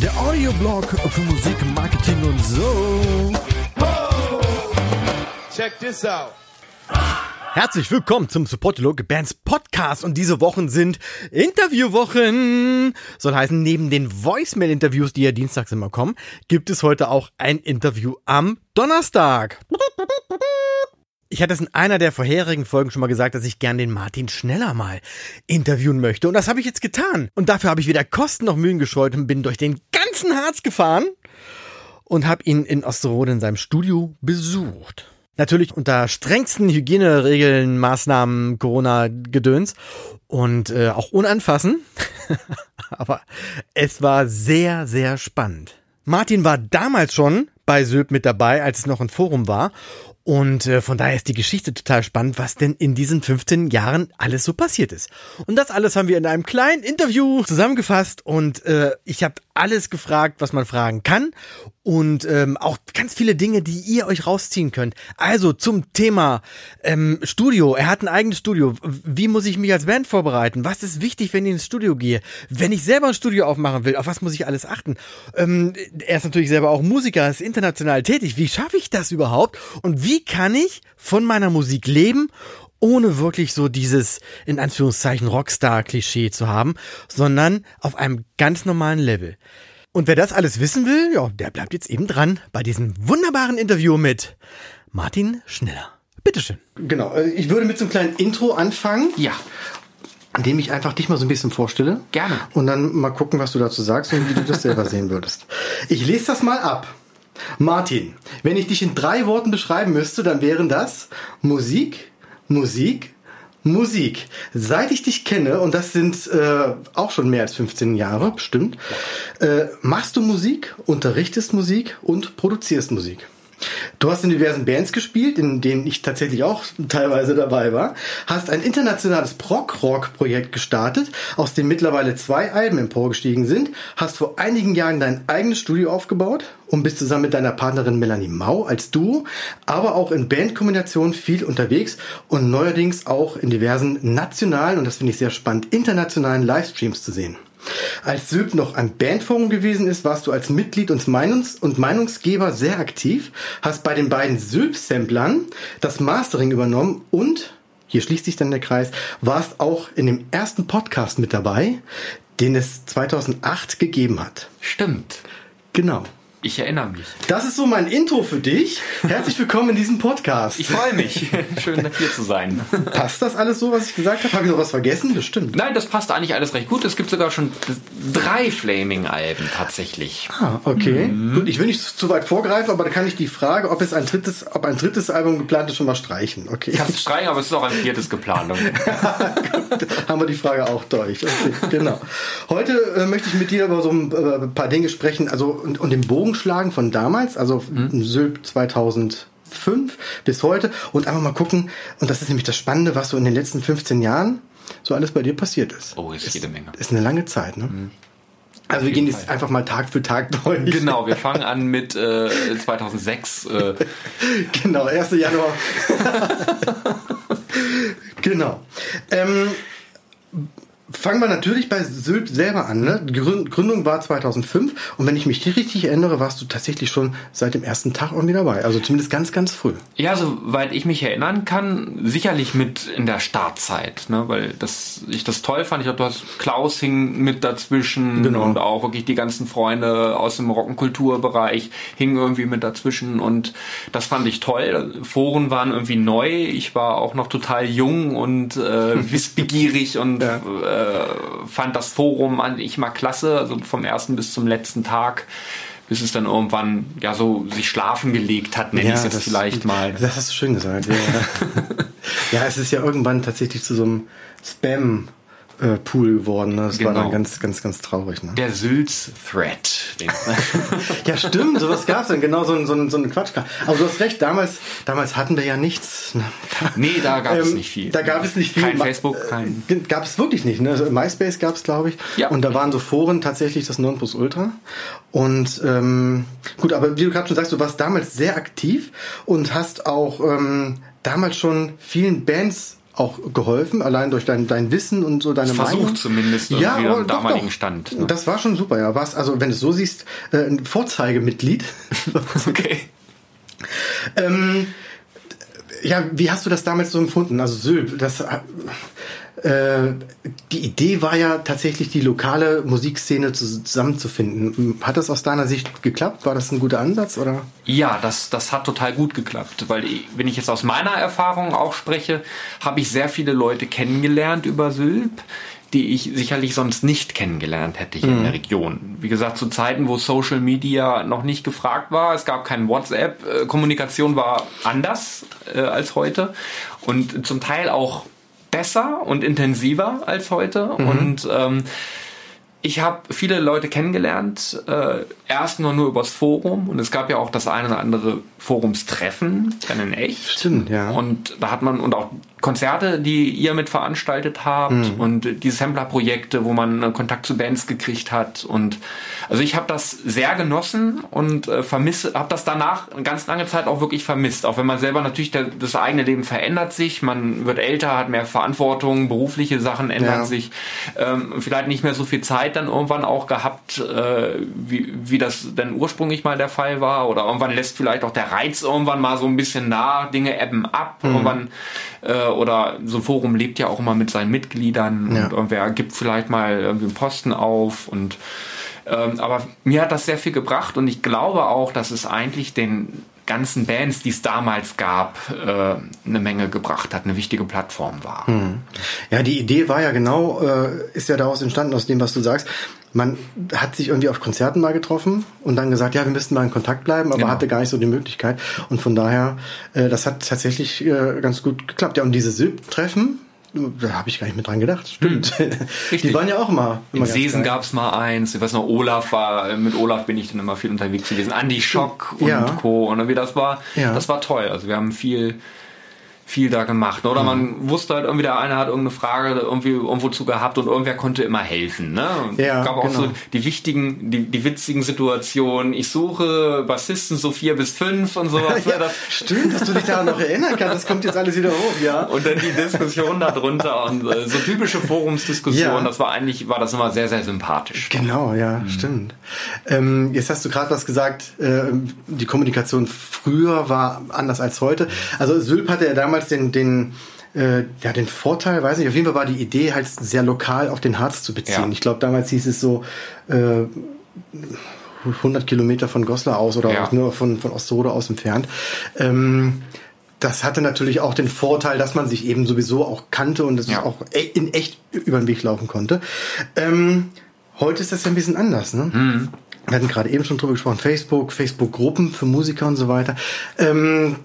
Der Audioblog für Musik, Marketing und so. Check this out. Herzlich willkommen zum Supportologe Bands Podcast und diese Wochen sind Interviewwochen. Soll heißen, neben den Voicemail-Interviews, die ja dienstags immer kommen, gibt es heute auch ein Interview am Donnerstag. Ich hatte es in einer der vorherigen Folgen schon mal gesagt, dass ich gern den Martin Schneller mal interviewen möchte. Und das habe ich jetzt getan. Und dafür habe ich weder Kosten noch Mühen gescheut und bin durch den ganzen Harz gefahren und habe ihn in Osterode in seinem Studio besucht. Natürlich unter strengsten Hygieneregeln, Maßnahmen, Corona-Gedöns und äh, auch ohne Anfassen. Aber es war sehr, sehr spannend. Martin war damals schon bei Söb mit dabei, als es noch ein Forum war. Und äh, von daher ist die Geschichte total spannend, was denn in diesen 15 Jahren alles so passiert ist. Und das alles haben wir in einem kleinen Interview zusammengefasst und äh, ich habe alles gefragt, was man fragen kann und ähm, auch ganz viele Dinge, die ihr euch rausziehen könnt. Also zum Thema ähm, Studio. Er hat ein eigenes Studio. Wie muss ich mich als Band vorbereiten? Was ist wichtig, wenn ich ins Studio gehe? Wenn ich selber ein Studio aufmachen will, auf was muss ich alles achten? Ähm, er ist natürlich selber auch Musiker, ist international tätig. Wie schaffe ich das überhaupt? Und wie kann ich von meiner Musik leben ohne wirklich so dieses, in Anführungszeichen, Rockstar-Klischee zu haben, sondern auf einem ganz normalen Level. Und wer das alles wissen will, ja, der bleibt jetzt eben dran bei diesem wunderbaren Interview mit Martin Schneller. Bitteschön. Genau, äh, ich würde mit so einem kleinen Intro anfangen. Ja. Indem ich einfach dich mal so ein bisschen vorstelle. Gerne. Und dann mal gucken, was du dazu sagst und wie du das selber sehen würdest. Ich lese das mal ab. Martin, wenn ich dich in drei Worten beschreiben müsste, dann wären das Musik, Musik, Musik. Seit ich dich kenne, und das sind äh, auch schon mehr als 15 Jahre, bestimmt, äh, machst du Musik, unterrichtest Musik und produzierst Musik. Du hast in diversen Bands gespielt, in denen ich tatsächlich auch teilweise dabei war, hast ein internationales Prog-Rock-Projekt gestartet, aus dem mittlerweile zwei Alben emporgestiegen sind, hast vor einigen Jahren dein eigenes Studio aufgebaut und bist zusammen mit deiner Partnerin Melanie Mau als Duo, aber auch in Bandkombinationen viel unterwegs und neuerdings auch in diversen nationalen und das finde ich sehr spannend, internationalen Livestreams zu sehen. Als Sylt noch ein Bandforum gewesen ist, warst du als Mitglied und, Meinungs und Meinungsgeber sehr aktiv, hast bei den beiden Sylt-Samplern das Mastering übernommen und, hier schließt sich dann der Kreis, warst auch in dem ersten Podcast mit dabei, den es 2008 gegeben hat. Stimmt. Genau. Ich erinnere mich. Das ist so mein Intro für dich. Herzlich willkommen in diesem Podcast. Ich freue mich. Schön, hier zu sein. Passt das alles so, was ich gesagt habe? Habe ich noch was vergessen? Bestimmt. Nein, das passt eigentlich alles recht gut. Es gibt sogar schon drei Flaming-Alben tatsächlich. Ah, okay. Mhm. Gut, ich will nicht zu weit vorgreifen, aber da kann ich die Frage, ob es ein drittes, ob ein drittes Album geplant ist, schon mal streichen. Okay. Kannst streichen, aber es ist auch ein viertes geplant. haben wir die Frage auch durch. Okay, genau. Heute äh, möchte ich mit dir über so ein äh, paar Dinge sprechen, also und, und den Bogen schlagen von damals, also mhm. Sylp 2005 bis heute und einfach mal gucken, und das ist nämlich das Spannende, was so in den letzten 15 Jahren so alles bei dir passiert ist. Oh, ist, ist jede Menge. Ist eine lange Zeit, ne? Mhm. Also wir gehen jetzt Fall. einfach mal Tag für Tag durch. Genau, wir fangen an mit äh, 2006. Äh. genau, 1. Januar. genau. Ähm, Fangen wir natürlich bei Sylt selber an. Ne? Die Gründung war 2005 und wenn ich mich richtig erinnere, warst du tatsächlich schon seit dem ersten Tag irgendwie dabei. Also zumindest ganz, ganz früh. Ja, soweit ich mich erinnern kann, sicherlich mit in der Startzeit, ne? weil das, ich das toll fand. Ich glaube, du hast Klaus hing mit dazwischen genau. und auch wirklich die ganzen Freunde aus dem Rockenkulturbereich hingen irgendwie mit dazwischen und das fand ich toll. Foren waren irgendwie neu. Ich war auch noch total jung und äh, wissbegierig und ja. äh, äh, fand das Forum an ich mal klasse, also vom ersten bis zum letzten Tag bis es dann irgendwann ja so sich schlafen gelegt hat, nenne ja, ich es jetzt das, vielleicht mal. Das hast du schön gesagt. Ja, ja, es ist ja irgendwann tatsächlich zu so einem Spam Pool geworden. Ne? Das genau. war dann genau. ganz, ganz, ganz traurig. Ne? Der Sülz-Thread. ja, stimmt, sowas gab es dann, genau so ein, so ein, so ein Quatsch. Aber du hast recht, damals, damals hatten wir ja nichts. Ne? Nee, da gab ähm, es nicht viel. Da gab es nicht viel. Kein Facebook, äh, kein. Gab es wirklich nicht. Ne? Also MySpace gab es, glaube ich. Ja. Und da waren so Foren tatsächlich das Nonplusultra. Und ähm, gut, aber wie du gerade schon sagst, du warst damals sehr aktiv und hast auch ähm, damals schon vielen Bands auch geholfen, allein durch dein, dein Wissen und so deine Versucht Meinung. zumindest ja, am damaligen doch. Stand. Ne? Das war schon super, ja. Was, also wenn du es so siehst, äh, ein Vorzeigemitglied. okay. ähm, ja, wie hast du das damals so empfunden? Also Sylp, das äh, die Idee war ja tatsächlich die lokale Musikszene zusammenzufinden. Hat das aus deiner Sicht geklappt? War das ein guter Ansatz oder? Ja, das das hat total gut geklappt, weil wenn ich jetzt aus meiner Erfahrung auch spreche, habe ich sehr viele Leute kennengelernt über Sylp die ich sicherlich sonst nicht kennengelernt hätte hier mhm. in der Region. Wie gesagt, zu Zeiten, wo Social Media noch nicht gefragt war, es gab kein WhatsApp, äh, Kommunikation war anders äh, als heute und zum Teil auch besser und intensiver als heute. Mhm. Und ähm, ich habe viele Leute kennengelernt, äh, erst nur, nur übers Forum und es gab ja auch das eine oder andere Forumstreffen, dann in echt. Stimmt, ja. Und da hat man, und auch Konzerte, die ihr mit veranstaltet habt mhm. und die Sampler-Projekte, wo man Kontakt zu Bands gekriegt hat und also ich habe das sehr genossen und äh, vermisse, habe das danach eine ganz lange Zeit auch wirklich vermisst, auch wenn man selber natürlich der, das eigene Leben verändert sich, man wird älter, hat mehr Verantwortung, berufliche Sachen ändern ja. sich, ähm, vielleicht nicht mehr so viel Zeit dann irgendwann auch gehabt, äh, wie, wie das denn ursprünglich mal der Fall war oder irgendwann lässt vielleicht auch der Reiz irgendwann mal so ein bisschen nach, Dinge ebben ab, mhm. irgendwann äh, oder so ein Forum lebt ja auch immer mit seinen Mitgliedern ja. und irgendwer gibt vielleicht mal irgendwie einen Posten auf und ähm, aber mir hat das sehr viel gebracht und ich glaube auch, dass es eigentlich den ganzen Bands, die es damals gab, äh, eine Menge gebracht hat, eine wichtige Plattform war. Hm. Ja, die Idee war ja genau, äh, ist ja daraus entstanden, aus dem, was du sagst. Man hat sich irgendwie auf Konzerten mal getroffen und dann gesagt, ja, wir müssten mal in Kontakt bleiben, aber genau. hatte gar nicht so die Möglichkeit. Und von daher, äh, das hat tatsächlich äh, ganz gut geklappt. Ja, und diese SIP-Treffen, da habe ich gar nicht mit dran gedacht. Stimmt. Hm. Die waren ja auch immer In Sesen gab es mal eins. Ich weiß noch, Olaf war, mit Olaf bin ich dann immer viel unterwegs gewesen. Andy Schock und ja. Co. Und wie das war, ja. das war toll. Also wir haben viel, viel da gemacht. Oder mhm. man wusste halt irgendwie, der eine hat irgendeine Frage irgendwie irgendwo zu gehabt und irgendwer konnte immer helfen. Ne? Ja, gab auch genau. so die wichtigen, die, die witzigen Situationen. Ich suche Bassisten so vier bis fünf und sowas. ja, das stimmt, dass du dich daran noch erinnern kannst. Das kommt jetzt alles wieder hoch, ja. Und dann die Diskussion darunter und äh, so typische Forumsdiskussionen. Ja. Das war eigentlich, war das immer sehr, sehr sympathisch. Genau, ja, mhm. stimmt. Ähm, jetzt hast du gerade was gesagt, äh, die Kommunikation früher war anders als heute. Also Sylp hatte ja damals damals den, den, äh, ja, den Vorteil, weiß nicht, auf jeden Fall war die Idee halt sehr lokal auf den Harz zu beziehen. Ja. Ich glaube, damals hieß es so, äh, 100 Kilometer von Goslar aus oder ja. nur von, von Osterode aus entfernt. Ähm, das hatte natürlich auch den Vorteil, dass man sich eben sowieso auch kannte und es ja. auch e, in echt über den Weg laufen konnte. Ähm, heute ist das ja ein bisschen anders, ne? Mhm. Wir hatten gerade eben schon drüber gesprochen, Facebook, Facebook-Gruppen für Musiker und so weiter. Ähm,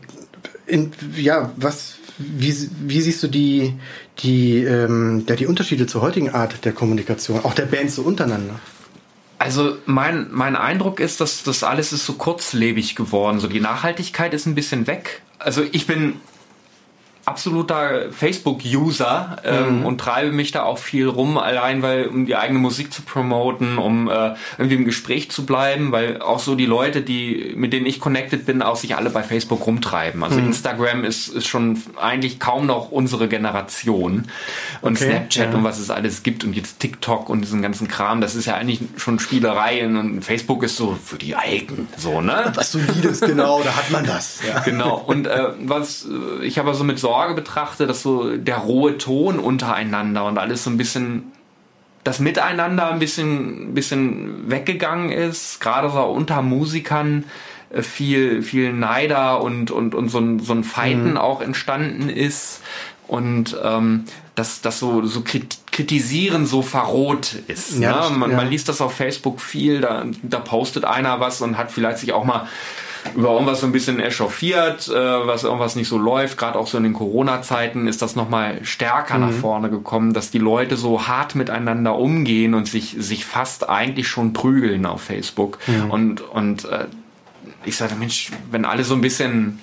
in, ja, was, wie, wie siehst du die, die, ähm, ja, die Unterschiede zur heutigen Art der Kommunikation, auch der Bands so untereinander? Also mein, mein Eindruck ist, dass das alles ist so kurzlebig geworden. So die Nachhaltigkeit ist ein bisschen weg. Also ich bin absoluter Facebook-User ähm, mhm. und treibe mich da auch viel rum, allein weil um die eigene Musik zu promoten, um äh, irgendwie im Gespräch zu bleiben, weil auch so die Leute, die mit denen ich connected bin, auch sich alle bei Facebook rumtreiben. Also mhm. Instagram ist, ist schon eigentlich kaum noch unsere Generation und okay, Snapchat ja. und was es alles gibt und jetzt TikTok und diesen ganzen Kram, das ist ja eigentlich schon Spielerei und Facebook ist so für die Alten, so ne? Was solides genau, da hat man das. Ja. Genau und äh, was äh, ich aber so mit Sorge Sorge betrachte, dass so der rohe Ton untereinander und alles so ein bisschen das Miteinander ein bisschen, bisschen weggegangen ist, gerade so unter Musikern äh, viel, viel Neider und, und, und so ein, so ein Fighten mhm. auch entstanden ist und ähm, dass das so, so kritisieren so verroht ist. Ja, ne? man, ja. man liest das auf Facebook viel, da, da postet einer was und hat vielleicht sich auch mal über irgendwas so ein bisschen echauffiert, äh, was irgendwas nicht so läuft. Gerade auch so in den Corona-Zeiten ist das nochmal stärker mhm. nach vorne gekommen, dass die Leute so hart miteinander umgehen und sich, sich fast eigentlich schon prügeln auf Facebook. Mhm. Und, und äh, ich sage, Mensch, wenn alle so ein bisschen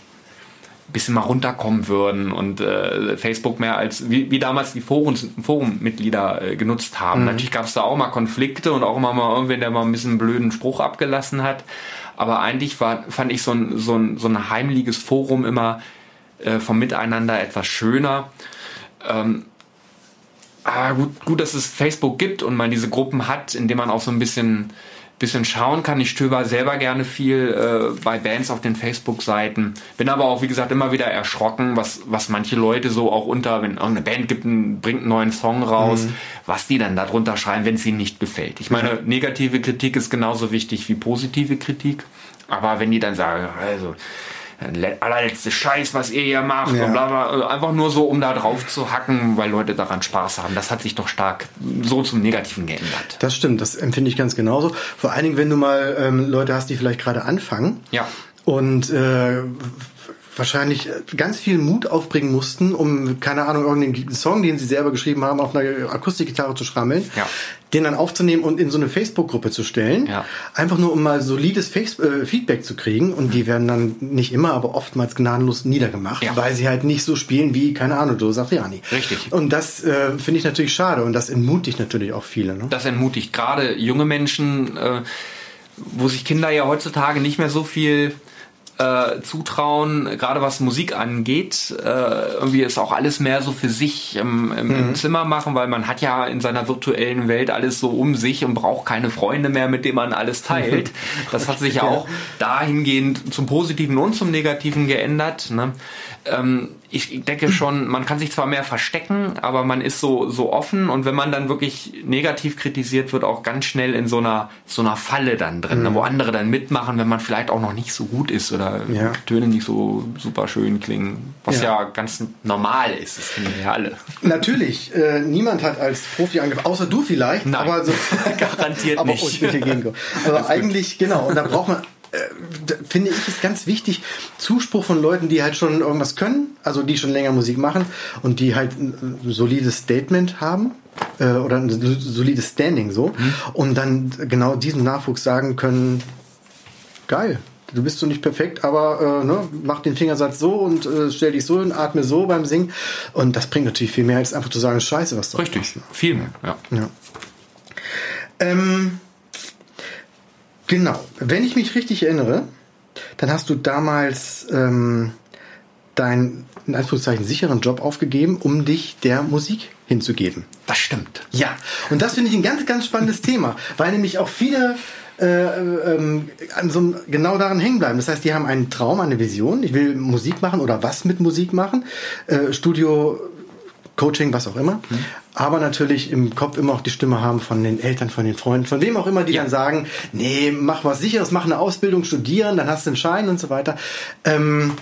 bisschen mal runterkommen würden und äh, Facebook mehr als wie, wie damals die Forums, Forummitglieder äh, genutzt haben. Mhm. Natürlich gab es da auch mal Konflikte und auch immer mal irgendwen, der mal ein bisschen einen blöden Spruch abgelassen hat aber eigentlich war, fand ich so ein, so ein, so ein heimliches Forum immer äh, vom Miteinander etwas schöner. Ähm, aber gut, gut, dass es Facebook gibt und man diese Gruppen hat, in denen man auch so ein bisschen bisschen schauen kann. Ich stöber selber gerne viel äh, bei Bands auf den Facebook-Seiten. Bin aber auch, wie gesagt, immer wieder erschrocken, was, was manche Leute so auch unter, wenn irgendeine Band gibt, ein, bringt einen neuen Song raus, mhm. was die dann darunter schreiben, wenn es ihnen nicht gefällt. Ich meine, negative Kritik ist genauso wichtig wie positive Kritik. Aber wenn die dann sagen, also, allerletzte Scheiß, was ihr hier macht ja. und bla bla. Also einfach nur so, um da drauf zu hacken, weil Leute daran Spaß haben. Das hat sich doch stark so zum Negativen geändert. Das stimmt, das empfinde ich ganz genauso. Vor allen Dingen, wenn du mal ähm, Leute hast, die vielleicht gerade anfangen. Ja. Und äh, wahrscheinlich ganz viel Mut aufbringen mussten, um, keine Ahnung, irgendeinen Song, den sie selber geschrieben haben, auf einer Akustikgitarre zu schrammeln, ja. den dann aufzunehmen und in so eine Facebook-Gruppe zu stellen. Ja. Einfach nur, um mal solides Face äh, Feedback zu kriegen. Und die werden dann nicht immer, aber oftmals gnadenlos niedergemacht, ja. weil sie halt nicht so spielen wie, keine Ahnung, Joe Satriani. Richtig. Und das äh, finde ich natürlich schade und das entmutigt natürlich auch viele. Ne? Das entmutigt gerade junge Menschen, äh, wo sich Kinder ja heutzutage nicht mehr so viel äh, zutrauen, gerade was Musik angeht. Äh, irgendwie ist auch alles mehr so für sich im, im, mhm. im, Zimmer machen, weil man hat ja in seiner virtuellen Welt alles so um sich und braucht keine Freunde mehr, mit denen man alles teilt. Das hat sich ja auch dahingehend zum Positiven und zum Negativen geändert. Ne? Ähm, ich denke schon, man kann sich zwar mehr verstecken, aber man ist so, so offen und wenn man dann wirklich negativ kritisiert wird, auch ganz schnell in so einer, so einer Falle dann drin, mhm. wo andere dann mitmachen, wenn man vielleicht auch noch nicht so gut ist oder ja. Töne nicht so super schön klingen, was ja, ja ganz normal ist, das kennen wir ja alle. Natürlich, äh, niemand hat als Profi angefangen, außer du vielleicht, Nein, aber so, garantiert aber nicht. aber eigentlich, genau, und da braucht man finde ich es ganz wichtig, Zuspruch von Leuten, die halt schon irgendwas können, also die schon länger Musik machen und die halt ein solides Statement haben äh, oder ein solides Standing so mhm. und dann genau diesem Nachwuchs sagen können, geil, du bist so nicht perfekt, aber äh, ne, mach den Fingersatz so und äh, stell dich so und atme so beim Singen. Und das bringt natürlich viel mehr, als einfach zu sagen, scheiße, was du Richtig, machst. viel mehr, ja. ja. Ähm, Genau. Wenn ich mich richtig erinnere, dann hast du damals ähm, deinen, in Anführungszeichen, sicheren Job aufgegeben, um dich der Musik hinzugeben. Das stimmt. Ja. Und das finde ich ein ganz, ganz spannendes Thema, weil nämlich auch viele äh, ähm, an so genau daran hängen bleiben. Das heißt, die haben einen Traum, eine Vision. Ich will Musik machen oder was mit Musik machen. Äh, Studio Coaching, was auch immer. Mhm. Aber natürlich im Kopf immer auch die Stimme haben von den Eltern, von den Freunden, von wem auch immer, die ja. dann sagen, nee, mach was sicheres, mach eine Ausbildung, studieren, dann hast du einen Schein und so weiter. Ähm,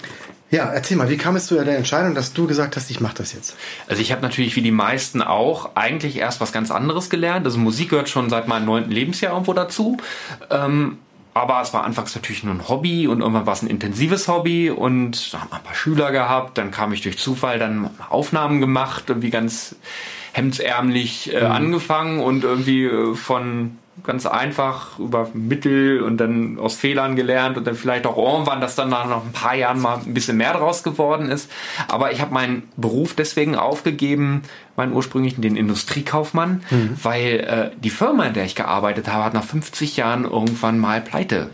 ja, erzähl mal, wie kam es zu der Entscheidung, dass du gesagt hast, ich mache das jetzt? Also ich habe natürlich wie die meisten auch eigentlich erst was ganz anderes gelernt. Also Musik gehört schon seit meinem neunten Lebensjahr irgendwo dazu. Ähm, aber es war anfangs natürlich nur ein Hobby und irgendwann war es ein intensives Hobby und da haben wir ein paar Schüler gehabt. Dann kam ich durch Zufall dann Aufnahmen gemacht, irgendwie ganz hemdsärmlich äh, mhm. angefangen und irgendwie äh, von ganz einfach über Mittel und dann aus Fehlern gelernt und dann vielleicht auch irgendwann, dass dann nach ein paar Jahren mal ein bisschen mehr draus geworden ist. Aber ich habe meinen Beruf deswegen aufgegeben, meinen ursprünglichen, den Industriekaufmann, mhm. weil äh, die Firma, in der ich gearbeitet habe, hat nach 50 Jahren irgendwann mal pleite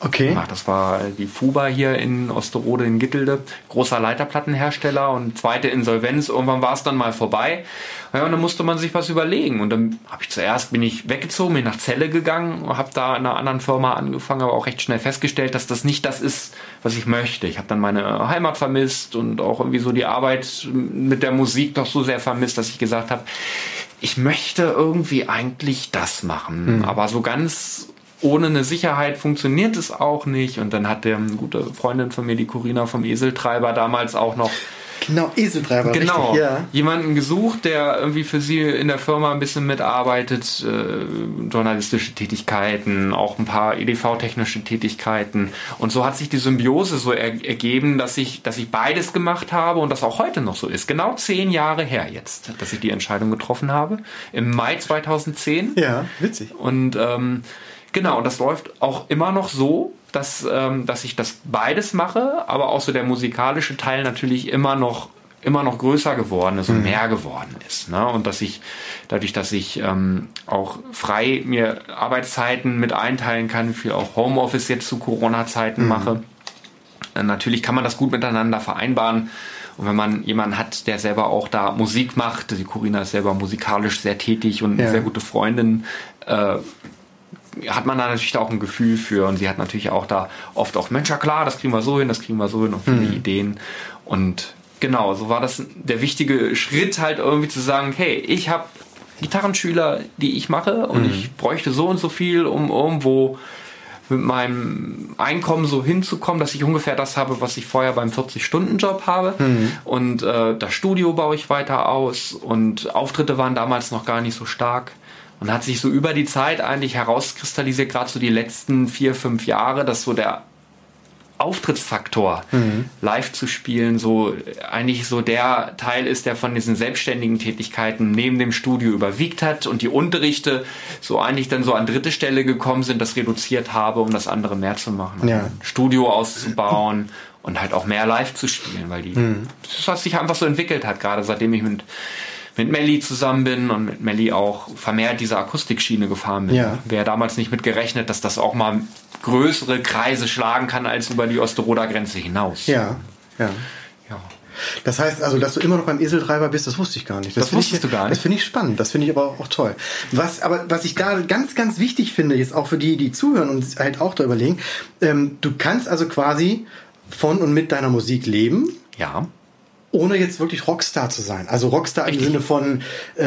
okay. gemacht. Das war die Fuba hier in Osterode in Gittelde, großer Leiterplattenhersteller und zweite Insolvenz. Irgendwann war es dann mal vorbei. Ja, und dann musste man sich was überlegen. Und dann habe ich zuerst bin ich weggezogen, bin nach Celle gegangen, habe da in einer anderen Firma angefangen, aber auch recht schnell festgestellt, dass das nicht das ist, was ich möchte. Ich habe dann meine Heimat vermisst und auch irgendwie so die Arbeit mit der Musik doch so sehr vermisst dass ich gesagt habe, ich möchte irgendwie eigentlich das machen. Mhm. Aber so ganz ohne eine Sicherheit funktioniert es auch nicht. Und dann hat eine gute Freundin von mir, die Corina vom Eseltreiber, damals auch noch Genau, Eseltreiber. Genau. Richtig, ja. Jemanden gesucht, der irgendwie für sie in der Firma ein bisschen mitarbeitet, äh, journalistische Tätigkeiten, auch ein paar EDV-technische Tätigkeiten. Und so hat sich die Symbiose so er ergeben, dass ich, dass ich beides gemacht habe und das auch heute noch so ist. Genau zehn Jahre her jetzt, dass ich die Entscheidung getroffen habe. Im Mai 2010. Ja, witzig. Und ähm, genau, und das läuft auch immer noch so dass, ähm, dass ich das beides mache, aber auch so der musikalische Teil natürlich immer noch immer noch größer geworden ist und mhm. mehr geworden ist. Ne? Und dass ich, dadurch, dass ich ähm, auch frei mir Arbeitszeiten mit einteilen kann, viel auch Homeoffice jetzt zu Corona-Zeiten mhm. mache, Äh, natürlich kann man das gut miteinander vereinbaren. Und wenn man jemanden hat, der selber auch da Musik macht, die Corinna ist selber musikalisch sehr tätig und eine sehr gute Freundin, äh, hat man da natürlich auch ein Gefühl für und sie hat natürlich auch da oft auch, Mensch, ja klar, das kriegen wir so hin, das kriegen wir so hin und viele mhm. Ideen. Und genau, so war das der wichtige Schritt halt irgendwie zu sagen, hey, ich habe Gitarrenschüler, die ich mache und mhm. ich bräuchte so und so viel, um irgendwo mit meinem Einkommen so hinzukommen, dass ich ungefähr das habe, was ich vorher beim 40-Stunden-Job habe. Mhm. Und äh, das Studio baue ich weiter aus und Auftritte waren damals noch gar nicht so stark. Und hat sich so über die Zeit eigentlich herauskristallisiert, gerade so die letzten vier, fünf Jahre, dass so der Auftrittsfaktor mhm. live zu spielen so eigentlich so der Teil ist, der von diesen selbstständigen Tätigkeiten neben dem Studio überwiegt hat und die Unterrichte so eigentlich dann so an dritte Stelle gekommen sind, das reduziert habe, um das andere mehr zu machen. Ja. Studio auszubauen und halt auch mehr live zu spielen, weil die mhm. das was sich einfach so entwickelt hat, gerade seitdem ich mit mit Melly zusammen bin und mit Melly auch vermehrt diese Akustikschiene gefahren bin. Ja. Wer damals nicht mit gerechnet, dass das auch mal größere Kreise schlagen kann als über die Osteroder Grenze hinaus. Ja, ja. ja. Das heißt also, dass du immer noch beim Eseltreiber bist, das wusste ich gar nicht. Das, das wusstest ich, du gar nicht. Das finde ich spannend, das finde ich aber auch toll. Was, aber was ich da ganz, ganz wichtig finde, jetzt auch für die, die zuhören und halt auch da überlegen, ähm, du kannst also quasi von und mit deiner Musik leben. Ja ohne jetzt wirklich Rockstar zu sein. Also Rockstar Richtig. im Sinne von äh,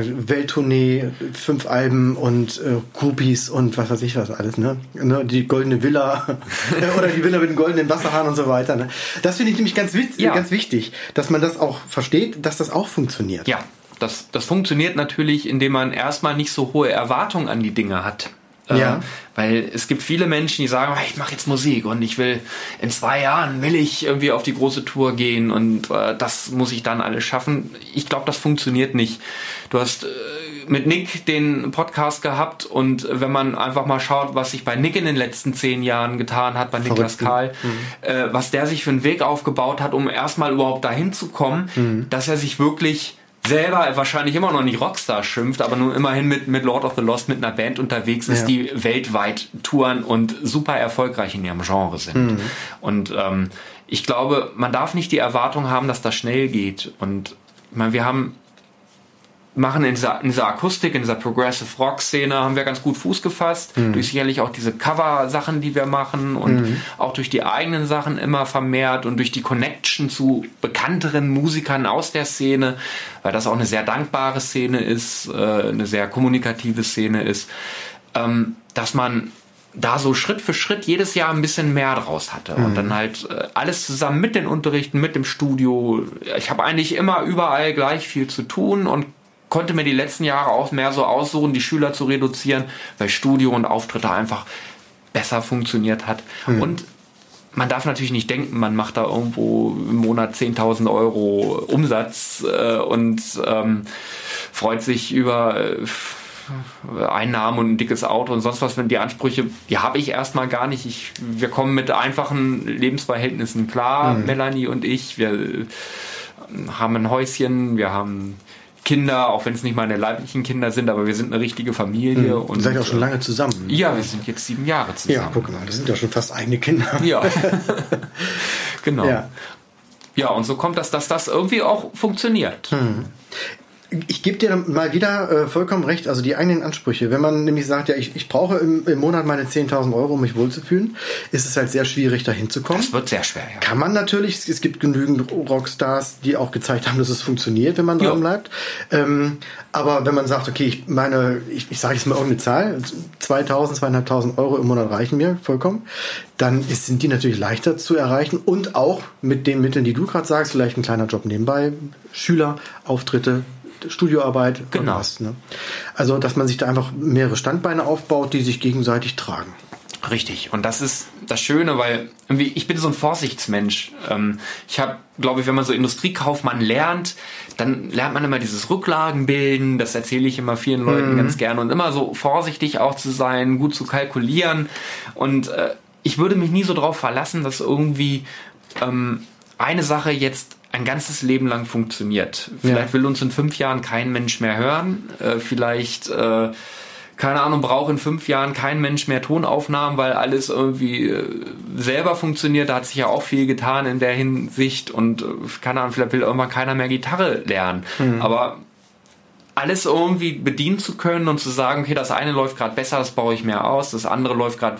äh, Welttournee, fünf Alben und äh, Groupies und was weiß ich was alles, ne? ne? Die goldene Villa oder die Villa mit dem goldenen Wasserhahn und so weiter. Ne? Das finde ich nämlich ganz, ja. ganz wichtig, dass man das auch versteht, dass das auch funktioniert. Ja, das, das funktioniert natürlich, indem man erstmal nicht so hohe Erwartungen an die Dinge hat. Ja. Ähm, weil es gibt viele Menschen, die sagen, ich mache jetzt Musik und ich will in zwei Jahren will ich irgendwie auf die große Tour gehen und äh, das muss ich dann alles schaffen. Ich glaube, das funktioniert nicht. Du hast äh, mit Nick den Podcast gehabt und wenn man einfach mal schaut, was sich bei Nick in den letzten zehn Jahren getan hat, bei Niklas Karl, mhm. äh, was der sich für einen Weg aufgebaut hat, um erstmal überhaupt dahin zu kommen, mhm. dass er sich wirklich selber wahrscheinlich immer noch nicht Rockstar schimpft, aber nun immerhin mit, mit Lord of the Lost mit einer Band unterwegs ist, ja. die weltweit touren und super erfolgreich in ihrem Genre sind. Mhm. Und ähm, ich glaube, man darf nicht die Erwartung haben, dass das schnell geht. Und ich meine, wir haben machen in dieser, in dieser Akustik, in dieser Progressive Rock Szene haben wir ganz gut Fuß gefasst. Mhm. Durch sicherlich auch diese Cover-Sachen, die wir machen und mhm. auch durch die eigenen Sachen immer vermehrt und durch die Connection zu bekannteren Musikern aus der Szene, weil das auch eine sehr dankbare Szene ist, äh, eine sehr kommunikative Szene ist, ähm, dass man da so Schritt für Schritt jedes Jahr ein bisschen mehr draus hatte. Mhm. Und dann halt äh, alles zusammen mit den Unterrichten, mit dem Studio. Ich habe eigentlich immer überall gleich viel zu tun und konnte mir die letzten Jahre auch mehr so aussuchen, die Schüler zu reduzieren, weil Studio und Auftritte einfach besser funktioniert hat. Mhm. Und man darf natürlich nicht denken, man macht da irgendwo im Monat 10.000 Euro Umsatz äh, und ähm, freut sich über äh, Einnahmen und ein dickes Auto und sonst was. Wenn die Ansprüche, die habe ich erstmal gar nicht. Ich, wir kommen mit einfachen Lebensverhältnissen klar, mhm. Melanie und ich. Wir äh, haben ein Häuschen, wir haben Kinder, auch wenn es nicht meine leiblichen Kinder sind, aber wir sind eine richtige Familie. Mhm. Und seid ja auch schon lange zusammen. Ja, wir sind jetzt sieben Jahre zusammen. Ja, guck mal, das sind ja schon fast eigene Kinder. Ja, genau. Ja. ja. und so kommt das, dass das irgendwie auch funktioniert. Mhm ich gebe dir mal wieder äh, vollkommen recht, also die eigenen Ansprüche. Wenn man nämlich sagt, ja, ich, ich brauche im, im Monat meine 10.000 Euro, um mich wohlzufühlen, ist es halt sehr schwierig, da hinzukommen. Das wird sehr schwer, ja. Kann man natürlich, es gibt genügend Rockstars, die auch gezeigt haben, dass es funktioniert, wenn man dran bleibt. Ähm, aber wenn man sagt, okay, ich meine, ich, ich sage jetzt mal irgendeine Zahl, 2.000, 2.500 Euro im Monat reichen mir vollkommen, dann ist, sind die natürlich leichter zu erreichen und auch mit den Mitteln, die du gerade sagst, vielleicht ein kleiner Job nebenbei, Schüler, Auftritte, Studioarbeit. Genau. Was, ne? Also, dass man sich da einfach mehrere Standbeine aufbaut, die sich gegenseitig tragen. Richtig. Und das ist das Schöne, weil irgendwie, ich bin so ein Vorsichtsmensch. Ähm, ich habe, glaube ich, wenn man so Industriekaufmann lernt, dann lernt man immer dieses Rücklagenbilden. Das erzähle ich immer vielen Leuten mhm. ganz gerne. Und immer so vorsichtig auch zu sein, gut zu kalkulieren. Und äh, ich würde mich nie so darauf verlassen, dass irgendwie ähm, eine Sache jetzt ein ganzes Leben lang funktioniert. Vielleicht ja. will uns in fünf Jahren kein Mensch mehr hören. Äh, vielleicht, äh, keine Ahnung, braucht in fünf Jahren kein Mensch mehr Tonaufnahmen, weil alles irgendwie äh, selber funktioniert. Da hat sich ja auch viel getan in der Hinsicht und äh, keine Ahnung, vielleicht will irgendwann keiner mehr Gitarre lernen. Mhm. Aber alles irgendwie bedienen zu können und zu sagen, okay, das eine läuft gerade besser, das baue ich mehr aus, das andere läuft gerade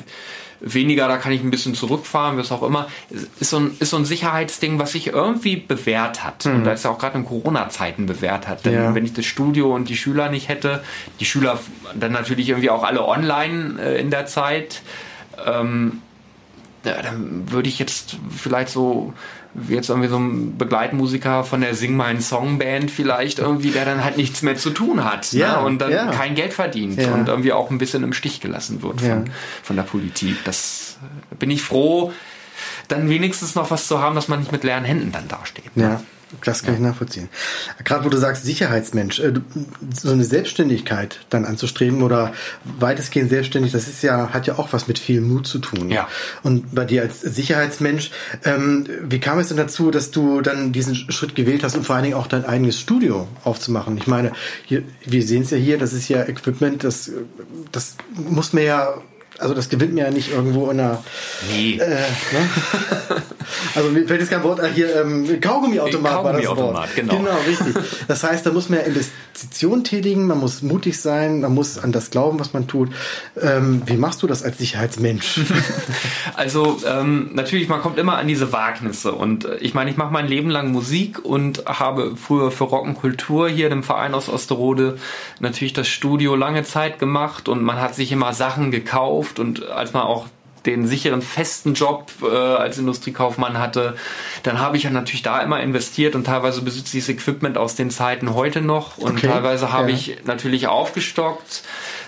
weniger, da kann ich ein bisschen zurückfahren, was auch immer, ist so ein, ist so ein Sicherheitsding, was sich irgendwie bewährt hat. Mhm. Und da ist ja auch gerade in Corona-Zeiten bewährt hat. Denn ja. wenn ich das Studio und die Schüler nicht hätte, die Schüler dann natürlich irgendwie auch alle online äh, in der Zeit, ähm, ja, dann würde ich jetzt vielleicht so jetzt irgendwie so ein Begleitmusiker von der Sing Mein Song Band vielleicht irgendwie, der dann halt nichts mehr zu tun hat ne? ja, ne? und dann ja. kein Geld verdient ja. und irgendwie auch ein bisschen im Stich gelassen wird von, von der Politik. Das äh, bin ich froh, dann wenigstens noch was zu haben, dass man nicht mit leeren Händen dann dasteht. Ne? Ja. Das kann ich nachvollziehen. Gerade wo du sagst Sicherheitsmensch, äh, so eine Selbstständigkeit dann anzustreben oder weitestgehend selbstständig, das ist ja hat ja auch was mit viel Mut zu tun. Ja. Und bei dir als Sicherheitsmensch, ähm, wie kam es denn dazu, dass du dann diesen Schritt gewählt hast und vor allen Dingen auch dein eigenes Studio aufzumachen? Ich meine, hier, wir sehen es ja hier, das ist ja Equipment, das das muss mir ja also das gewinnt mir ja nicht irgendwo in einer. Nee. Äh, ne? also mir fällt jetzt kein Wort an, hier ähm, Kaugummiautomat Kaugummi war das Wort. Genau. genau, richtig. Das heißt, da muss man ja Investitionen tätigen, man muss mutig sein, man muss an das glauben, was man tut. Ähm, wie machst du das als Sicherheitsmensch? also ähm, natürlich, man kommt immer an diese Wagnisse und äh, ich meine, ich mache mein Leben lang Musik und habe früher für Rock'n'Kultur hier im Verein aus Osterode natürlich das Studio lange Zeit gemacht und man hat sich immer Sachen gekauft Zukunft und als man auch den sicheren festen Job äh, als Industriekaufmann hatte, dann habe ich ja natürlich da immer investiert und teilweise besitze ich das Equipment aus den Zeiten heute noch und okay. teilweise habe ja. ich natürlich aufgestockt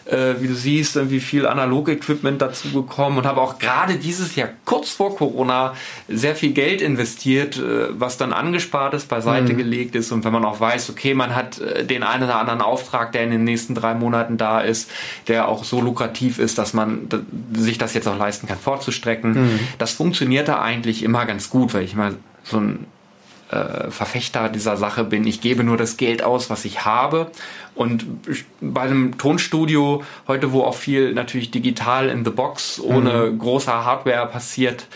äh, wie du siehst, irgendwie viel Analog-Equipment dazu bekommen und habe auch gerade dieses Jahr kurz vor Corona sehr viel Geld investiert, äh, was dann angespart ist, beiseite mhm. gelegt ist und wenn man auch weiß, okay, man hat äh, den einen oder anderen Auftrag, der in den nächsten drei Monaten da ist, der auch so lukrativ ist, dass man sich das jetzt auch leisten kann, fortzustrecken. Mhm. Das funktionierte eigentlich immer ganz gut, weil ich mal so ein äh, Verfechter dieser Sache bin. Ich gebe nur das Geld aus, was ich habe. Und bei einem Tonstudio, heute wo auch viel natürlich digital in the box, ohne mhm. großer Hardware passiert,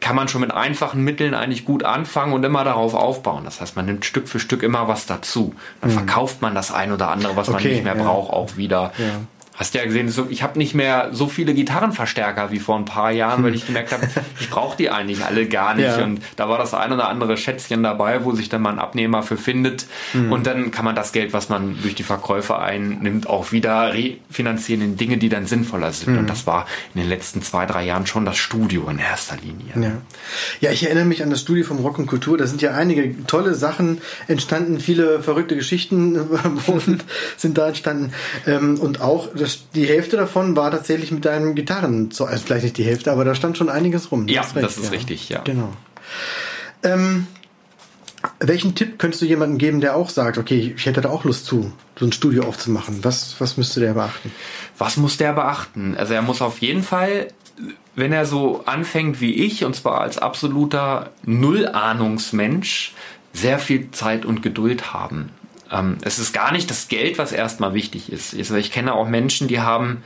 kann man schon mit einfachen Mitteln eigentlich gut anfangen und immer darauf aufbauen. Das heißt, man nimmt Stück für Stück immer was dazu. Dann mhm. verkauft man das ein oder andere, was okay, man nicht mehr ja. braucht, auch wieder. Ja hast ja gesehen, ich habe nicht mehr so viele Gitarrenverstärker wie vor ein paar Jahren, weil ich gemerkt habe, ich brauche die eigentlich alle gar nicht. Ja. Und da war das ein oder andere Schätzchen dabei, wo sich dann mal ein Abnehmer für findet. Mhm. Und dann kann man das Geld, was man durch die Verkäufe einnimmt, auch wieder refinanzieren in Dinge, die dann sinnvoller sind. Mhm. Und das war in den letzten zwei, drei Jahren schon das Studio in erster Linie. Ja, ja ich erinnere mich an das Studio vom Rock und Kultur. Da sind ja einige tolle Sachen entstanden, viele verrückte Geschichten sind da entstanden. Ähm, und auch das das, die Hälfte davon war tatsächlich mit deinem Gitarren, also vielleicht nicht die Hälfte, aber da stand schon einiges rum. Ja, recht, das ist ja. richtig, ja. Genau. Ähm, welchen Tipp könntest du jemandem geben, der auch sagt, okay, ich hätte da auch Lust zu, so ein Studio aufzumachen? Was, was müsste der beachten? Was muss der beachten? Also er muss auf jeden Fall, wenn er so anfängt wie ich, und zwar als absoluter Nullahnungsmensch, sehr viel Zeit und Geduld haben. Ähm, es ist gar nicht das Geld, was erstmal wichtig ist. Ich kenne auch Menschen, die haben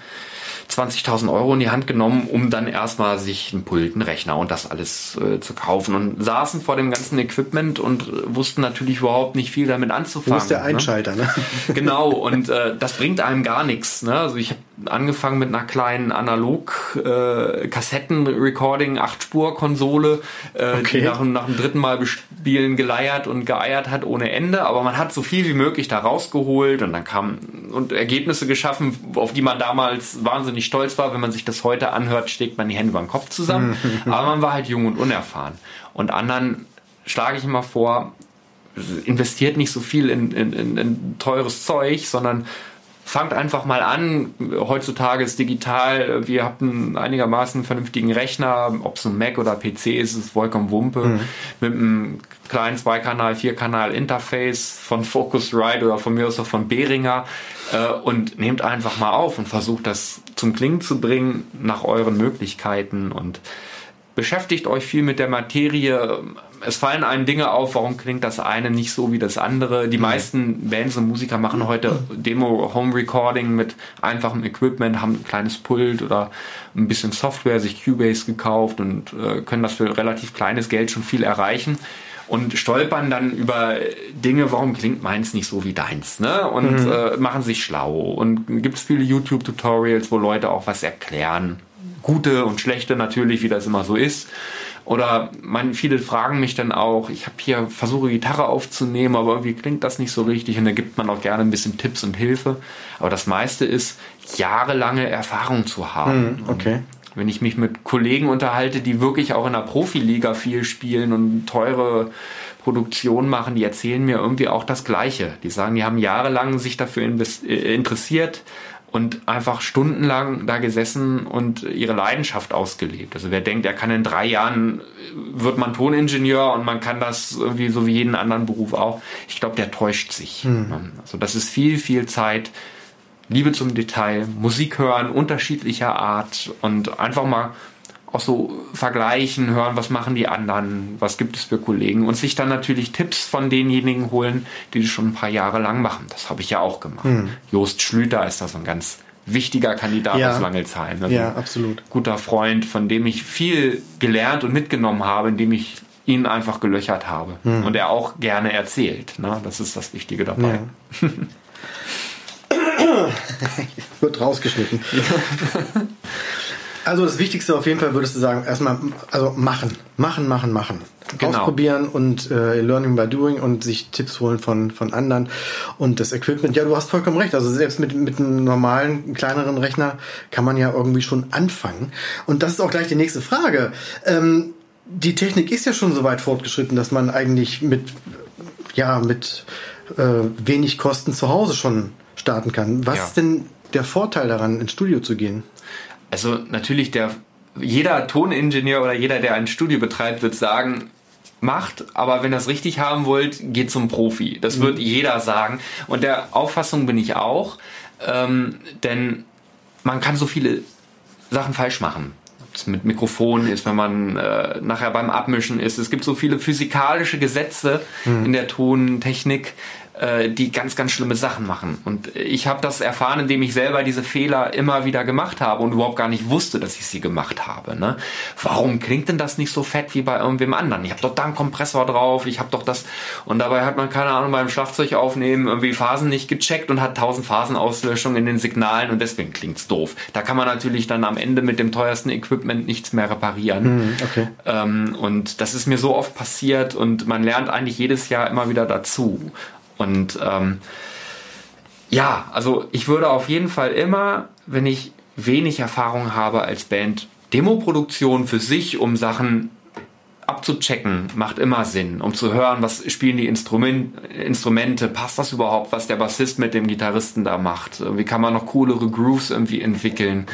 20.000 Euro in die Hand genommen, um dann erstmal sich einen Pult, einen Rechner und das alles äh, zu kaufen und saßen vor dem ganzen Equipment und wussten natürlich überhaupt nicht viel damit anzufangen. Du bist der Einschalter, ne? ne? Genau, und äh, das bringt einem gar nichts. Ne? Also ich habe angefangen mit einer kleinen analog äh, 8-Spur-Konsole, äh, okay. die nach, nach dem dritten Mal bespielen geleiert und geeiert hat ohne Ende. Aber man hat so viel wie möglich da rausgeholt und dann kamen und Ergebnisse geschaffen, auf die man damals wahnsinnig stolz war. Wenn man sich das heute anhört, steckt man die Hände über den Kopf zusammen. Aber man war halt jung und unerfahren. Und anderen schlage ich immer vor, investiert nicht so viel in, in, in, in teures Zeug, sondern fangt einfach mal an. Heutzutage ist digital, wir haben einigermaßen vernünftigen Rechner, ob es ein Mac oder PC ist, ist vollkommen Wumpe. Mhm. Mit einem kleinen Zweikanal, Vierkanal Interface von Focusrite oder von mir aus auch von Behringer äh, und nehmt einfach mal auf und versucht das zum Klingen zu bringen nach euren Möglichkeiten und beschäftigt euch viel mit der Materie. Es fallen einem Dinge auf, warum klingt das eine nicht so wie das andere. Die mhm. meisten Bands und Musiker machen heute Demo-Home-Recording mit einfachem Equipment, haben ein kleines Pult oder ein bisschen Software, sich Cubase gekauft und äh, können das für relativ kleines Geld schon viel erreichen und stolpern dann über Dinge, warum klingt meins nicht so wie deins, ne? Und mhm. äh, machen sich schlau. Und gibt es viele YouTube-Tutorials, wo Leute auch was erklären. Gute und schlechte natürlich, wie das immer so ist. Oder man, viele fragen mich dann auch, ich habe hier versuche Gitarre aufzunehmen, aber irgendwie klingt das nicht so richtig und da gibt man auch gerne ein bisschen Tipps und Hilfe. Aber das meiste ist, jahrelange Erfahrung zu haben. Mhm, okay wenn ich mich mit Kollegen unterhalte, die wirklich auch in der Profiliga viel spielen und teure Produktionen machen, die erzählen mir irgendwie auch das Gleiche. Die sagen, die haben jahrelang sich dafür äh, interessiert und einfach stundenlang da gesessen und ihre Leidenschaft ausgelebt. Also wer denkt, er kann in drei Jahren wird man Toningenieur und man kann das irgendwie so wie jeden anderen Beruf auch. Ich glaube, der täuscht sich. Hm. Also das ist viel, viel Zeit, Liebe zum Detail, Musik hören, unterschiedlicher Art und einfach mal auch so vergleichen, hören, was machen die anderen, was gibt es für Kollegen und sich dann natürlich Tipps von denjenigen holen, die das schon ein paar Jahre lang machen. Das habe ich ja auch gemacht. Hm. Jost Schlüter ist da so ein ganz wichtiger Kandidat ja. aus Langelsheim. Also ja, absolut. Guter Freund, von dem ich viel gelernt und mitgenommen habe, indem ich ihn einfach gelöchert habe hm. und er auch gerne erzählt. Ne? Das ist das Wichtige dabei. Ja. Wird rausgeschnitten. Also das Wichtigste auf jeden Fall würdest du sagen, erstmal, also machen, machen, machen, machen. Genau. Ausprobieren und äh, Learning by Doing und sich Tipps holen von, von anderen. Und das Equipment, ja, du hast vollkommen recht. Also selbst mit, mit einem normalen, kleineren Rechner kann man ja irgendwie schon anfangen. Und das ist auch gleich die nächste Frage. Ähm, die Technik ist ja schon so weit fortgeschritten, dass man eigentlich mit, ja, mit äh, wenig Kosten zu Hause schon starten kann. Was ja. ist denn der Vorteil daran, ins Studio zu gehen? Also natürlich der jeder Toningenieur oder jeder, der ein Studio betreibt, wird sagen, macht, aber wenn ihr es richtig haben wollt, geht zum Profi. Das mhm. wird jeder sagen. Und der Auffassung bin ich auch, ähm, denn man kann so viele Sachen falsch machen. Ob es mit Mikrofon ist, wenn man äh, nachher beim Abmischen ist. Es gibt so viele physikalische Gesetze mhm. in der Tontechnik, äh, die ganz, ganz schlimme Sachen machen. Und ich habe das erfahren, indem ich selber diese Fehler immer wieder gemacht habe und überhaupt gar nicht wusste, dass ich sie gemacht habe. Ne? Warum klingt denn das nicht so fett wie bei irgendwem anderen? Ich habe doch da einen Kompressor drauf, ich habe doch das und dabei hat man keine Ahnung beim Schlagzeug aufnehmen irgendwie Phasen nicht gecheckt und hat tausend Phasenauslöschungen in den Signalen und deswegen klingt's doof. Da kann man natürlich dann am Ende mit dem teuersten Equipment nichts mehr reparieren. Hm, okay. Ähm, und das ist mir so oft passiert und man lernt eigentlich jedes Jahr immer wieder dazu. Und ähm, ja, also ich würde auf jeden Fall immer, wenn ich wenig Erfahrung habe als Band, Demoproduktion für sich, um Sachen abzuchecken, macht immer Sinn, um zu hören, was spielen die Instrument, Instrumente, passt das überhaupt, was der Bassist mit dem Gitarristen da macht, wie kann man noch coolere Grooves irgendwie entwickeln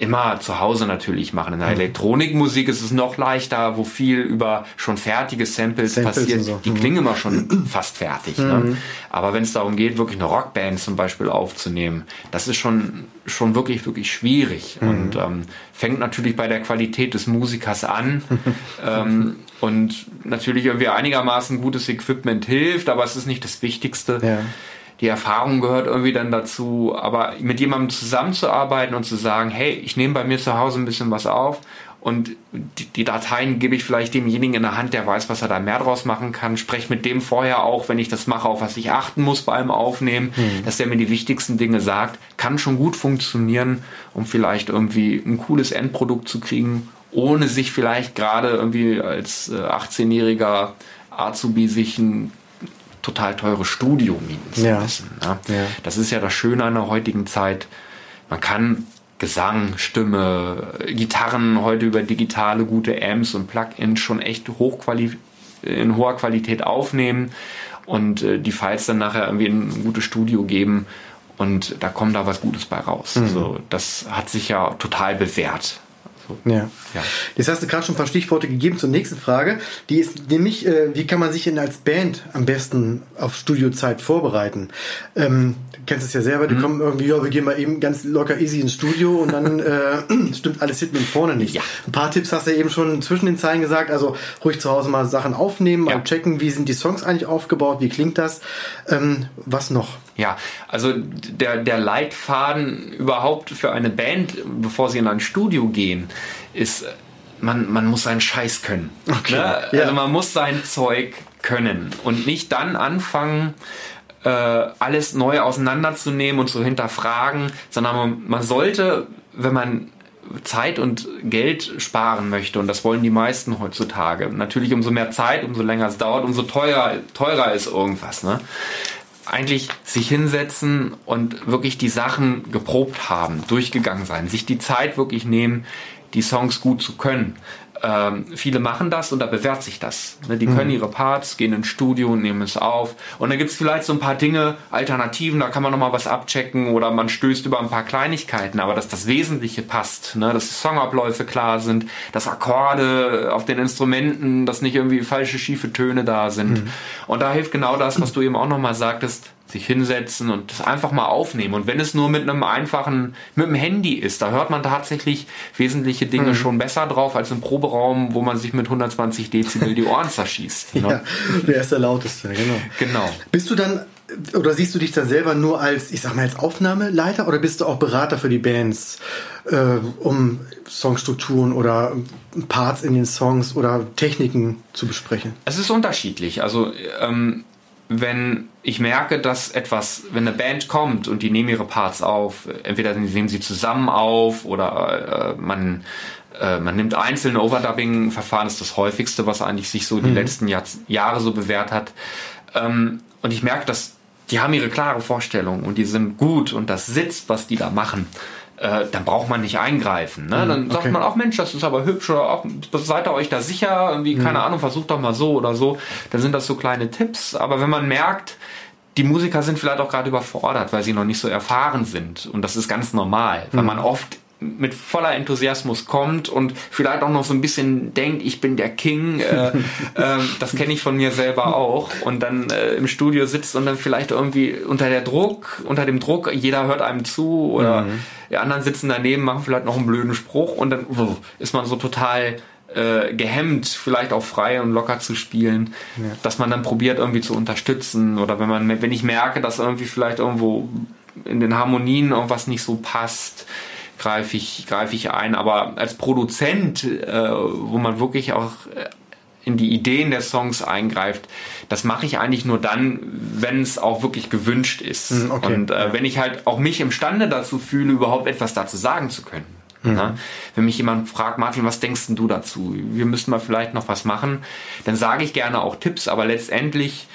immer zu Hause natürlich machen. In der. Elektronikmusik ist es noch leichter, wo viel über schon fertige Samples, Samples passiert. So. Die mhm. klingen immer schon fast fertig. Ne? Mhm. Aber wenn es darum geht, wirklich eine Rockband zum Beispiel aufzunehmen, das ist schon, schon wirklich, wirklich schwierig. Mhm. Und ähm, fängt natürlich bei der Qualität des Musikers an. ähm, und natürlich irgendwie einigermaßen gutes Equipment hilft, aber es ist nicht das Wichtigste. Ja die Erfahrung gehört irgendwie dann dazu, aber mit jemandem zusammenzuarbeiten und zu sagen, hey, ich nehme bei mir zu Hause ein bisschen was auf und die, die, Dateien gebe ich vielleicht demjenigen in der Hand, der weiß, was er da mehr draus machen kann. Spreche mit dem vorher auch, wenn ich das mache, auf was ich achten muss beim Aufnehmen, hm. dass der mir die wichtigsten Dinge sagt. Kann schon gut funktionieren, um vielleicht irgendwie ein cooles Endprodukt zu kriegen, ohne sich vielleicht gerade irgendwie als 18-jähriger äh, Azubi sich ein total teure Studio mieten zu ja. müssen. Ne? Ja. Das ist ja das Schöne an der heutigen Zeit. Man kann Gesang, Stimme, Gitarren heute über digitale gute Amps und Plugins schon echt hochquali in hoher Qualität aufnehmen und äh, die Files dann nachher irgendwie in ein gutes Studio geben und da kommt da was Gutes bei raus. Mhm. Also das hat sich ja total bewährt. Ja. ja. Jetzt hast du gerade schon ein paar Stichworte gegeben zur nächsten Frage. Die ist nämlich, äh, wie kann man sich denn als Band am besten auf Studiozeit vorbereiten? Ähm, du kennst es ja selber, die mhm. kommen irgendwie, ja, wir gehen mal eben ganz locker easy ins Studio und dann äh, stimmt alles hinten und vorne nicht. Ja. Ein paar Tipps hast du eben schon zwischen den Zeilen gesagt, also ruhig zu Hause mal Sachen aufnehmen, mal ja. checken, wie sind die Songs eigentlich aufgebaut, wie klingt das, ähm, was noch? Ja, also der, der Leitfaden überhaupt für eine Band, bevor sie in ein Studio gehen, ist, man, man muss seinen Scheiß können. Okay. Ne? Ja. Also man muss sein Zeug können und nicht dann anfangen, äh, alles neu auseinanderzunehmen und zu hinterfragen, sondern man, man sollte, wenn man Zeit und Geld sparen möchte, und das wollen die meisten heutzutage. Natürlich, umso mehr Zeit, umso länger es dauert, umso teurer, teurer ist irgendwas. Ne? Eigentlich sich hinsetzen und wirklich die Sachen geprobt haben, durchgegangen sein, sich die Zeit wirklich nehmen, die Songs gut zu können. Ähm, viele machen das und da bewährt sich das. Ne? Die mhm. können ihre Parts, gehen ins Studio und nehmen es auf. Und dann gibt es vielleicht so ein paar Dinge, Alternativen, da kann man nochmal was abchecken oder man stößt über ein paar Kleinigkeiten, aber dass das Wesentliche passt, ne? dass die Songabläufe klar sind, dass Akkorde auf den Instrumenten, dass nicht irgendwie falsche schiefe Töne da sind. Mhm. Und da hilft genau das, was du eben auch nochmal sagtest, sich hinsetzen und das einfach mal aufnehmen. Und wenn es nur mit einem einfachen, mit dem Handy ist, da hört man tatsächlich wesentliche Dinge mhm. schon besser drauf als im Proberaum, wo man sich mit 120 Dezibel die Ohren zerschießt. Ne? ja, wer ist der lauteste, genau. Genau. Bist du dann oder siehst du dich dann selber nur als, ich sag mal, als Aufnahmeleiter oder bist du auch Berater für die Bands, äh, um Songstrukturen oder Parts in den Songs oder Techniken zu besprechen? Es ist unterschiedlich. Also ähm, wenn ich merke, dass etwas, wenn eine Band kommt und die nehmen ihre Parts auf, entweder nehmen sie zusammen auf oder äh, man äh, man nimmt einzelne Overdubbing-Verfahren, ist das häufigste, was eigentlich sich so die mhm. letzten Jahr, Jahre so bewährt hat. Ähm, und ich merke, dass die haben ihre klare Vorstellung und die sind gut und das sitzt, was die da machen äh, dann braucht man nicht eingreifen. Ne? Dann okay. sagt man auch, Mensch, das ist aber hübsch oder auch, seid ihr euch da sicher? Irgendwie, keine mhm. Ahnung, versucht doch mal so oder so. Dann sind das so kleine Tipps. Aber wenn man merkt, die Musiker sind vielleicht auch gerade überfordert, weil sie noch nicht so erfahren sind. Und das ist ganz normal, weil mhm. man oft mit voller Enthusiasmus kommt und vielleicht auch noch so ein bisschen denkt, ich bin der King. Äh, äh, das kenne ich von mir selber auch. Und dann äh, im Studio sitzt und dann vielleicht irgendwie unter der Druck, unter dem Druck, jeder hört einem zu oder mhm. die anderen sitzen daneben, machen vielleicht noch einen blöden Spruch und dann uh, ist man so total äh, gehemmt, vielleicht auch frei und locker zu spielen, ja. dass man dann probiert irgendwie zu unterstützen oder wenn man, wenn ich merke, dass irgendwie vielleicht irgendwo in den Harmonien irgendwas nicht so passt, greife ich, greife ich ein. Aber als Produzent, äh, wo man wirklich auch äh, in die Ideen der Songs eingreift, das mache ich eigentlich nur dann, wenn es auch wirklich gewünscht ist. Hm, okay. Und äh, wenn ich halt auch mich imstande dazu fühle, überhaupt etwas dazu sagen zu können. Mhm. Na, wenn mich jemand fragt, Martin, was denkst du dazu? Wir müssten mal vielleicht noch was machen, dann sage ich gerne auch Tipps, aber letztendlich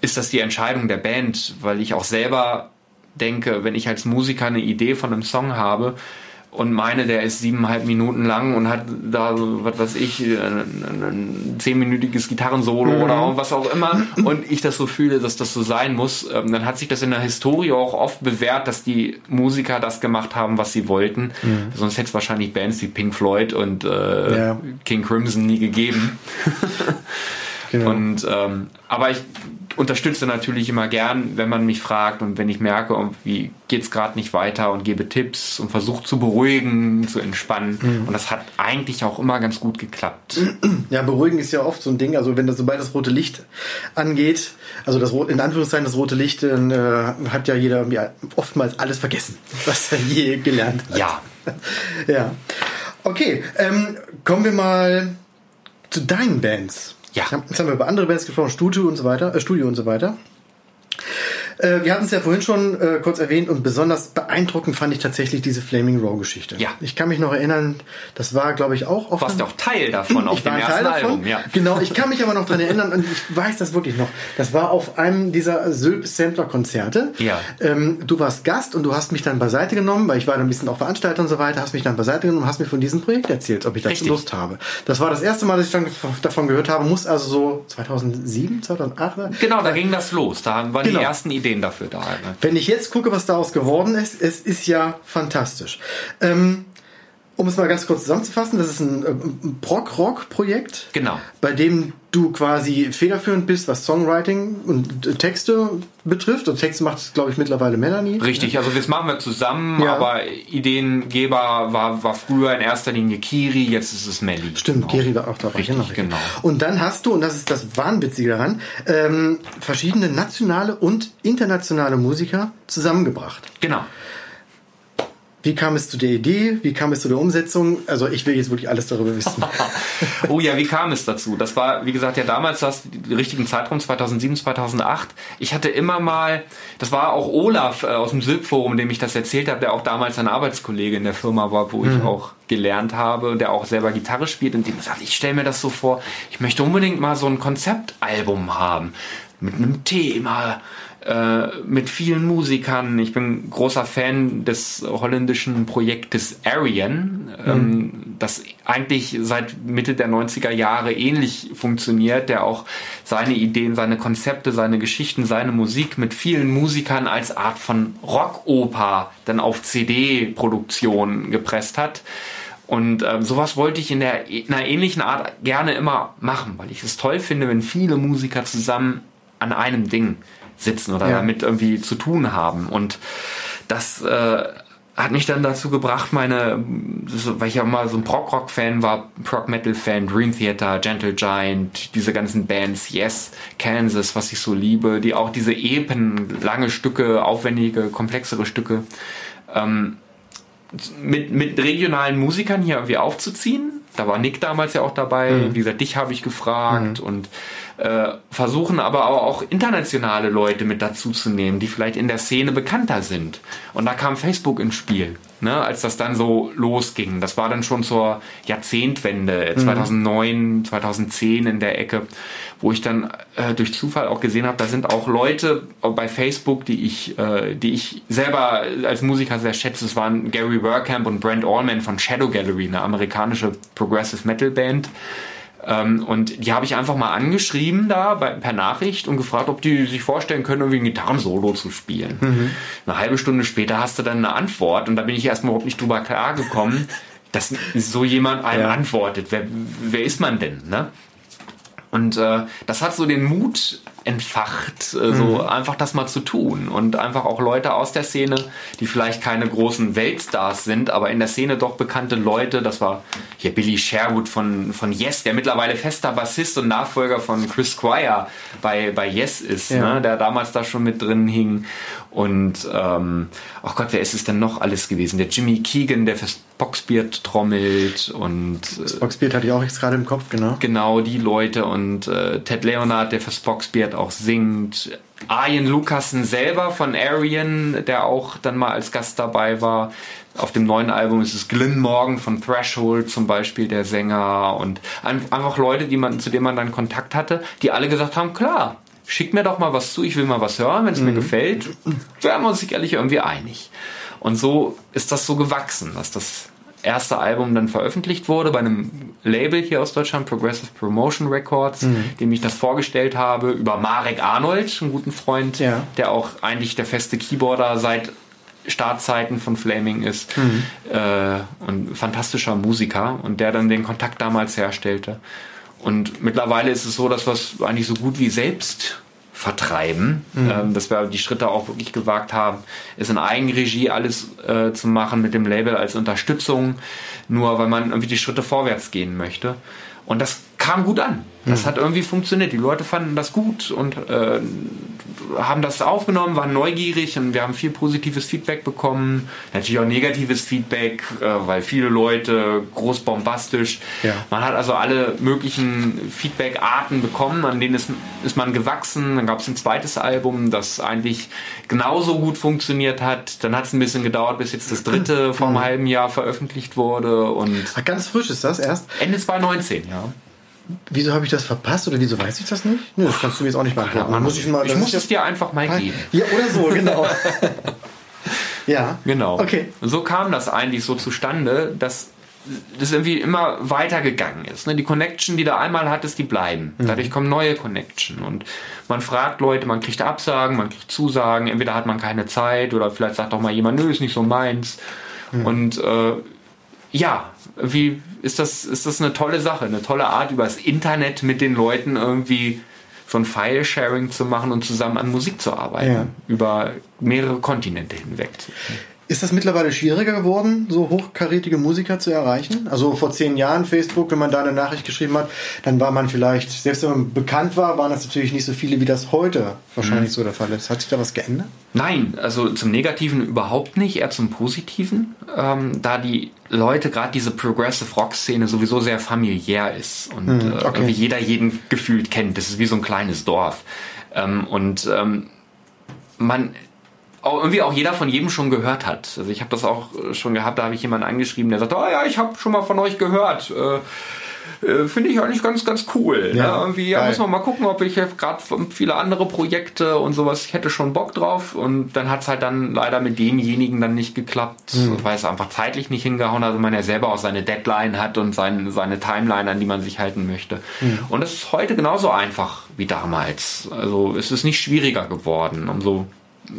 ist das die Entscheidung der Band, weil ich auch selber denke, wenn ich als Musiker eine Idee von einem Song habe und meine, der ist siebeneinhalb Minuten lang und hat da, was weiß ich, ein, ein zehnminütiges Gitarrensolo mhm. oder was auch immer und ich das so fühle, dass das so sein muss, ähm, dann hat sich das in der Historie auch oft bewährt, dass die Musiker das gemacht haben, was sie wollten. Mhm. Sonst hätte es wahrscheinlich Bands wie Pink Floyd und äh, ja. King Crimson nie gegeben. genau. Und ähm, aber ich unterstütze natürlich immer gern, wenn man mich fragt und wenn ich merke, irgendwie geht es gerade nicht weiter und gebe Tipps und versuche zu beruhigen, zu entspannen. Mhm. Und das hat eigentlich auch immer ganz gut geklappt. Ja, beruhigen ist ja oft so ein Ding. Also wenn das sobald das rote Licht angeht, also das in Anführungszeichen das rote Licht, dann äh, hat ja jeder ja, oftmals alles vergessen, was er je gelernt hat. Ja. ja. Okay, ähm, kommen wir mal zu deinen Bands. Ja. Jetzt haben wir über andere Bands gesprochen, Studio und so weiter, äh, Studio und so weiter. Äh, wir hatten es ja vorhin schon äh, kurz erwähnt und besonders beeindruckend fand ich tatsächlich diese Flaming Row Geschichte. Ja. Ich kann mich noch erinnern, das war glaube ich auch auf. Warst du auch Teil davon auf dem ersten. Album, ja. Genau, ich kann mich aber noch daran erinnern und ich weiß das wirklich noch. Das war auf einem dieser Sylp Sampler Konzerte. Ja. Ähm, du warst Gast und du hast mich dann beiseite genommen, weil ich war dann ein bisschen auch Veranstalter und so weiter, hast mich dann beiseite genommen und hast mir von diesem Projekt erzählt, ob ich dazu Lust habe. Das war das erste Mal, dass ich dann davon gehört habe, muss also so 2007, 2008. Genau, da ging das los. Da waren genau. die ersten Ideen Ideen dafür da. Ne? Wenn ich jetzt gucke, was daraus geworden ist, es ist ja fantastisch. Ähm, um es mal ganz kurz zusammenzufassen, das ist ein, ein Prog-Rock-Projekt. Genau. Bei dem du quasi federführend bist, was Songwriting und Texte betrifft. Und Texte macht, glaube ich, mittlerweile Melanie. Richtig, also das machen wir zusammen, ja. aber Ideengeber war, war früher in erster Linie Kiri, jetzt ist es Melly. Stimmt, genau. Kiri war auch dabei. Richtig, genau. genau. Und dann hast du, und das ist das Wahnwitzige daran, ähm, verschiedene nationale und internationale Musiker zusammengebracht. Genau. Wie kam es zu der Idee? Wie kam es zu der Umsetzung? Also ich will jetzt wirklich alles darüber wissen. oh ja, wie kam es dazu? Das war, wie gesagt, ja damals das richtigen Zeitraum 2007, 2008. Ich hatte immer mal, das war auch Olaf äh, aus dem Silbforum, dem ich das erzählt habe, der auch damals ein Arbeitskollege in der Firma war, wo mhm. ich auch gelernt habe und der auch selber Gitarre spielt und dem gesagt, ich stelle mir das so vor, ich möchte unbedingt mal so ein Konzeptalbum haben mit einem Thema, äh, mit vielen Musikern. Ich bin großer Fan des holländischen Projektes Arian, ähm, mhm. ähm, das eigentlich seit Mitte der 90er Jahre ähnlich funktioniert, der auch seine Ideen, seine Konzepte, seine Geschichten, seine Musik mit vielen Musikern als Art von Rockoper dann auf CD-Produktion gepresst hat. Und äh, sowas wollte ich in, der, in einer ähnlichen Art gerne immer machen, weil ich es toll finde, wenn viele Musiker zusammen an einem Ding sitzen oder ja. damit irgendwie zu tun haben. Und das äh, hat mich dann dazu gebracht, meine, weil ich ja mal so ein Prog-Rock-Fan war, Prog-Metal-Fan, Dream Theater, Gentle Giant, diese ganzen Bands, Yes, Kansas, was ich so liebe, die auch diese Epen, lange Stücke, aufwendige, komplexere Stücke, ähm, mit, mit regionalen Musikern hier irgendwie aufzuziehen. Da war Nick damals ja auch dabei. Mhm. Wie gesagt, dich habe ich gefragt mhm. und äh, versuchen aber auch internationale Leute mit dazu zu nehmen, die vielleicht in der Szene bekannter sind. Und da kam Facebook ins Spiel, ne, als das dann so losging. Das war dann schon zur Jahrzehntwende, 2009, mhm. 2010 in der Ecke, wo ich dann äh, durch Zufall auch gesehen habe, da sind auch Leute bei Facebook, die ich, äh, die ich selber als Musiker sehr schätze. Es waren Gary Werkamp und Brent Allman von Shadow Gallery, eine amerikanische Progressive Metal Band. Ähm, und die habe ich einfach mal angeschrieben da bei, per Nachricht und gefragt, ob die sich vorstellen können, irgendwie ein Gitarrensolo zu spielen. Mhm. Eine halbe Stunde später hast du dann eine Antwort und da bin ich erstmal überhaupt nicht drüber klargekommen, dass so jemand einem ja. antwortet. Wer, wer ist man denn? Ne? Und äh, das hat so den Mut entfacht, äh, so mhm. einfach das mal zu tun und einfach auch Leute aus der Szene, die vielleicht keine großen Weltstars sind, aber in der Szene doch bekannte Leute. Das war hier Billy Sherwood von, von Yes, der mittlerweile fester Bassist und Nachfolger von Chris Squire bei, bei Yes ist, ja. ne, der damals da schon mit drin hing. Und ähm, oh Gott, wer ist es denn noch alles gewesen? Der Jimmy Keegan, der fürs Boxbeard trommelt und das Boxbeard hatte ich auch jetzt gerade im Kopf, genau. Genau, die Leute und äh, Ted Leonard, der fürs Boxbeard auch singt. Arjen Lucassen selber von Arian, der auch dann mal als Gast dabei war. Auf dem neuen Album ist es Glyn Morgan von Threshold zum Beispiel, der Sänger und einfach Leute, die man, zu denen man dann Kontakt hatte, die alle gesagt haben, klar, schick mir doch mal was zu, ich will mal was hören, wenn es mhm. mir gefällt, wären wir uns sicherlich irgendwie einig. Und so ist das so gewachsen, dass das erste Album dann veröffentlicht wurde bei einem Label hier aus Deutschland, Progressive Promotion Records, mhm. dem ich das vorgestellt habe, über Marek Arnold, einen guten Freund, ja. der auch eigentlich der feste Keyboarder seit Startzeiten von Flaming ist mhm. äh, und fantastischer Musiker und der dann den Kontakt damals herstellte. Und mittlerweile ist es so, dass wir es eigentlich so gut wie selbst vertreiben, mhm. ähm, dass wir die Schritte auch wirklich gewagt haben, es in Eigenregie alles äh, zu machen mit dem Label als Unterstützung, nur weil man irgendwie die Schritte vorwärts gehen möchte. Und das kam gut an. Das mhm. hat irgendwie funktioniert. Die Leute fanden das gut und äh, haben das aufgenommen, waren neugierig und wir haben viel positives Feedback bekommen. Natürlich auch negatives Feedback, äh, weil viele Leute groß bombastisch. Ja. Man hat also alle möglichen Feedback-Arten bekommen, an denen ist, ist man gewachsen. Dann gab es ein zweites Album, das eigentlich genauso gut funktioniert hat. Dann hat es ein bisschen gedauert, bis jetzt das dritte vor einem mhm. halben Jahr veröffentlicht wurde. Und Ach, ganz frisch ist das erst? Ende 2019, ja. Wieso habe ich das verpasst oder wieso weiß ich das nicht? Nee, das kannst du mir jetzt auch nicht beantworten. Ja, muss ich mal, ich muss es dir einfach mal geben. Ja, oder so, genau. ja. Genau. Okay. So kam das eigentlich so zustande, dass das irgendwie immer weitergegangen ist. Ne? Die Connection, die du einmal hattest, die bleiben. Mhm. Dadurch kommen neue Connection. Und man fragt Leute, man kriegt Absagen, man kriegt Zusagen, entweder hat man keine Zeit oder vielleicht sagt auch mal jemand, nö, ist nicht so meins. Mhm. Und äh, ja, wie ist das, ist das eine tolle Sache, eine tolle Art, übers Internet mit den Leuten irgendwie so ein File-Sharing zu machen und zusammen an Musik zu arbeiten. Ja. Über mehrere Kontinente hinweg. Ist das mittlerweile schwieriger geworden, so hochkarätige Musiker zu erreichen? Also vor zehn Jahren Facebook, wenn man da eine Nachricht geschrieben hat, dann war man vielleicht, selbst wenn man bekannt war, waren das natürlich nicht so viele, wie das heute wahrscheinlich mhm. so der Fall ist. Hat sich da was geändert? Nein, also zum Negativen überhaupt nicht, eher zum Positiven, ähm, da die Leute, gerade diese Progressive Rock Szene sowieso sehr familiär ist und mhm, okay. äh, wie jeder jeden gefühlt kennt. Das ist wie so ein kleines Dorf. Ähm, und ähm, man irgendwie auch jeder von jedem schon gehört hat. Also ich habe das auch äh, schon gehabt, da habe ich jemanden angeschrieben, der sagt, oh ja, ich habe schon mal von euch gehört. Äh, äh, Finde ich eigentlich ganz, ganz cool. Ja, ne? Irgendwie ja, muss man mal gucken, ob ich gerade viele andere Projekte und sowas, ich hätte schon Bock drauf. Und dann hat es halt dann leider mit demjenigen dann nicht geklappt, mhm. weil es einfach zeitlich nicht hingehauen hat und man ja selber auch seine Deadline hat und sein, seine Timeline, an die man sich halten möchte. Mhm. Und es ist heute genauso einfach wie damals. Also es ist nicht schwieriger geworden. Umso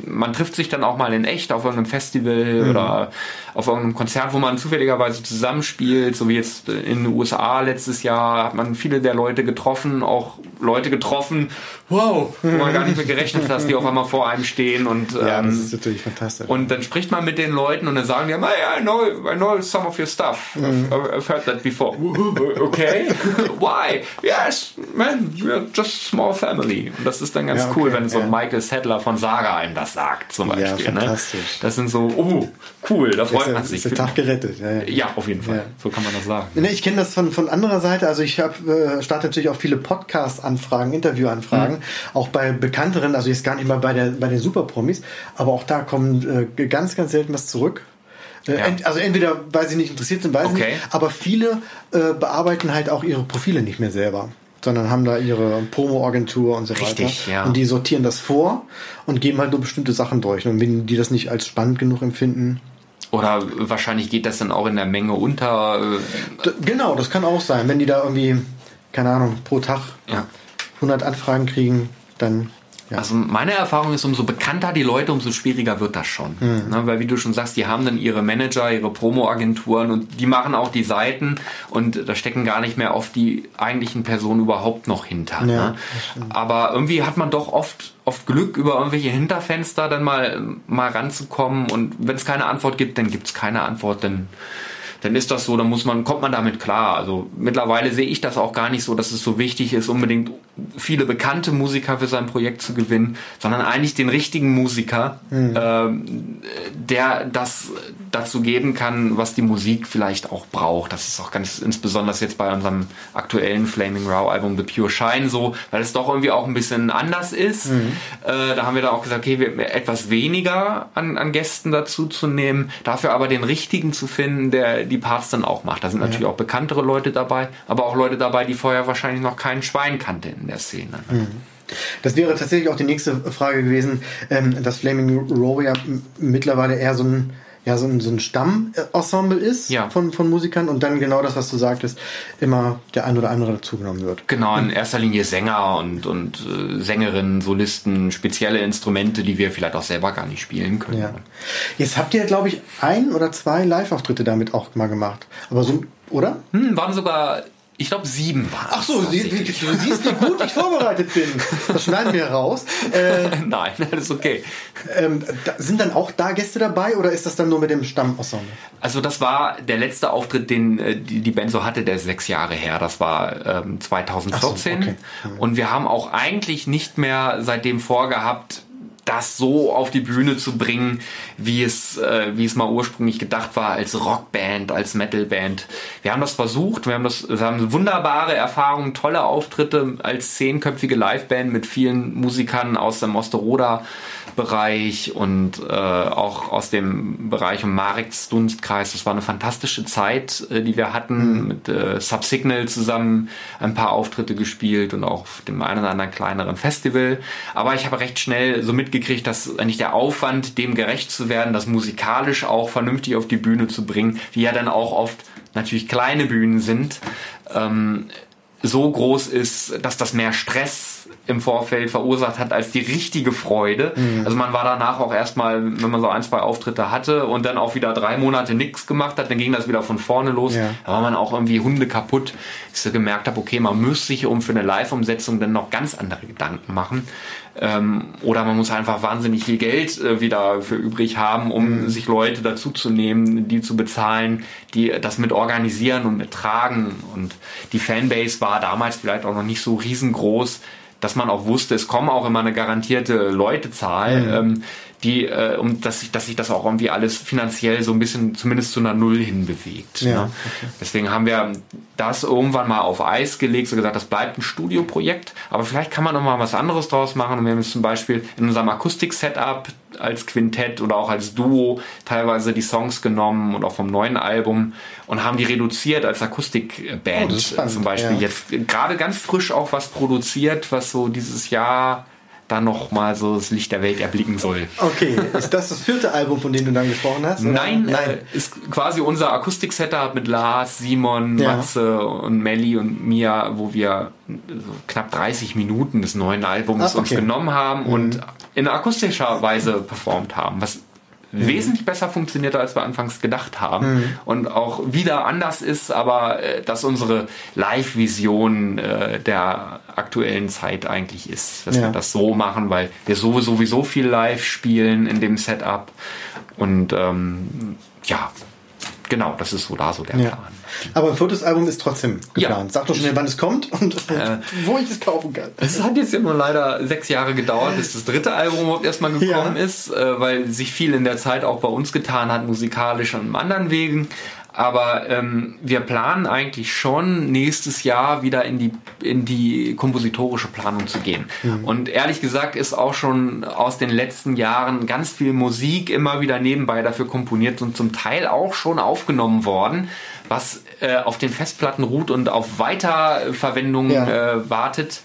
man trifft sich dann auch mal in echt auf irgendeinem Festival mhm. oder auf irgendeinem Konzert, wo man zufälligerweise zusammenspielt, so wie jetzt in den USA letztes Jahr hat man viele der Leute getroffen, auch Leute getroffen, wow, wo man gar nicht mehr gerechnet hat, dass die auf einmal vor einem stehen und ja, ähm, das ist natürlich fantastisch. Und dann spricht man mit den Leuten und dann sagen die, hey, I know, I know some of your stuff. Mhm. I've, I've heard that before. okay, why? Yes, man, we're just a small family. Und das ist dann ganz ja, okay, cool, wenn so ja. Michael Sadler von Saga einem das sagt, zum Beispiel. Ja, ne? fantastisch. Ne? Das sind so, oh, cool, da freut man sich. Ist der Tag gerettet. Ja, ja. ja auf jeden Fall. So kann man das sagen. Ich kenne das von, von anderer Seite. Also ich habe äh, starte natürlich auch viele Podcast-Anfragen, Interview-Anfragen, mhm. Auch bei bekannteren, also jetzt gar nicht mal bei der bei den Superpromis, aber auch da kommt äh, ganz, ganz selten was zurück. Äh, ja. also entweder weil sie nicht interessiert sind, weiß okay. nicht, aber viele äh, bearbeiten halt auch ihre Profile nicht mehr selber sondern haben da ihre Promo-Agentur und so Richtig, weiter. Ja. Und die sortieren das vor und geben halt nur bestimmte Sachen durch. Und wenn die das nicht als spannend genug empfinden, oder wahrscheinlich geht das dann auch in der Menge unter. Äh, genau, das kann auch sein. Wenn die da irgendwie, keine Ahnung, pro Tag ja. 100 Anfragen kriegen, dann ja. Also meine Erfahrung ist, umso bekannter die Leute, umso schwieriger wird das schon. Mhm. Ne, weil wie du schon sagst, die haben dann ihre Manager, ihre Promo-Agenturen und die machen auch die Seiten und da stecken gar nicht mehr oft die eigentlichen Personen überhaupt noch hinter. Ja, ne? Aber irgendwie hat man doch oft oft Glück, über irgendwelche Hinterfenster dann mal, mal ranzukommen und wenn es keine Antwort gibt, dann gibt es keine Antwort, dann dann ist das so, dann muss man, kommt man damit klar. Also mittlerweile sehe ich das auch gar nicht so, dass es so wichtig ist, unbedingt viele bekannte Musiker für sein Projekt zu gewinnen, sondern eigentlich den richtigen Musiker, mhm. äh, der das dazu geben kann, was die Musik vielleicht auch braucht. Das ist auch ganz insbesondere jetzt bei unserem aktuellen Flaming Row Album The Pure Shine so, weil es doch irgendwie auch ein bisschen anders ist. Mhm. Äh, da haben wir dann auch gesagt, okay, wir etwas weniger an, an Gästen dazu zu nehmen, dafür aber den richtigen zu finden, der die Parts dann auch macht. Da sind natürlich auch bekanntere Leute dabei, aber auch Leute dabei, die vorher wahrscheinlich noch keinen Schwein kannten in der Szene. Ne? Mhm. Das wäre tatsächlich auch die nächste Frage gewesen, ähm, dass Flaming Row ja mittlerweile eher so ein ja, so ein, so ein Stammensemble ist ja. von, von Musikern und dann genau das, was du sagtest, immer der ein oder andere dazugenommen wird. Genau, in erster Linie Sänger und, und äh, Sängerinnen, Solisten, spezielle Instrumente, die wir vielleicht auch selber gar nicht spielen können. Ja. Jetzt habt ihr, glaube ich, ein oder zwei Live-Auftritte damit auch mal gemacht. Aber so, oder? Hm, waren sogar ich glaube, sieben waren Ach so, sie, du siehst, wie gut ich vorbereitet bin. Das schneiden wir raus. Äh, Nein, das ist okay. Ähm, da, sind dann auch da Gäste dabei oder ist das dann nur mit dem Stammensemble? Also das war der letzte Auftritt, den äh, die, die Band so hatte, der ist sechs Jahre her. Das war ähm, 2014. So, okay. Und wir haben auch eigentlich nicht mehr seitdem vorgehabt, das so auf die Bühne zu bringen, wie es, äh, wie es mal ursprünglich gedacht war, als Rockband, als Metalband. Wir haben das versucht, wir haben das, wir haben wunderbare Erfahrungen, tolle Auftritte als zehnköpfige Liveband mit vielen Musikern aus dem Osteroda Bereich und äh, auch aus dem Bereich um Mareks Dunstkreis. Das war eine fantastische Zeit, äh, die wir hatten, mhm. mit äh, Subsignal zusammen ein paar Auftritte gespielt und auch auf dem einen oder anderen kleineren Festival. Aber ich habe recht schnell so mitgekriegt, dass eigentlich der Aufwand, dem gerecht zu werden, das musikalisch auch vernünftig auf die Bühne zu bringen, die ja dann auch oft natürlich kleine Bühnen sind, ähm, so groß ist, dass das mehr Stress im Vorfeld verursacht hat als die richtige Freude. Mhm. Also man war danach auch erstmal, wenn man so ein, zwei Auftritte hatte und dann auch wieder drei Monate nichts gemacht hat, dann ging das wieder von vorne los. Ja. Da war man auch irgendwie Hunde kaputt. Ich so gemerkt habe, okay, man müsste sich um für eine Live-Umsetzung dann noch ganz andere Gedanken machen. Ähm, oder man muss einfach wahnsinnig viel Geld äh, wieder für übrig haben, um mhm. sich Leute dazuzunehmen, die zu bezahlen, die das mit organisieren und mit tragen. Und die Fanbase war damals vielleicht auch noch nicht so riesengroß, dass man auch wusste, es kommen auch immer eine garantierte Leutezahl. Mhm. Ähm, die, äh, um dass sich, dass sich das auch irgendwie alles finanziell so ein bisschen zumindest zu einer Null hinbewegt. Ja, ne? okay. Deswegen haben wir das irgendwann mal auf Eis gelegt, so gesagt, das bleibt ein Studioprojekt, aber vielleicht kann man noch mal was anderes draus machen. Und wir haben jetzt zum Beispiel in unserem Akustik-Setup als Quintett oder auch als Duo teilweise die Songs genommen und auch vom neuen Album und haben die reduziert als Akustikband oh, zum Beispiel. Ja. Jetzt gerade ganz frisch auch was produziert, was so dieses Jahr dann noch mal so das Licht der Welt erblicken soll. Okay, ist das das vierte Album, von dem du dann gesprochen hast? Oder? Nein, Nein. Äh, ist quasi unser Akustik-Setup mit Lars, Simon, ja. Matze und Melli und mir, wo wir so knapp 30 Minuten des neuen Albums Ach, okay. uns genommen haben mhm. und in akustischer Weise performt haben, was mhm. wesentlich besser funktioniert, als wir anfangs gedacht haben mhm. und auch wieder anders ist, aber äh, dass unsere Live-Vision äh, der aktuellen Zeit eigentlich ist, dass ja. wir das so machen, weil wir sowieso viel live spielen in dem Setup und ähm, ja, genau, das ist so da so der ja. Plan. Aber ein Fotosalbum ist trotzdem geplant. Ja. Sag doch schnell, wann es kommt und äh, wo ich es kaufen kann. Es hat jetzt ja nur leider sechs Jahre gedauert, bis das dritte Album überhaupt erstmal gekommen ja. ist, äh, weil sich viel in der Zeit auch bei uns getan hat, musikalisch und anderen Wegen. Aber ähm, wir planen eigentlich schon nächstes Jahr wieder in die, in die kompositorische Planung zu gehen. Mhm. Und ehrlich gesagt ist auch schon aus den letzten Jahren ganz viel Musik immer wieder nebenbei dafür komponiert und zum Teil auch schon aufgenommen worden, was äh, auf den Festplatten ruht und auf Weiterverwendung ja. äh, wartet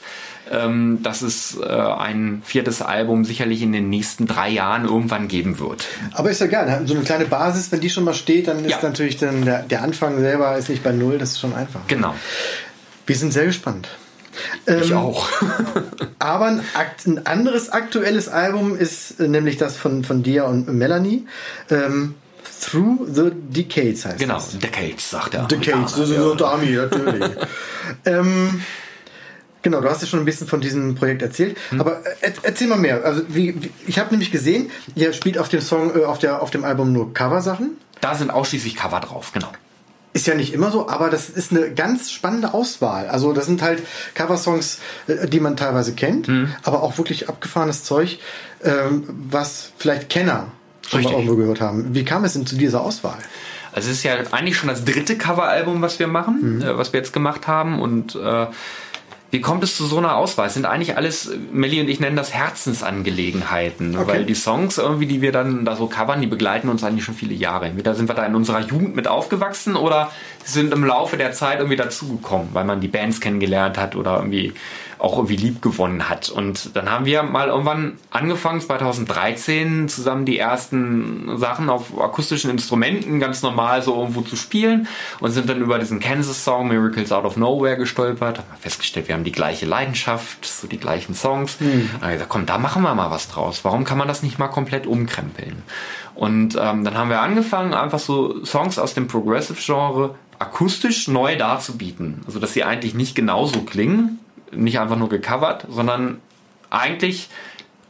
ähm, dass es äh, ein viertes Album sicherlich in den nächsten drei Jahren irgendwann geben wird. Aber ist ja geil, so eine kleine Basis, wenn die schon mal steht, dann ist ja. natürlich dann der, der Anfang selber ist nicht bei null, das ist schon einfach. Genau. Wir sind sehr gespannt. Ich ähm, auch. aber ein, ein, anderes aktuelles Album ist äh, nämlich das von, von dir und Melanie. Ähm, Through the Decades heißt genau, das. Genau, Decades, sagt er. Decades, das ist so Dami, natürlich. ähm, Genau, du hast ja schon ein bisschen von diesem Projekt erzählt, hm. aber äh, erzähl mal mehr. Also wie, wie ich habe nämlich gesehen, ihr spielt auf dem Song, äh, auf der auf dem Album nur Coversachen. Da sind ausschließlich Cover drauf, genau. Ist ja nicht immer so, aber das ist eine ganz spannende Auswahl. Also das sind halt Coversongs, äh, die man teilweise kennt, hm. aber auch wirklich abgefahrenes Zeug, ähm, was vielleicht Kenner schon Richtig. mal irgendwo gehört haben. Wie kam es denn zu dieser Auswahl? Also es ist ja eigentlich schon das dritte Coveralbum, was wir machen, mhm. was wir jetzt gemacht haben und äh, wie kommt es zu so einer Auswahl? Es sind eigentlich alles, Melly und ich nennen das Herzensangelegenheiten, okay. weil die Songs irgendwie, die wir dann da so covern, die begleiten uns eigentlich schon viele Jahre. Entweder sind wir da in unserer Jugend mit aufgewachsen oder sind im Laufe der Zeit irgendwie dazugekommen, weil man die Bands kennengelernt hat oder irgendwie auch irgendwie lieb gewonnen hat. Und dann haben wir mal irgendwann angefangen, 2013, zusammen die ersten Sachen auf akustischen Instrumenten ganz normal so irgendwo zu spielen und sind dann über diesen Kansas-Song Miracles Out of Nowhere gestolpert. Haben festgestellt, wir haben die gleiche Leidenschaft, so die gleichen Songs. Mhm. Und gesagt, komm, da machen wir mal was draus. Warum kann man das nicht mal komplett umkrempeln? Und ähm, dann haben wir angefangen, einfach so Songs aus dem Progressive-Genre akustisch neu darzubieten. Also, dass sie eigentlich nicht genauso klingen, nicht einfach nur gecovert, sondern eigentlich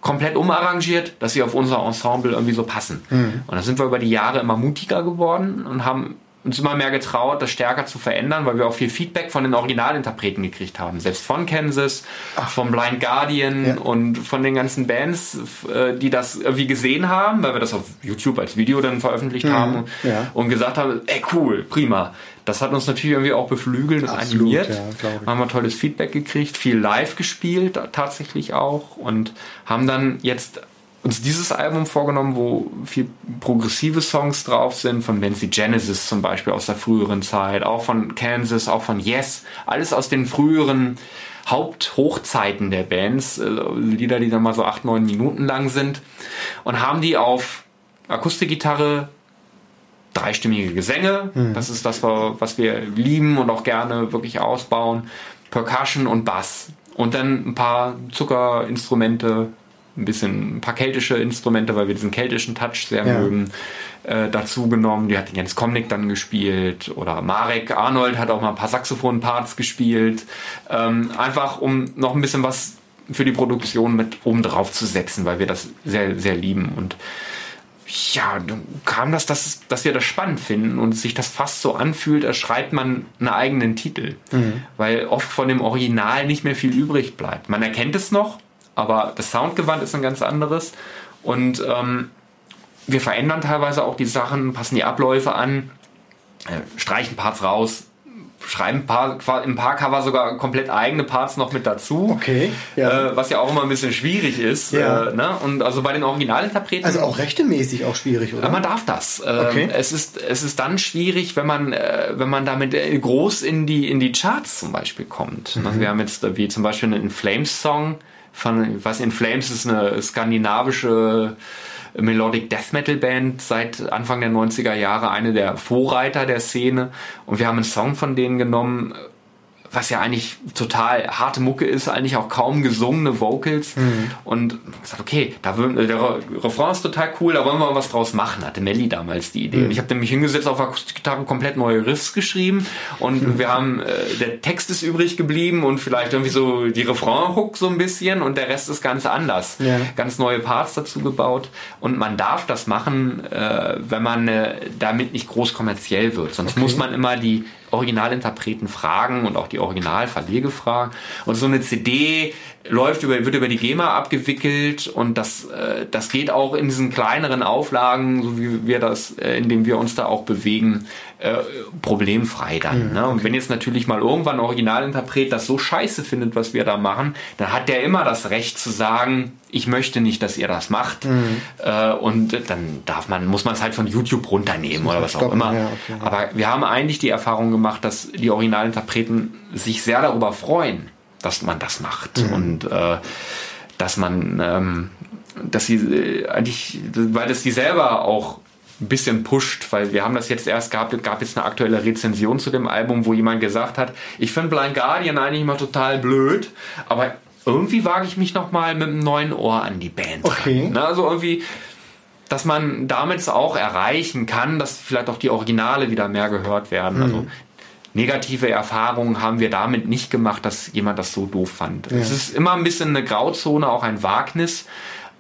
komplett umarrangiert, dass sie auf unser Ensemble irgendwie so passen. Mhm. Und da sind wir über die Jahre immer mutiger geworden und haben uns immer mehr getraut, das stärker zu verändern, weil wir auch viel Feedback von den Originalinterpreten gekriegt haben. Selbst von Kansas, Ach. vom Blind Guardian ja. und von den ganzen Bands, äh, die das irgendwie gesehen haben, weil wir das auf YouTube als Video dann veröffentlicht mhm. haben ja. und gesagt haben, ey cool, prima. Das hat uns natürlich irgendwie auch beflügelt und Absolut, animiert. Ja, haben wir tolles Feedback gekriegt, viel live gespielt tatsächlich auch und haben dann jetzt uns dieses Album vorgenommen, wo viel progressive Songs drauf sind, von Nancy Genesis zum Beispiel aus der früheren Zeit, auch von Kansas, auch von Yes, alles aus den früheren Haupthochzeiten der Bands, äh, Lieder, die dann mal so acht, neun Minuten lang sind und haben die auf Akustikgitarre, dreistimmige Gesänge, mhm. das ist das, was wir lieben und auch gerne wirklich ausbauen, Percussion und Bass und dann ein paar Zuckerinstrumente, ein bisschen ein paar keltische Instrumente, weil wir diesen keltischen Touch sehr ja. mögen, äh, dazu genommen. Die hat Jens Komnik dann gespielt oder Marek Arnold hat auch mal ein paar Saxophon-Parts gespielt. Ähm, einfach um noch ein bisschen was für die Produktion mit oben drauf zu setzen, weil wir das sehr, sehr lieben. Und ja, dann kam das, dass, dass wir das spannend finden und sich das fast so anfühlt, als schreibt man einen eigenen Titel. Mhm. Weil oft von dem Original nicht mehr viel übrig bleibt. Man erkennt es noch, aber das Soundgewand ist ein ganz anderes. Und ähm, wir verändern teilweise auch die Sachen, passen die Abläufe an, äh, streichen Parts raus, schreiben ein paar, im paar Cover sogar komplett eigene Parts noch mit dazu. Okay. Ja. Äh, was ja auch immer ein bisschen schwierig ist. Ja. Äh, ne? Und also bei den Originalinterpreten. Also auch rechtemäßig auch schwierig, oder? Man darf das. Äh, okay. Es ist, es ist dann schwierig, wenn man, äh, wenn man damit äh, groß in die, in die Charts zum Beispiel kommt. Mhm. Also wir haben jetzt wie zum Beispiel einen In Flames Song von, was In Flames ist eine skandinavische Melodic Death Metal Band seit Anfang der 90er Jahre, eine der Vorreiter der Szene. Und wir haben einen Song von denen genommen, was ja eigentlich total harte Mucke ist, eigentlich auch kaum gesungene Vocals. Mhm. Und gesagt, okay, da der Refrain ist total cool, da wollen wir was draus machen, hatte Melly damals die Idee. Mhm. Und ich habe mich hingesetzt auf Akustikgitarre komplett neue Riffs geschrieben und mhm. wir haben, äh, der Text ist übrig geblieben und vielleicht irgendwie so die Refrain-Hook so ein bisschen und der Rest ist ganz anders. Ja. Ganz neue Parts dazu gebaut und man darf das machen, äh, wenn man äh, damit nicht groß kommerziell wird. Sonst okay. muss man immer die Originalinterpreten fragen und auch die Originalverlege fragen. Und so eine CD läuft über, wird über die GEMA abgewickelt und das, äh, das geht auch in diesen kleineren Auflagen, so wie wir das, äh, in dem wir uns da auch bewegen, äh, problemfrei dann. Mhm, ne? Und wenn jetzt natürlich mal irgendwann ein Originalinterpret das so scheiße findet, was wir da machen, dann hat der immer das Recht zu sagen, ich möchte nicht, dass ihr das macht. Mhm. Äh, und dann darf man, muss man es halt von YouTube runternehmen oder was auch immer. Ja, okay, ja. Aber wir haben eigentlich die Erfahrung gemacht, dass die Originalinterpreten sich sehr darüber freuen, dass man das macht. Mhm. Und äh, dass man, ähm, dass sie äh, eigentlich, weil das die selber auch ein bisschen pusht, weil wir haben das jetzt erst gehabt, gab jetzt eine aktuelle Rezension zu dem Album, wo jemand gesagt hat, ich finde Blind Guardian eigentlich immer total blöd, aber irgendwie wage ich mich nochmal mit einem neuen Ohr an die Band. Okay. Ne? Also irgendwie, dass man damit auch erreichen kann, dass vielleicht auch die Originale wieder mehr gehört werden. Mhm. Also negative Erfahrungen haben wir damit nicht gemacht, dass jemand das so doof fand. Ja. Es ist immer ein bisschen eine Grauzone, auch ein Wagnis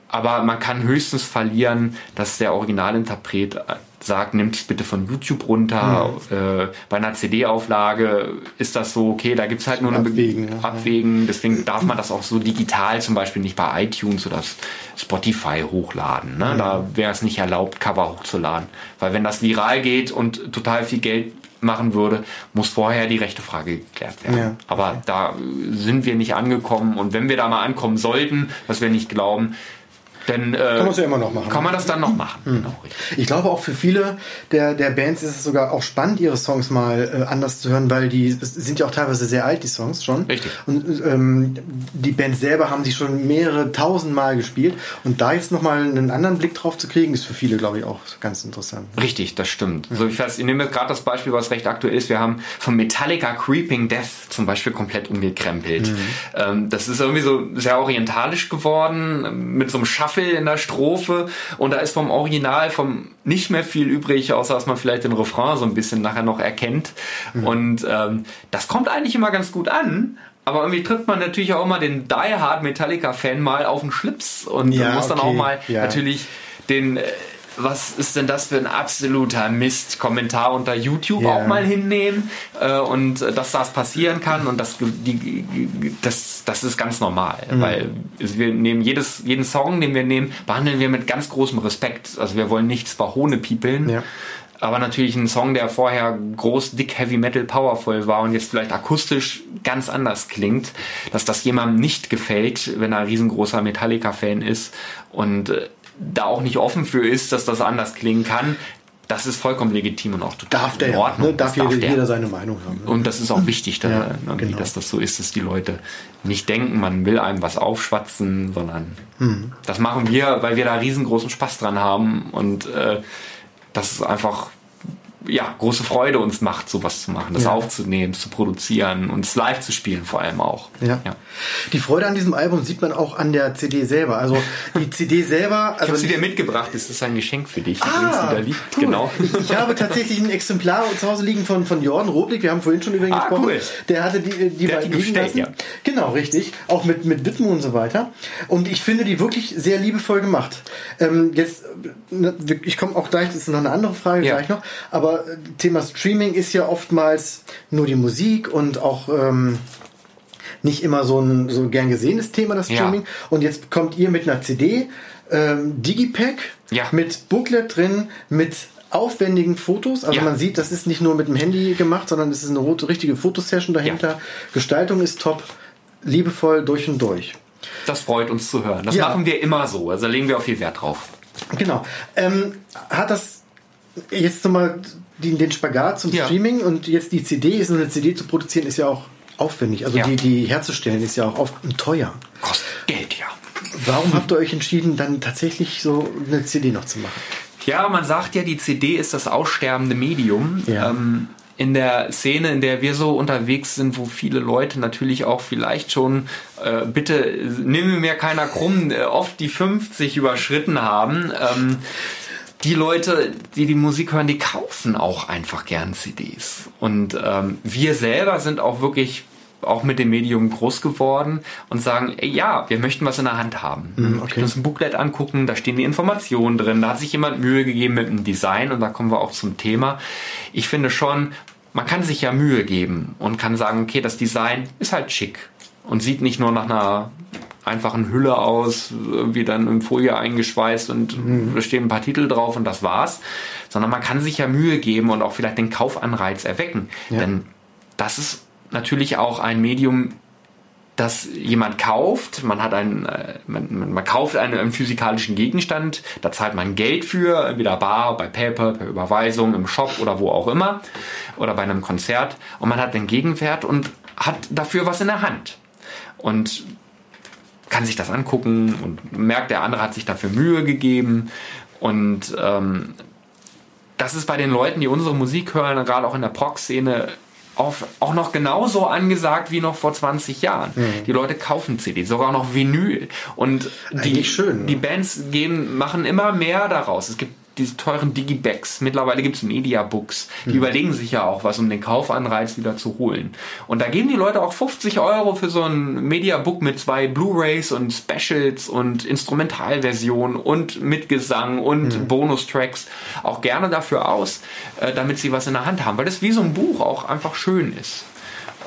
aber man kann höchstens verlieren, dass der Originalinterpret sagt, nimmt es bitte von YouTube runter. Mhm. Äh, bei einer CD-Auflage ist das so, okay, da gibt es halt nur Abwägen, eine Be Abwägen. Deswegen darf man das auch so digital zum Beispiel nicht bei iTunes oder Spotify hochladen. Ne? Mhm. Da wäre es nicht erlaubt, Cover hochzuladen. Weil wenn das viral geht und total viel Geld machen würde, muss vorher die rechte Frage geklärt werden. Ja. Aber da sind wir nicht angekommen und wenn wir da mal ankommen sollten, was wir nicht glauben, denn, äh, kann man es ja immer noch machen. Kann man das dann noch machen. Mhm. Genau, ich glaube auch für viele der, der Bands ist es sogar auch spannend, ihre Songs mal äh, anders zu hören, weil die sind ja auch teilweise sehr alt, die Songs schon. Richtig. Und ähm, die Bands selber haben sie schon mehrere tausend Mal gespielt. Und da jetzt nochmal einen anderen Blick drauf zu kriegen, ist für viele, glaube ich, auch ganz interessant. Richtig, das stimmt. Mhm. So, ich, weiß, ich nehme gerade das Beispiel, was recht aktuell ist. Wir haben von Metallica Creeping Death zum Beispiel komplett umgekrempelt. Mhm. Ähm, das ist irgendwie so sehr orientalisch geworden, mit so einem Schaff Staffel in der Strophe und da ist vom Original vom nicht mehr viel übrig, außer dass man vielleicht den Refrain so ein bisschen nachher noch erkennt. Mhm. Und ähm, das kommt eigentlich immer ganz gut an. Aber irgendwie tritt man natürlich auch immer den Die Hard Metallica Fan mal auf den Schlips und ja, muss dann okay. auch mal ja. natürlich den äh, was ist denn das für ein absoluter Mist? Kommentar unter YouTube yeah. auch mal hinnehmen äh, und äh, dass das passieren kann und das, die, das, das ist ganz normal, mhm. weil wir nehmen jedes, jeden Song, den wir nehmen, behandeln wir mit ganz großem Respekt. Also wir wollen nichts Bahone piepeln. Ja. Aber natürlich ein Song, der vorher groß, dick, heavy metal, powerful war und jetzt vielleicht akustisch ganz anders klingt, dass das jemandem nicht gefällt, wenn er ein riesengroßer Metallica-Fan ist und äh, da auch nicht offen für ist, dass das anders klingen kann, das ist vollkommen legitim und auch total darf der, in Ordnung. Ne? Darf, darf jeder, jeder, seine Meinung haben. Ne? Und das ist auch wichtig, da, ja, ne? genau. dass das so ist, dass die Leute nicht denken, man will einem was aufschwatzen, sondern hm. das machen wir, weil wir da riesengroßen Spaß dran haben und äh, das ist einfach ja, große Freude uns macht, sowas zu machen, das Ja. aufzunehmen, zu produzieren und es live zu spielen vor allem auch. Ja. Die Freude an diesem Album sieht man auch an der CD selber. Also die CD selber. Ich Also habe sie dir mitgebracht, das ist ein Geschenk für dich. Ah, da liegt. cool. Genau. Ich habe tatsächlich ein Exemplar zu Hause liegen von, von Jordan Roblick. Wir haben vorhin schon über ihn Ah, gesprochen. cool. Der hatte die, die Der beiden liegen lassen. ja. Genau, richtig. Auch mit, mit Widmung und so weiter. Und ich finde die wirklich sehr liebevoll gemacht. Ähm, jetzt, äh, ich komme auch gleich, das ist noch eine andere Frage Ja. gleich noch. Aber Thema Streaming ist ja oftmals nur die Musik und auch ähm, nicht immer so ein so gern gesehenes Thema, das Ja. Streaming. Und jetzt kommt ihr mit einer CD, ähm, Digipack, Ja. mit Booklet drin, mit aufwendigen Fotos. Also Ja. man sieht, das ist nicht nur mit dem Handy gemacht, sondern es ist eine rote, richtige Fotosession dahinter. Gestaltung ist top, liebevoll durch und durch. Das freut uns zu hören. Das Ja. machen wir immer so. Also da legen wir auch viel Wert drauf. Genau. Ähm, hat das jetzt nochmal den, den Spagat zum Ja. Streaming und jetzt die CD, so eine CD zu produzieren, ist ja auch aufwendig. Also Ja. die, die herzustellen ist ja auch oft teuer. Kostet Geld, ja. Warum habt ihr euch entschieden, dann tatsächlich so eine CD noch zu machen? Ja, man sagt ja, die CD ist das aussterbende Medium. Ja. Ähm, in der Szene, in der wir so unterwegs sind, wo viele Leute natürlich auch vielleicht schon, äh, bitte nimm mir keiner krumm, äh, oft die 50 überschritten haben. Ähm, die Leute, die die Musik hören, die kaufen auch einfach gern CDs. Und ähm, wir selber sind auch wirklich auch mit dem Medium groß geworden und sagen, ey, ja, wir möchten was in der Hand haben. Wir okay. möchten uns ein Booklet angucken, da stehen die Informationen drin, da hat sich jemand Mühe gegeben mit dem Design und da kommen wir auch zum Thema. Ich finde schon, man kann sich ja Mühe geben und kann sagen, okay, das Design ist halt schick und sieht nicht nur nach einer einfachen Hülle aus, irgendwie dann in Folie eingeschweißt und da stehen ein paar Titel drauf und das war's, sondern man kann sich ja Mühe geben und auch vielleicht den Kaufanreiz erwecken. Ja. Denn das ist natürlich auch ein Medium, das jemand kauft, man hat einen, äh, man, man, man kauft einen, einen physikalischen Gegenstand, da zahlt man Geld für, entweder bar, bei PayPal, per Überweisung, im Shop oder wo auch immer, oder bei einem Konzert und man hat den Gegenwert und hat dafür was in der Hand. Und kann sich das angucken und merkt, der andere hat sich dafür Mühe gegeben. Und ähm, das ist bei den Leuten, die unsere Musik hören, gerade auch in der Prog-Szene, auch noch genauso angesagt wie noch vor 20 Jahren. Die Leute kaufen CDs, sogar noch Vinyl. Und die, schön, die ne? Bands gehen, machen immer mehr daraus. Es gibt diese teuren Digibags. Mittlerweile gibt es Mediabooks. Die überlegen sich ja auch was, um den Kaufanreiz wieder zu holen. Und da geben die Leute auch 50 Euro für so ein Mediabook mit zwei Blu-Rays und Specials und Instrumentalversionen und mit Gesang und Bonustracks auch gerne dafür aus, äh, damit sie was in der Hand haben. Weil das wie so ein Buch auch einfach schön ist.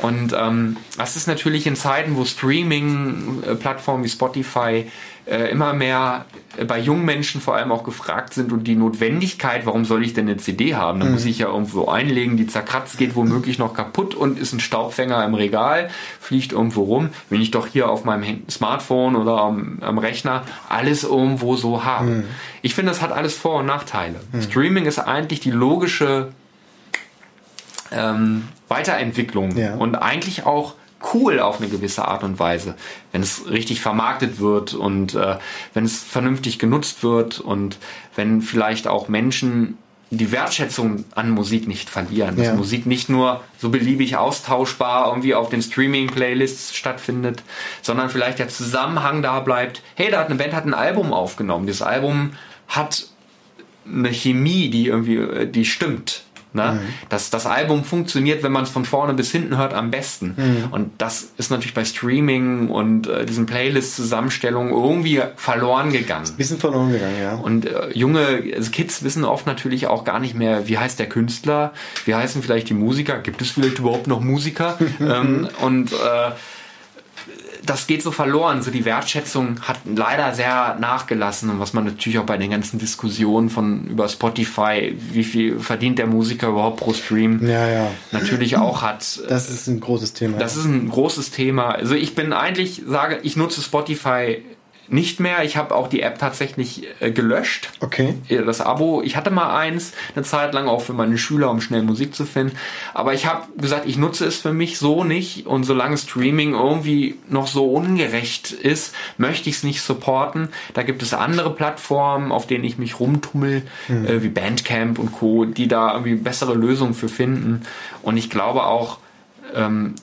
Und ähm, das ist natürlich in Zeiten, wo Streaming-Plattformen wie Spotify äh, immer mehr äh, bei jungen Menschen vor allem auch gefragt sind und die Notwendigkeit, warum soll ich denn eine CD haben? Da muss ich ja irgendwo einlegen, die zerkratzt, geht womöglich noch kaputt und ist ein Staubfänger im Regal, fliegt irgendwo rum. Wenn ich doch hier auf meinem Smartphone oder am, am Rechner alles irgendwo so habe. Ich finde, das hat alles Vor- und Nachteile. Streaming ist eigentlich die logische ähm, Weiterentwicklung Ja. und eigentlich auch cool auf eine gewisse Art und Weise, wenn es richtig vermarktet wird und äh, wenn es vernünftig genutzt wird und wenn vielleicht auch Menschen die Wertschätzung an Musik nicht verlieren, dass Ja. Musik nicht nur so beliebig austauschbar irgendwie auf den Streaming-Playlists stattfindet, sondern vielleicht der Zusammenhang da bleibt, hey, da hat eine Band hat ein Album aufgenommen, dieses Album hat eine Chemie, die irgendwie, äh, die stimmt. Ne? Das, das Album funktioniert, wenn man es von vorne bis hinten hört, am besten. Und das ist natürlich bei Streaming und äh, diesen Playlist-Zusammenstellungen irgendwie verloren gegangen. Bisschen verloren gegangen, ja. Und äh, junge also Kids wissen oft natürlich auch gar nicht mehr, wie heißt der Künstler, wie heißen vielleicht die Musiker, gibt es vielleicht überhaupt noch Musiker? ähm, und äh, das geht so verloren. So die Wertschätzung hat leider sehr nachgelassen und was man natürlich auch bei den ganzen Diskussionen von über Spotify, wie viel verdient der Musiker überhaupt pro Stream, Ja, ja. natürlich auch hat. Das ist ein großes Thema. Das ist ein großes Thema. Also ich bin eigentlich, sage, ich nutze Spotify nicht mehr. Ich habe auch die App tatsächlich äh, gelöscht. Okay. Das Abo, ich hatte mal eins, eine Zeit lang auch für meine Schüler, um schnell Musik zu finden. Aber ich habe gesagt, ich nutze es für mich so nicht. Und solange Streaming irgendwie noch so ungerecht ist, möchte ich es nicht supporten. Da gibt es andere Plattformen, auf denen ich mich rumtummel, mhm. äh, wie Bandcamp und Co., die da irgendwie bessere Lösungen für finden. Und ich glaube auch,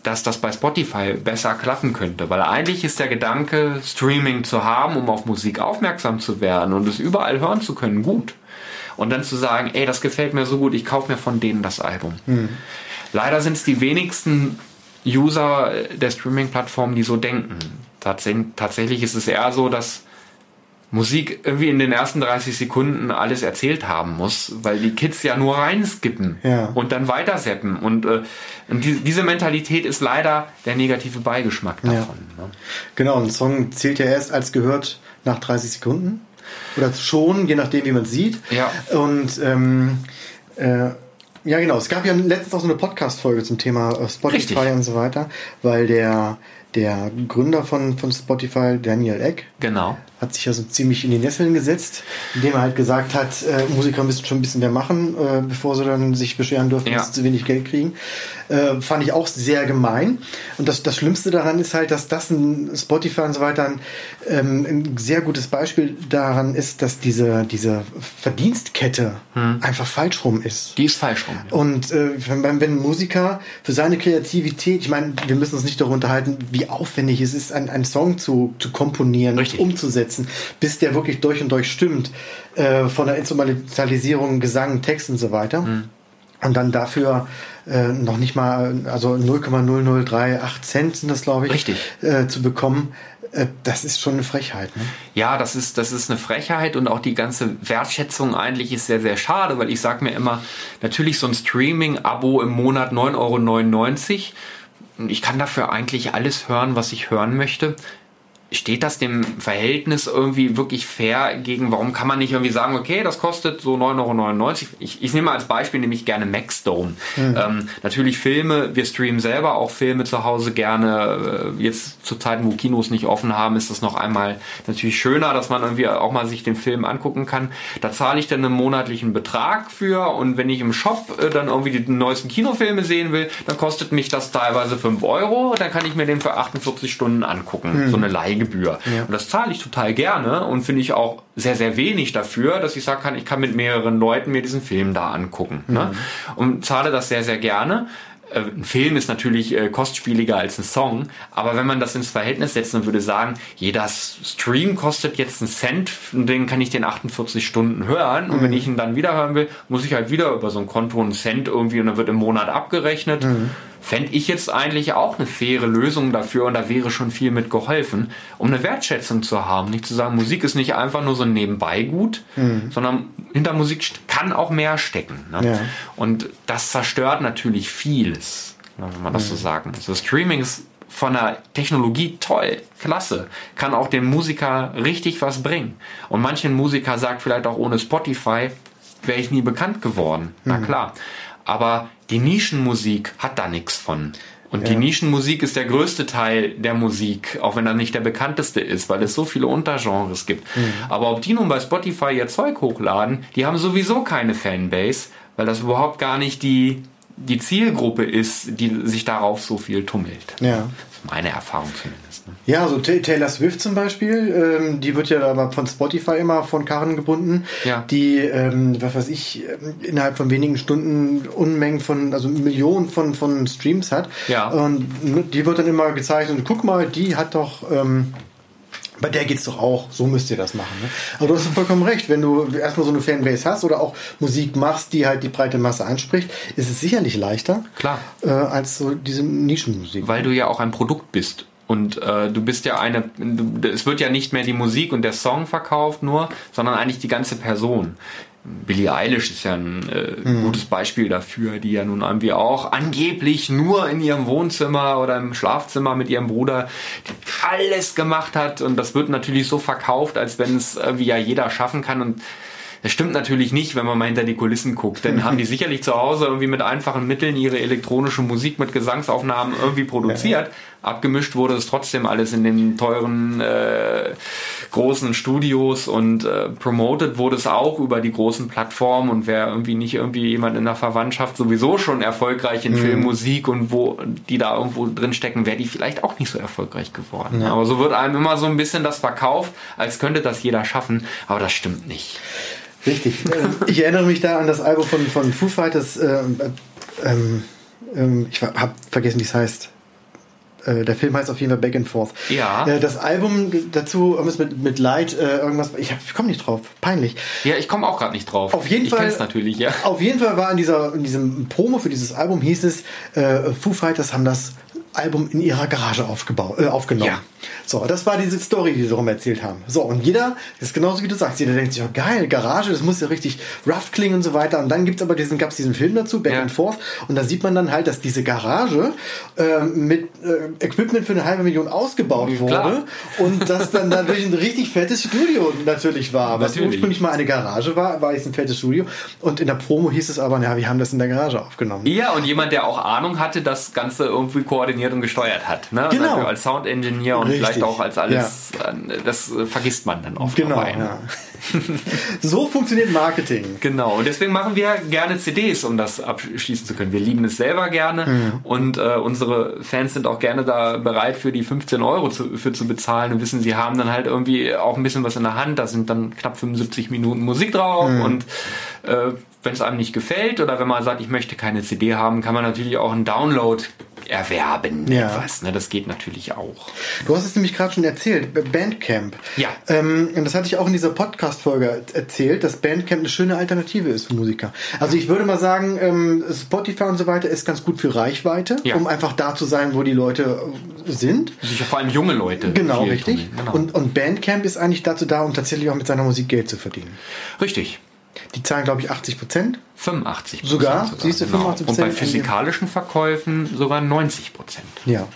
dass das bei Spotify besser klappen könnte. Weil eigentlich ist der Gedanke, Streaming zu haben, um auf Musik aufmerksam zu werden und es überall hören zu können, gut. Und dann zu sagen, ey, das gefällt mir so gut, ich kaufe mir von denen das Album. Mhm. Leider sind es die wenigsten User der Streaming-Plattformen, die so denken. tatsächlich ist es eher so, dass Musik irgendwie in den ersten 30 Sekunden alles erzählt haben muss, weil die Kids ja nur reinskippen ja. und dann weiter zappen. Und, äh, und die, diese Mentalität ist leider der negative Beigeschmack davon. Ja. Ne? Genau, ein Song zählt ja erst als gehört nach 30 Sekunden. Oder schon, je nachdem, wie man sieht. Ja. Und ähm, äh, ja, genau. Es gab ja letztens auch so eine Podcast-Folge zum Thema äh, Spotify Richtig. und so weiter, weil der, der Gründer von, von Spotify, Daniel Eck, genau hat sich ja so ziemlich in die Nesseln gesetzt, indem er halt gesagt hat, äh, Musiker müssen schon ein bisschen mehr machen, äh, bevor sie dann sich beschweren dürfen, ja. dass sie zu wenig Geld kriegen. Äh, fand ich auch sehr gemein. Und das, das Schlimmste daran ist halt, dass das ein Spotify und so weiter ein, ähm, ein sehr gutes Beispiel daran ist, dass diese, diese Verdienstkette hm. einfach falsch rum ist. Die ist falsch rum. Ja. Und äh, wenn, wenn ein Musiker für seine Kreativität, ich meine, wir müssen uns nicht darüber unterhalten, wie aufwendig es ist, einen, einen Song zu, zu komponieren, Richtig. umzusetzen umsetzen, bis der wirklich durch und durch stimmt, äh, von der Instrumentalisierung, Gesang, Text und so weiter. Mhm. Und dann dafür äh, noch nicht mal, also 0,0038 Cent sind das, glaube ich, Richtig. Äh, zu bekommen. Äh, das ist schon eine Frechheit. Ne? Ja, das ist, das ist eine Frechheit und auch die ganze Wertschätzung eigentlich ist sehr, sehr schade, weil ich sage mir immer, natürlich so ein Streaming-Abo im Monat 9,99 Euro. Ich kann dafür eigentlich alles hören, was ich hören möchte steht das dem Verhältnis irgendwie wirklich fair gegen, warum kann man nicht irgendwie sagen, okay, das kostet so 9,99 Euro. Ich, ich nehme als Beispiel nämlich gerne Maxdome. Mhm. Ähm, natürlich Filme, wir streamen selber auch Filme zu Hause gerne. Äh, jetzt zu Zeiten, wo Kinos nicht offen haben, ist das noch einmal natürlich schöner, dass man irgendwie auch mal sich den Film angucken kann. Da zahle ich dann einen monatlichen Betrag für und wenn ich im Shop äh, dann irgendwie die neuesten Kinofilme sehen will, dann kostet mich das teilweise 5 Euro. Dann kann ich mir den für 48 Stunden angucken. Mhm. So eine Leihe Leihgebühr. Ja. Und das zahle ich total gerne und finde ich auch sehr, sehr wenig dafür, dass ich sagen kann, ich kann mit mehreren Leuten mir diesen Film da angucken. Ne? Mhm. Ne? Und zahle das sehr, sehr gerne äh, ein Film ist natürlich äh, kostspieliger als ein Song, aber wenn man das ins Verhältnis setzt und würde sagen, jeder Stream kostet jetzt einen Cent, und den kann ich den 48 Stunden hören und mhm. wenn ich ihn dann wieder hören will, muss ich halt wieder über so ein Konto einen Cent irgendwie und dann wird im Monat abgerechnet. Mhm fände ich jetzt eigentlich auch eine faire Lösung dafür und da wäre schon viel mit geholfen, um eine Wertschätzung zu haben. Nicht zu sagen, Musik ist nicht einfach nur so ein Nebenbeigut, mhm. sondern hinter Musik kann auch mehr stecken. Ne? Ja. Und das zerstört natürlich vieles, ne, wenn man das mhm. so sagen muss. Das Streaming ist von der Technologie toll, klasse, kann auch dem Musiker richtig was bringen. Und manchen Musiker sagt vielleicht auch ohne Spotify wäre ich nie bekannt geworden. Mhm. Na klar. Aber die Nischenmusik hat da nichts von. Und ja. die Nischenmusik ist der größte Teil der Musik, auch wenn er nicht der bekannteste ist, weil es so viele Untergenres gibt. Mhm. Aber ob die nun bei Spotify ihr Zeug hochladen, die haben sowieso keine Fanbase, weil das überhaupt gar nicht die, die Zielgruppe ist, die sich darauf so viel tummelt. Ja. Das ist meine Erfahrung zumindest. Ne? Ja, so Taylor Swift zum Beispiel, ähm, die wird ja aber von Spotify immer von Karren gebunden, ja. die, ähm, was weiß ich, ähm, innerhalb von wenigen Stunden Unmengen von, also Millionen von, von Streams hat. Ja. Und die wird dann immer gezeigt und guck mal, die hat doch, ähm, bei der geht's doch auch, so müsst ihr das machen. Ne? Aber du hast vollkommen recht, wenn du erstmal so eine Fanbase hast oder auch Musik machst, die halt die breite Masse anspricht, ist es sicherlich leichter Klar. Äh, als so diese Nischenmusik. Weil du ja auch ein Produkt bist. Und äh, du bist ja eine, du, es wird ja nicht mehr die Musik und der Song verkauft nur, sondern eigentlich die ganze Person. Billie Eilish ist ja ein äh, mhm. gutes Beispiel dafür, die ja nun irgendwie auch angeblich nur in ihrem Wohnzimmer oder im Schlafzimmer mit ihrem Bruder alles gemacht hat und das wird natürlich so verkauft, als wenn es irgendwie ja jeder schaffen kann und das stimmt natürlich nicht, wenn man mal hinter die Kulissen guckt. Denn haben die sicherlich zu Hause irgendwie mit einfachen Mitteln ihre elektronische Musik mit Gesangsaufnahmen irgendwie produziert. Ja abgemischt wurde es trotzdem alles in den teuren äh, großen Studios und äh, promoted wurde es auch über die großen Plattformen und wer irgendwie nicht irgendwie jemand in der Verwandtschaft sowieso schon erfolgreich in mhm. Film, Musik und wo die da irgendwo drin stecken, wäre die vielleicht auch nicht so erfolgreich geworden. Ja. Aber so wird einem immer so ein bisschen das verkauft, als könnte das jeder schaffen, aber das stimmt nicht. Richtig. ich erinnere mich da an das Album von, von Foo Fighters. Äh, ähm, ähm, ich habe vergessen, wie es heißt. Äh, der Film heißt auf jeden Fall Back and Forth. Ja. Äh, das Album dazu, irgendwas mit, mit Light, äh, irgendwas, ich, ich komme nicht drauf, peinlich. Ja, ich komme auch gerade nicht drauf. Auf jeden ich Fall. Ich natürlich, ja. Auf jeden Fall war in, dieser, in diesem Promo für dieses Album hieß es, äh, Foo Fighters haben das Album in ihrer Garage aufgebaut, äh, aufgenommen. Ja. So, das war diese Story, die sie darum erzählt haben. So, und jeder, das ist genauso wie du sagst, jeder denkt sich, oh geil, Garage, das muss ja richtig rough klingen und so weiter. Und dann gibt's aber diesen, gab's diesen Film dazu, Back ja. and Forth, und da sieht man dann halt, dass diese Garage äh, mit äh, Equipment für eine halbe Million ausgebaut ja, wurde und das dann dadurch ein richtig fettes Studio natürlich war. Was natürlich. ursprünglich mal eine Garage war, war jetzt ein fettes Studio. Und in der Promo hieß es aber, ja, wir haben das in der Garage aufgenommen. Ja, und jemand, der auch Ahnung hatte, das Ganze irgendwie koordiniert und gesteuert hat. Ne? Genau. Als Sound Engineer und Richtig. vielleicht auch als alles, ja. das äh, vergisst man dann oft genau, ja. so funktioniert Marketing. Genau, und deswegen machen wir gerne CDs, um das abschließen zu können. Wir lieben es selber gerne mhm. und äh, unsere Fans sind auch gerne da bereit, für die 15 Euro zu, für zu bezahlen und wissen, sie haben dann halt irgendwie auch ein bisschen was in der Hand. Da sind dann knapp 75 Minuten Musik drauf mhm. und äh, wenn es einem nicht gefällt oder wenn man sagt, ich möchte keine CD haben, kann man natürlich auch einen Download erwerben. Ja. Etwas, ne? Das geht natürlich auch. Du hast es nämlich gerade schon erzählt, Bandcamp. Ja. Ähm, und das hatte ich auch in dieser Podcast-Folge erzählt, dass Bandcamp eine schöne Alternative ist für Musiker. Also ich würde mal sagen, ähm, Spotify und so weiter ist ganz gut für Reichweite, ja. um einfach da zu sein, wo die Leute äh, sind. Sicher vor allem junge Leute. Genau, richtig. Genau. Und, und Bandcamp ist eigentlich dazu da, um tatsächlich auch mit seiner Musik Geld zu verdienen. Richtig. Die zahlen, glaube ich, 80 Prozent. 85 Prozent. Sogar? sogar? Siehst du, 85 Prozent. Und bei physikalischen Verkäufen sogar 90 Prozent. Ja. ja.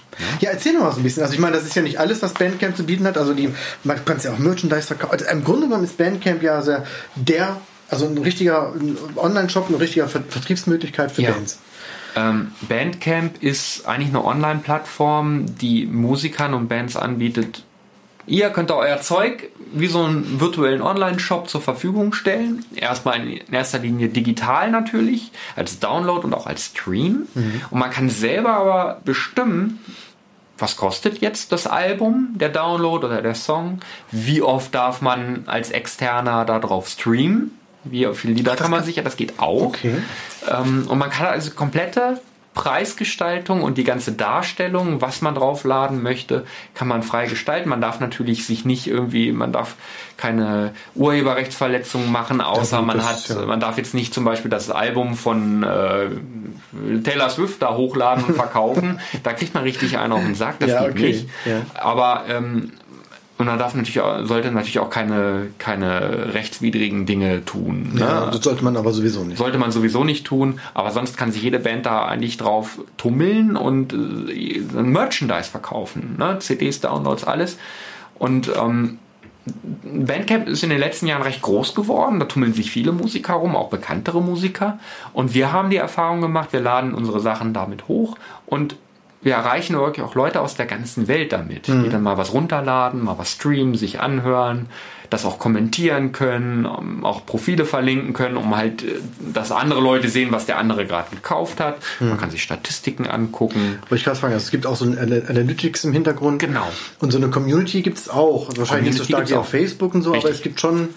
Ja, erzähl noch mal so ein bisschen. Also ich meine, das ist ja nicht alles, was Bandcamp zu bieten hat. Also die, man kann es ja auch Merchandise verkaufen. Also Im Grunde genommen ist Bandcamp ja sehr der, also ein richtiger Online-Shop, eine richtige Vertriebsmöglichkeit für ja. Bands. Ähm, Bandcamp ist eigentlich eine Online-Plattform, die Musikern und Bands anbietet, Ihr könnt euer Zeug wie so einen virtuellen Online-Shop zur Verfügung stellen. Erstmal in erster Linie digital natürlich, als Download und auch als Stream. Mhm. Und man kann selber aber bestimmen, was kostet jetzt das Album, der Download oder der Song? Wie oft darf man als Externer darauf streamen? Wie viele Lieder kann man sicher? Das geht auch. Okay. Ähm, und man kann also komplette Preisgestaltung und die ganze Darstellung, was man draufladen möchte, kann man frei gestalten. Man darf natürlich sich nicht irgendwie, man darf keine Urheberrechtsverletzungen machen, außer man hat, ja. man darf jetzt nicht zum Beispiel das Album von äh, Taylor Swift da hochladen und verkaufen. da kriegt man richtig einen auf den Sack, das ja, geht okay. nicht. Ja. Aber ähm, und man darf natürlich auch, sollte natürlich auch keine, keine rechtswidrigen Dinge tun. Ne? Ja, das sollte man aber sowieso nicht. Sollte man sowieso nicht tun, aber sonst kann sich jede Band da eigentlich drauf tummeln und äh, Merchandise verkaufen. Ne? CDs, Downloads, alles. Und ähm, Bandcamp ist in den letzten Jahren recht groß geworden. Da tummeln sich viele Musiker rum, auch bekanntere Musiker. Und wir haben die Erfahrung gemacht, wir laden unsere Sachen damit hoch und wir erreichen wirklich auch Leute aus der ganzen Welt damit, mhm. die dann mal was runterladen, mal was streamen, sich anhören, das auch kommentieren können, auch Profile verlinken können, um halt, äh, dass andere Leute sehen, was der andere gerade gekauft hat. Mhm. Man kann sich Statistiken angucken. Wollte ich gerade fragen, also es gibt auch so ein Analytics im Hintergrund. Genau. Und so eine Community gibt es auch. Wahrscheinlich Community nicht so stark wie auf Facebook und so, Richtig. aber es gibt schon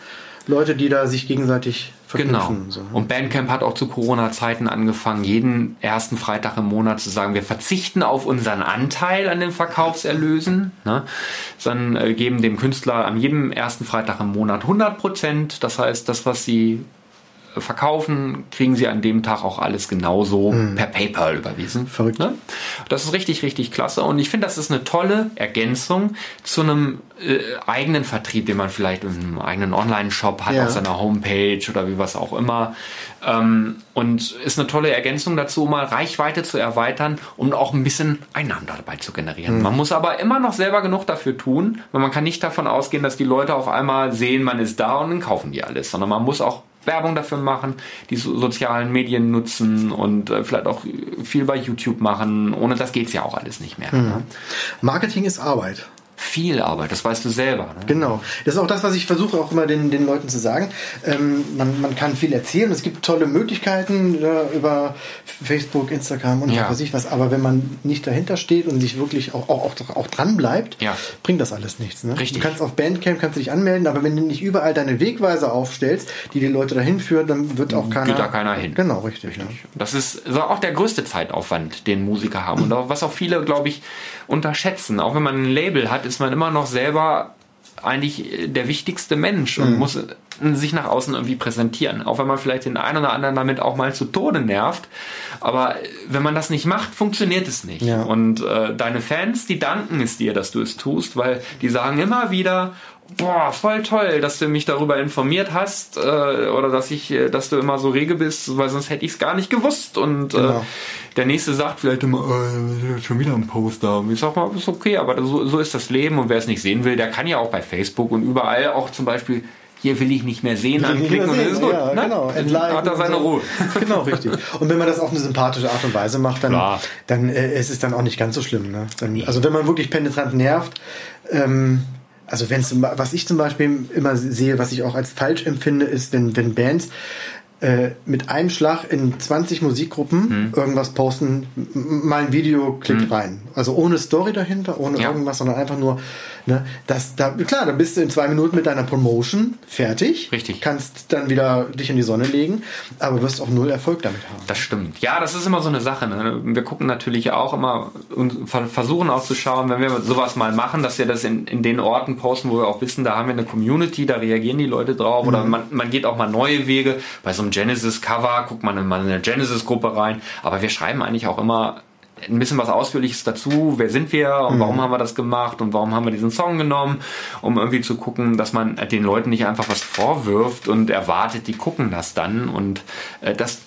Leute, die da sich gegenseitig verknüpfen. Genau. So. Und Bandcamp hat auch zu Corona-Zeiten angefangen, jeden ersten Freitag im Monat zu sagen, wir verzichten auf unseren Anteil an den Verkaufserlösen, ne, sondern äh, geben dem Künstler an jedem ersten Freitag im Monat 100 Prozent. Das heißt, das, was sie verkaufen, kriegen sie an dem Tag auch alles genauso mhm. per PayPal überwiesen. Verrückt. Ne? Das ist richtig, richtig klasse. Und ich finde, das ist eine tolle Ergänzung zu einem äh, eigenen Vertrieb, den man vielleicht in einem eigenen Online-Shop hat, ja. auf seiner Homepage oder wie was auch immer. Ähm, und ist eine tolle Ergänzung dazu, um mal Reichweite zu erweitern und auch ein bisschen Einnahmen dabei zu generieren. Mhm. Man muss aber immer noch selber genug dafür tun, weil man kann nicht davon ausgehen, dass die Leute auf einmal sehen, man ist da und dann kaufen die alles, sondern man muss auch Werbung dafür machen, die so sozialen Medien nutzen und äh, vielleicht auch viel bei YouTube machen. Ohne das geht's ja auch alles nicht mehr. Mhm. Ne? Marketing ist Arbeit viel Arbeit, das weißt du selber. Ne? Genau. Das ist auch das, was ich versuche auch immer den, den Leuten zu sagen. Ähm, man, man kann viel erzählen, es gibt tolle Möglichkeiten äh, über Facebook, Instagram und ja. was weiß ich was, aber wenn man nicht dahinter steht und sich wirklich auch, auch, auch, auch dran bleibt, ja. bringt das alles nichts. Ne? Richtig. Du kannst auf Bandcamp kannst dich anmelden, aber wenn du nicht überall deine Wegweise aufstellst, die die Leute dahin führen, dann wird auch keiner. Geht da keiner hin. Genau, richtig. richtig. Ja. Das ist auch der größte Zeitaufwand, den Musiker haben. Und was auch viele, glaube ich, unterschätzen. Auch wenn man ein Label hat, ist man immer noch selber eigentlich der wichtigste Mensch und mhm. muss sich nach außen irgendwie präsentieren. Auch wenn man vielleicht den einen oder anderen damit auch mal zu Tode nervt. Aber wenn man das nicht macht, funktioniert es nicht. Ja. Und äh, deine Fans, die danken es dir, dass du es tust, weil die sagen immer wieder, boah, voll toll, dass du mich darüber informiert hast äh, oder dass ich, äh, dass du immer so rege bist, weil sonst hätte ich es gar nicht gewusst. Und äh, genau. äh, der nächste sagt vielleicht immer, äh, schon wieder ein Poster. Ich sag mal, ist okay, aber so, so ist das Leben und wer es nicht sehen will, der kann ja auch bei Facebook und überall auch zum Beispiel hier will ich nicht mehr sehen, anklicken und ist gut. Ja, ne? genau. Entleiten hat er seine so. Ruhe. Genau, richtig. Und wenn man das auf eine sympathische Art und Weise macht, dann, dann äh, ist es dann auch nicht ganz so schlimm. Ne? Dann, also wenn man wirklich penetrant nervt, ähm, also wenn was ich zum Beispiel immer sehe, was ich auch als falsch empfinde, ist, wenn, wenn Bands äh, mit einem Schlag in 20 Musikgruppen hm. irgendwas posten, mal ein Video, klickt hm. rein. Also ohne Story dahinter, ohne ja. irgendwas, sondern einfach nur, ne, das, da, klar, dann bist du in zwei Minuten mit deiner Promotion fertig. Richtig. Kannst dann wieder dich in die Sonne legen, aber wirst auch null Erfolg damit haben. Das stimmt. Ja, das ist immer so eine Sache. Ne? Wir gucken natürlich auch immer und versuchen auch zu schauen, wenn wir sowas mal machen, dass wir das in, in den Orten posten, wo wir auch wissen, da haben wir eine Community, da reagieren die Leute drauf mhm. oder man, man geht auch mal neue Wege. Bei so einem Genesis-Cover guckt man mal in eine Genesis-Gruppe rein. Aber wir schreiben eigentlich auch immer ein bisschen was Ausführliches dazu. Wer sind wir und warum mhm. haben wir das gemacht und warum haben wir diesen Song genommen, um irgendwie zu gucken, dass man den Leuten nicht einfach was vorwirft und erwartet, die gucken das dann und äh, das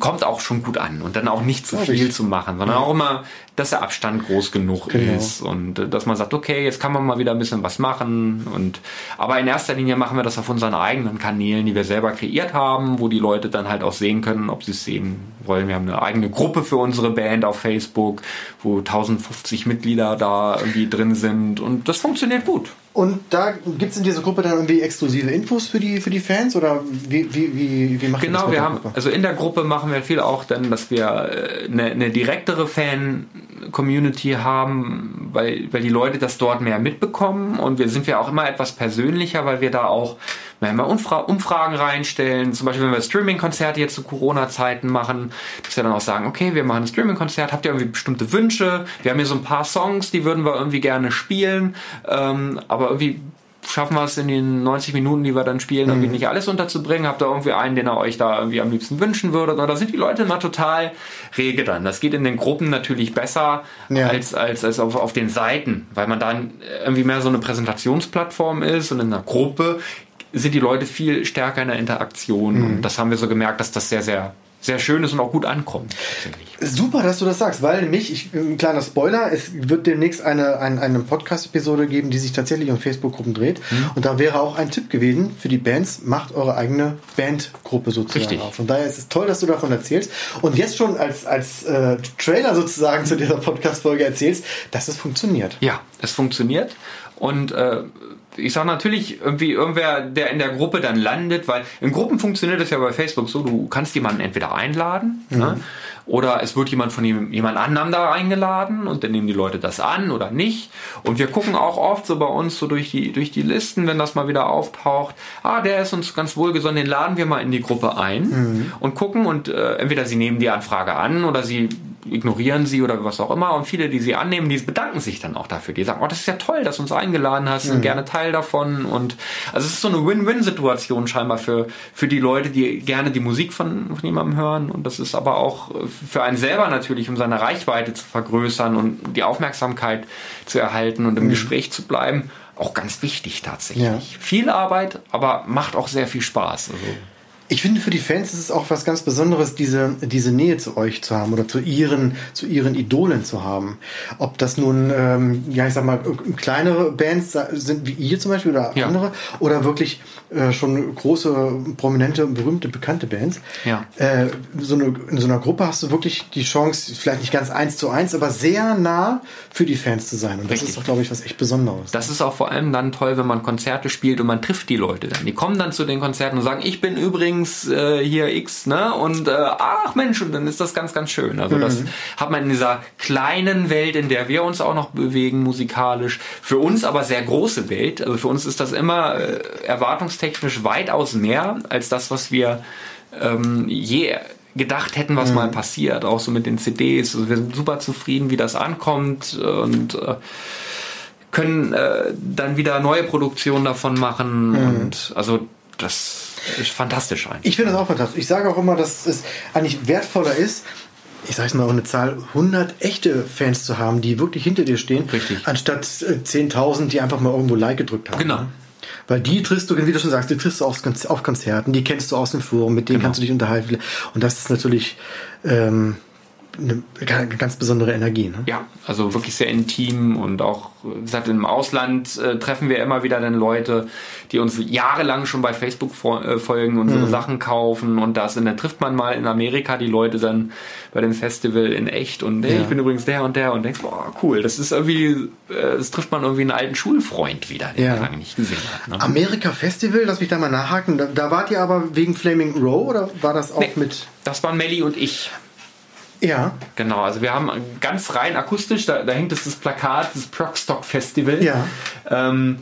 kommt auch schon gut an und dann auch nicht zu viel zu machen, sondern auch immer, dass der Abstand groß genug genau. ist und äh, dass man sagt, okay, jetzt kann man mal wieder ein bisschen was machen und aber in erster Linie machen wir das auf unseren eigenen Kanälen, die wir selber kreiert haben, wo die Leute dann halt auch sehen können, ob sie es sehen wollen. Wir haben eine eigene Gruppe für unsere Band auf Facebook, wo 1050 Mitglieder da irgendwie drin sind und das funktioniert gut. Und da gibt es in dieser Gruppe dann irgendwie exklusive Infos für die, für die Fans oder wie, wie, wie, wie macht genau, das? Genau, wir haben, also in der Gruppe machen wir viel auch dann, dass wir äh, eine, eine direktere Fan-Community haben, weil, weil die Leute das dort mehr mitbekommen und wir sind ja auch immer etwas persönlicher, weil wir da auch wenn wir Umfra Umfragen reinstellen, zum Beispiel wenn wir Streaming-Konzerte jetzt zu Corona-Zeiten machen, dass wir dann auch sagen, okay, wir machen ein Streaming-Konzert, habt ihr irgendwie bestimmte Wünsche? Wir haben hier so ein paar Songs, die würden wir irgendwie gerne spielen, ähm, aber irgendwie schaffen wir es in den 90 Minuten, die wir dann spielen, irgendwie mhm. nicht alles unterzubringen? Habt ihr irgendwie einen, den ihr euch da irgendwie am liebsten wünschen würdet? Oder sind die Leute immer total rege dann? Das geht in den Gruppen natürlich besser ja. als, als, als auf, auf den Seiten, weil man dann irgendwie mehr so eine Präsentationsplattform ist und in einer Gruppe sind die Leute viel stärker in der Interaktion. Mhm. Und das haben wir so gemerkt, dass das sehr, sehr sehr schön ist und auch gut ankommt. Super, dass du das sagst, weil nämlich, ich, ein kleiner Spoiler, es wird demnächst eine, eine, eine Podcast-Episode geben, die sich tatsächlich um Facebook-Gruppen dreht. Mhm. Und da wäre auch ein Tipp gewesen für die Bands, macht eure eigene Bandgruppe sozusagen Richtig. auf. Von daher ist es toll, dass du davon erzählst. Und jetzt schon als, als äh, Trailer sozusagen zu dieser Podcast-Folge erzählst, dass es funktioniert. Ja, es funktioniert. Und äh, ich sage natürlich irgendwie irgendwer, der in der Gruppe dann landet, weil in Gruppen funktioniert das ja bei Facebook so, du kannst jemanden entweder einladen mhm. ne, oder es wird jemand von jemand anderem da eingeladen und dann nehmen die Leute das an oder nicht. Und wir gucken auch oft so bei uns so durch die, durch die Listen, wenn das mal wieder auftaucht, ah, der ist uns ganz wohlgesonnen, den laden wir mal in die Gruppe ein mhm. und gucken und äh, entweder sie nehmen die Anfrage an oder sie ignorieren sie oder was auch immer. Und viele, die sie annehmen, die bedanken sich dann auch dafür. Die sagen, oh, das ist ja toll, dass du uns eingeladen hast, sind mhm. gerne Teil davon. Und also es ist so eine Win-Win-Situation scheinbar für, für die Leute, die gerne die Musik von, von jemandem hören. Und das ist aber auch für einen selber natürlich, um seine Reichweite zu vergrößern und die Aufmerksamkeit zu erhalten und im mhm. Gespräch zu bleiben, auch ganz wichtig tatsächlich. Ja. Viel Arbeit, aber macht auch sehr viel Spaß. Also Ich finde, für die Fans ist es auch was ganz Besonderes, diese, diese Nähe zu euch zu haben oder zu ihren, zu ihren Idolen zu haben. Ob das nun, ähm, ja, ich sag mal, kleinere Bands sind wie ihr zum Beispiel oder ja. andere oder wirklich äh, schon große, prominente, berühmte, bekannte Bands. Ja. Äh, so eine, in so einer Gruppe hast du wirklich die Chance, vielleicht nicht ganz eins zu eins, aber sehr nah für die Fans zu sein. Und das Richtig. ist doch, glaube ich, was echt Besonderes. Das ist auch vor allem dann toll, wenn man Konzerte spielt und man trifft die Leute dann. Die kommen dann zu den Konzerten und sagen, ich bin übrigens übrigens äh, hier X, ne? Und äh, ach Mensch, und dann ist das ganz, ganz schön. Also mhm. das hat man in dieser kleinen Welt, in der wir uns auch noch bewegen, musikalisch, für uns aber sehr große Welt. Also für uns ist das immer äh, erwartungstechnisch weitaus mehr als das, was wir ähm, je gedacht hätten, was mhm. mal passiert, auch so mit den CDs. Also wir sind super zufrieden, wie das ankommt und äh, können äh, dann wieder neue Produktionen davon machen mhm. und also das ist fantastisch eigentlich. Ich finde das auch fantastisch. Ich sage auch immer, dass es eigentlich wertvoller ist, ich sage es mal auch eine Zahl, 100 echte Fans zu haben, die wirklich hinter dir stehen, Richtig. anstatt 10.000, äh, die einfach mal irgendwo Like gedrückt haben. Genau. Weil die triffst du, wie du schon sagst, die triffst du auf Konzerten, die kennst du aus dem Forum, mit denen genau. kannst du dich unterhalten. Und das ist natürlich ähm, eine ganz besondere Energie. Ne? Ja, also wirklich sehr intim und auch, wie gesagt, im Ausland äh, treffen wir immer wieder dann Leute, die uns jahrelang schon bei Facebook äh, folgen, unsere mhm. Sachen kaufen und das. Und dann trifft man mal in Amerika die Leute dann bei dem Festival in echt und hey, ja. ich bin übrigens der und der und denkst, boah, cool, das ist irgendwie, äh, das trifft man irgendwie einen alten Schulfreund wieder, den ja. man lange nicht gesehen hat. Ne? Amerika Festival, lass mich da mal nachhaken, da, da, wart ihr aber wegen Flaming Row oder war das auch nee, mit? Das waren Melly und ich. Ja. Genau, also wir haben ganz rein akustisch, da, da hängt es das Plakat, das Prockstock Festival. Ja. Ähm,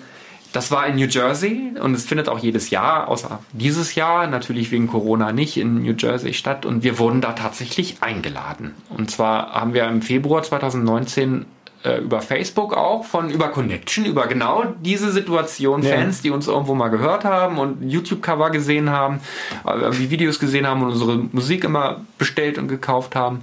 das war in New Jersey und es findet auch jedes Jahr, außer dieses Jahr, natürlich wegen Corona nicht, in New Jersey statt. Und wir wurden da tatsächlich eingeladen. Und zwar haben wir im Februar 2019 äh, über Facebook auch, von über Connection, über genau diese Situation, ja. Fans, die uns irgendwo mal gehört haben und YouTube-Cover gesehen haben, äh, wie Videos gesehen haben und unsere Musik immer bestellt und gekauft haben,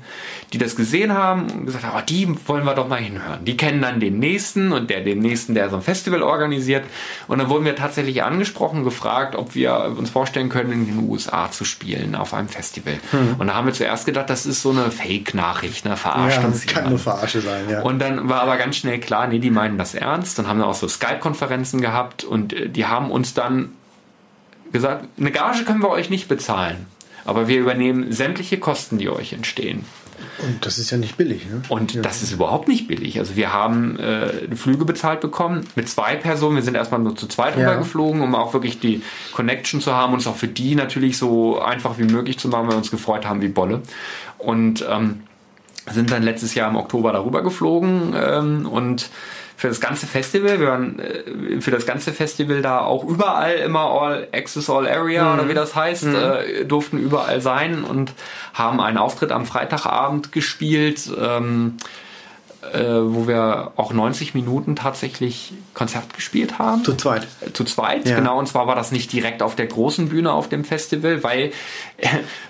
die das gesehen haben und gesagt haben, oh, die wollen wir doch mal hinhören. Die kennen dann den nächsten und der den nächsten, der so ein Festival organisiert. Und dann wurden wir tatsächlich angesprochen, gefragt, ob wir uns vorstellen können, in den USA zu spielen auf einem Festival. Hm. Und da haben wir zuerst gedacht, das ist so eine Fake-Nachricht, ne? Verarscht ja, uns. Kann nur Verarsche sein, ja. Und dann war aber ganz schnell klar, nee, die meinen das ernst. Dann haben wir auch so Skype-Konferenzen gehabt und äh, die haben uns dann gesagt, eine Gage können wir euch nicht bezahlen, aber wir übernehmen sämtliche Kosten, die euch entstehen. Und das ist ja nicht billig, ne? Und ja. das ist überhaupt nicht billig. Also wir haben äh, Flüge bezahlt bekommen mit zwei Personen. Wir sind erstmal nur zu zweit ja. rübergeflogen, um auch wirklich die Connection zu haben und es auch für die natürlich so einfach wie möglich zu machen, weil wir uns gefreut haben wie Bolle. Und ähm, sind dann letztes Jahr im Oktober darüber geflogen ähm, und für das ganze Festival, wir waren äh, für das ganze Festival da auch überall immer All Access All Area mhm. oder wie das heißt, mhm. äh, durften überall sein und haben einen Auftritt am Freitagabend gespielt. Ähm, äh, wo wir auch 90 Minuten tatsächlich Konzert gespielt haben. Zu zweit. Äh, zu zweit, ja. genau. Und zwar war das nicht direkt auf der großen Bühne auf dem Festival, weil äh,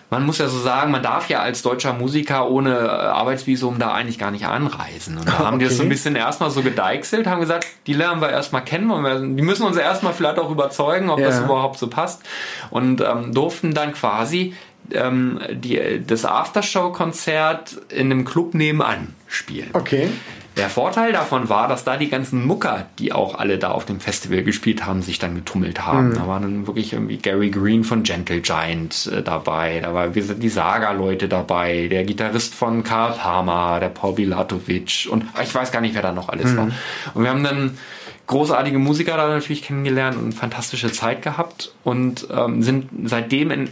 man muss ja so sagen, man darf ja als deutscher Musiker ohne äh, Arbeitsvisum da eigentlich gar nicht anreisen. Und da haben okay. die das so ein bisschen erstmal so gedeichselt, haben gesagt, die lernen wir erstmal kennen und wir, die müssen uns erstmal vielleicht auch überzeugen, ob ja. das überhaupt so passt. Und ähm, durften dann quasi ähm, die, das Aftershow-Konzert in einem Club nebenan spielen. Okay. Der Vorteil davon war, dass da die ganzen Mucker, die auch alle da auf dem Festival gespielt haben, sich dann getummelt haben. Mhm. Da waren dann wirklich irgendwie Gary Green von Gentle Giant äh, dabei, da war die Saga-Leute dabei, der Gitarrist von Karl Palmer, der Paul Bilatovic und ich weiß gar nicht, wer da noch alles mhm. war. Und wir haben dann großartige Musiker da natürlich kennengelernt und eine fantastische Zeit gehabt und ähm, sind seitdem in